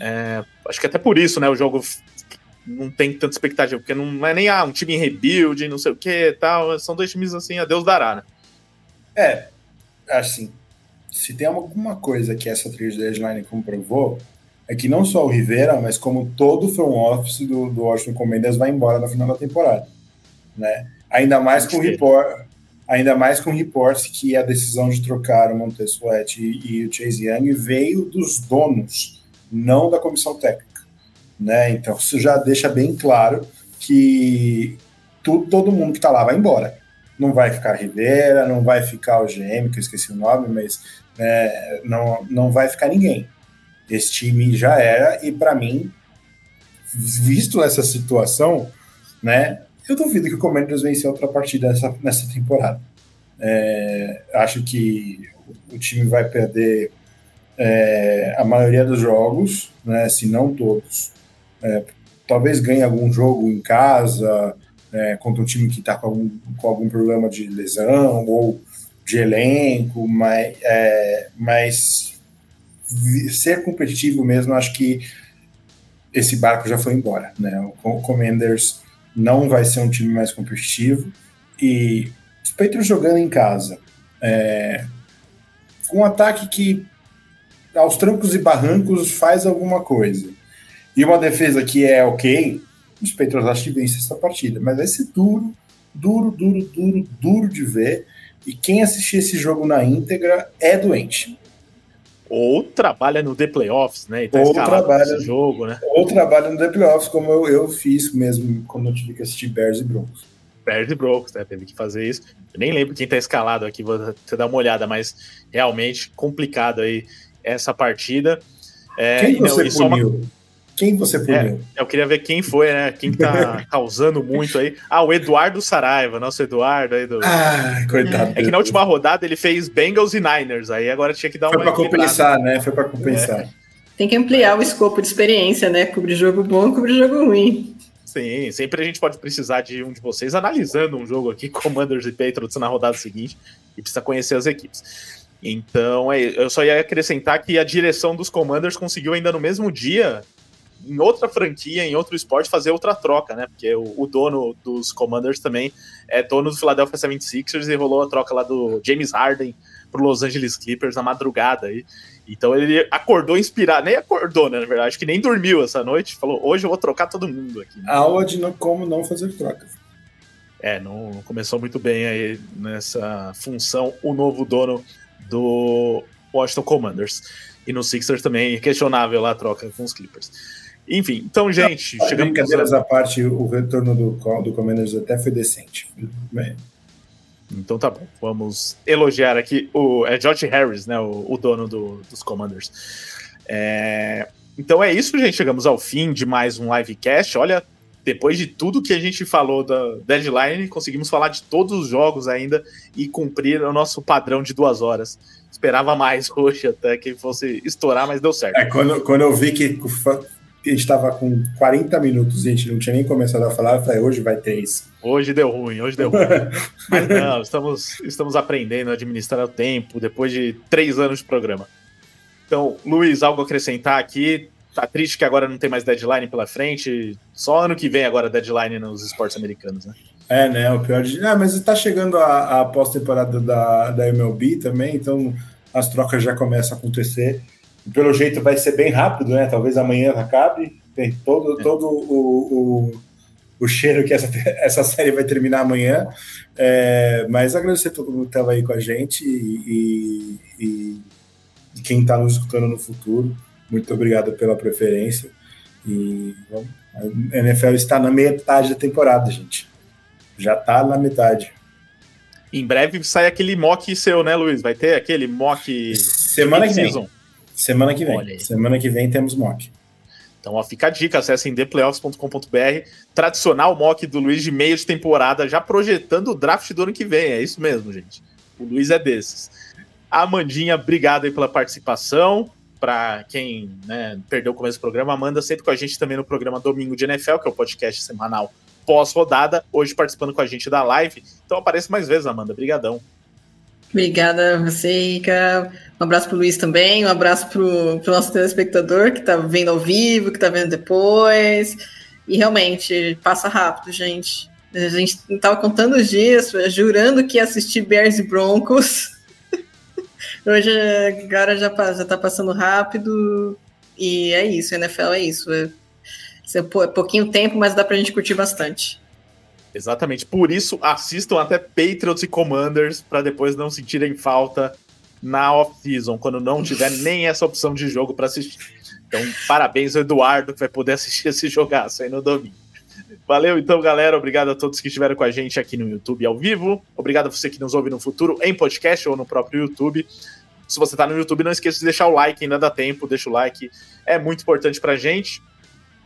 É, acho que até por isso, né, o jogo não tem tanta expectativa, porque não é nem ah, um time em rebuild, não sei o que tal. São dois times assim, a Deus dará, né? É, assim, se tem alguma coisa que essa trade deadline comprovou, é que não só o Rivera, mas como todo o front office do, do Washington Commanders vai embora no final da temporada, né? Ainda mais com report, ainda mais com reports que a decisão de trocar o Montez Sweat e, e o Chase Young veio dos donos não da comissão técnica. Né? Então, isso já deixa bem claro que tudo, todo mundo que está lá vai embora. Não vai ficar Rivera, não vai ficar o GM, que eu esqueci o nome, mas é, não, não vai ficar ninguém. Esse time já era, e para mim, visto essa situação, né, eu duvido que o Commanders vença outra partida nessa, nessa temporada. É, acho que o time vai perder é, a maioria dos jogos, né, se não todos. É, talvez ganhe algum jogo em casa, é, contra um time que está com algum, com algum problema de lesão ou de elenco, mas, é, mas ser competitivo mesmo, acho que esse barco já foi embora. Né? O Commanders não vai ser um time mais competitivo e os Patriots jogando em casa, é, com um ataque que aos trancos e barrancos faz alguma coisa. E uma defesa que é ok, os Patriots acho que vence essa partida. Mas vai ser duro, duro, duro, duro, duro de ver. E quem assistir esse jogo na íntegra é doente. Ou trabalha no The Playoffs, né? E tá ou trabalha jogo, né? Ou trabalha no The Playoffs, como eu, eu fiz mesmo quando eu tive que assistir Bears e Broncos. Bears e Broncos, né? Teve que fazer isso. Eu nem lembro quem tá escalado aqui, vou até dar uma olhada, mas realmente complicado aí essa partida. É, quem você não, puniu? Uma... Quem você puniu? É, eu queria ver quem foi, né? Quem tá causando muito aí. Ah, o Eduardo Saraiva, nosso Eduardo aí do. Ah, coitado. É que na última rodada ele fez Bengals e Niners, aí agora tinha que dar foi uma. Foi pra compensar, né? Foi pra compensar. É. Tem que ampliar o escopo de experiência, né? Cobrir jogo bom, cobrir jogo ruim. Sim, sempre a gente pode precisar de um de vocês analisando um jogo aqui, Commanders e Patriots na rodada seguinte, e precisa conhecer as equipes. Então, é, eu só ia acrescentar que a direção dos Commanders conseguiu ainda no mesmo dia, em outra franquia, em outro esporte, fazer outra troca, né? Porque o, o dono dos Commanders também é dono do Philadelphia 76ers e rolou a troca lá do James Harden pro Los Angeles Clippers na madrugada aí. Então ele acordou inspirado, nem acordou, né, na verdade, acho que nem dormiu essa noite, falou, hoje eu vou trocar todo mundo aqui. Né? Aula de não, como não fazer troca. É, não começou muito bem aí nessa função o novo dono do Washington Commanders. E no Sixers também questionável lá a troca com os Clippers. Enfim, então, gente, Não, chegamos... Brincadeiras à parte, o retorno do, do Commanders até foi decente. Bem. Então tá bom, vamos elogiar aqui o é George Harris, né, o, o dono do, dos Commanders. É, então é isso, gente. Chegamos ao fim de mais um livecast. Olha, depois de tudo que a gente falou da deadline, conseguimos falar de todos os jogos ainda e cumprir o nosso padrão de duas horas. Esperava mais hoje até que fosse estourar, mas deu certo. É, quando, quando eu vi que gente estava com 40 minutos e a gente não tinha nem começado a falar, eu falei, hoje vai ter isso. Hoje deu ruim, hoje deu ruim. Mas não, estamos, estamos aprendendo a administrar o tempo depois de três anos de programa. Então, Luiz, algo a acrescentar aqui? Tá triste que agora não tem mais deadline pela frente. Só ano que vem agora deadline nos esportes americanos, né? É, né? O pior de. Ah, mas está chegando a, a pós-temporada da, da MLB também, então as trocas já começam a acontecer pelo jeito vai ser bem rápido, né? Talvez amanhã acabe. Tem todo, é. todo o, o, o, cheiro que essa, essa série vai terminar amanhã. É, mas agradecer a todo mundo que estava aí com a gente e, e, e quem está nos escutando no futuro. Muito obrigado pela preferência. E bom, a NFL está na metade da temporada, gente. Já está na metade. Em breve sai aquele mock seu, né, Luiz? Vai ter aquele mock. Semana que vem. Semana que vem. Semana que vem temos mock. Então, ó, fica a dica, acessem theplayoffs.com.br, tradicional mock do Luiz de meio de temporada, já projetando o draft do ano que vem. É isso mesmo, gente. O Luiz é desses. Amandinha, obrigado aí pela participação. Para quem né, perdeu o começo do programa, Amanda sempre com a gente também no programa Domingo de NFL, que é o podcast semanal pós-rodada, hoje participando com a gente da live. Então apareça mais vezes, Amanda. Brigadão. Obrigada a você, Rica. Um abraço para o Luiz também, um abraço para o nosso telespectador que está vendo ao vivo, que está vendo depois. E realmente, passa rápido, gente. A gente estava contando os dias, jurando que ia assistir Bears e Broncos. Hoje agora já, já está passando rápido. E é isso, NFL é isso. É, é pouquinho tempo, mas dá para a gente curtir bastante. Exatamente. Por isso, assistam até Patriots e Commanders para depois não sentirem falta na off-season, quando não tiver nem essa opção de jogo para assistir. Então, parabéns ao Eduardo, que vai poder assistir esse jogaço aí no domingo. Valeu, então, galera. Obrigado a todos que estiveram com a gente aqui no YouTube ao vivo. Obrigado a você que nos ouve no futuro em podcast ou no próprio YouTube. Se você está no YouTube, não esqueça de deixar o like, ainda dá tempo. Deixa o like, é muito importante para a gente.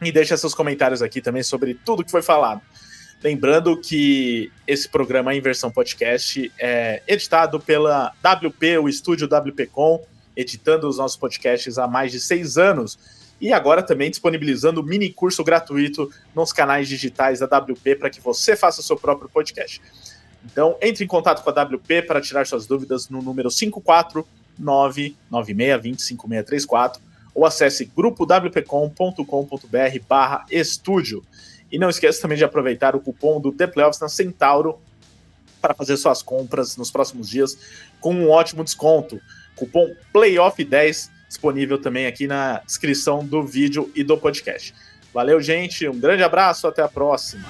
E deixa seus comentários aqui também sobre tudo que foi falado. Lembrando que esse programa em versão podcast é editado pela WP, o estúdio WPcom, editando os nossos podcasts há mais de seis anos. E agora também disponibilizando mini curso gratuito nos canais digitais da WP para que você faça o seu próprio podcast. Então, entre em contato com a WP para tirar suas dúvidas no número 54996205634 ou acesse grupowpcom.com.br barra estúdio. E não esqueça também de aproveitar o cupom do The Playoffs na Centauro para fazer suas compras nos próximos dias com um ótimo desconto. Cupom PLAYOFF10 disponível também aqui na descrição do vídeo e do podcast. Valeu, gente. Um grande abraço. Até a próxima.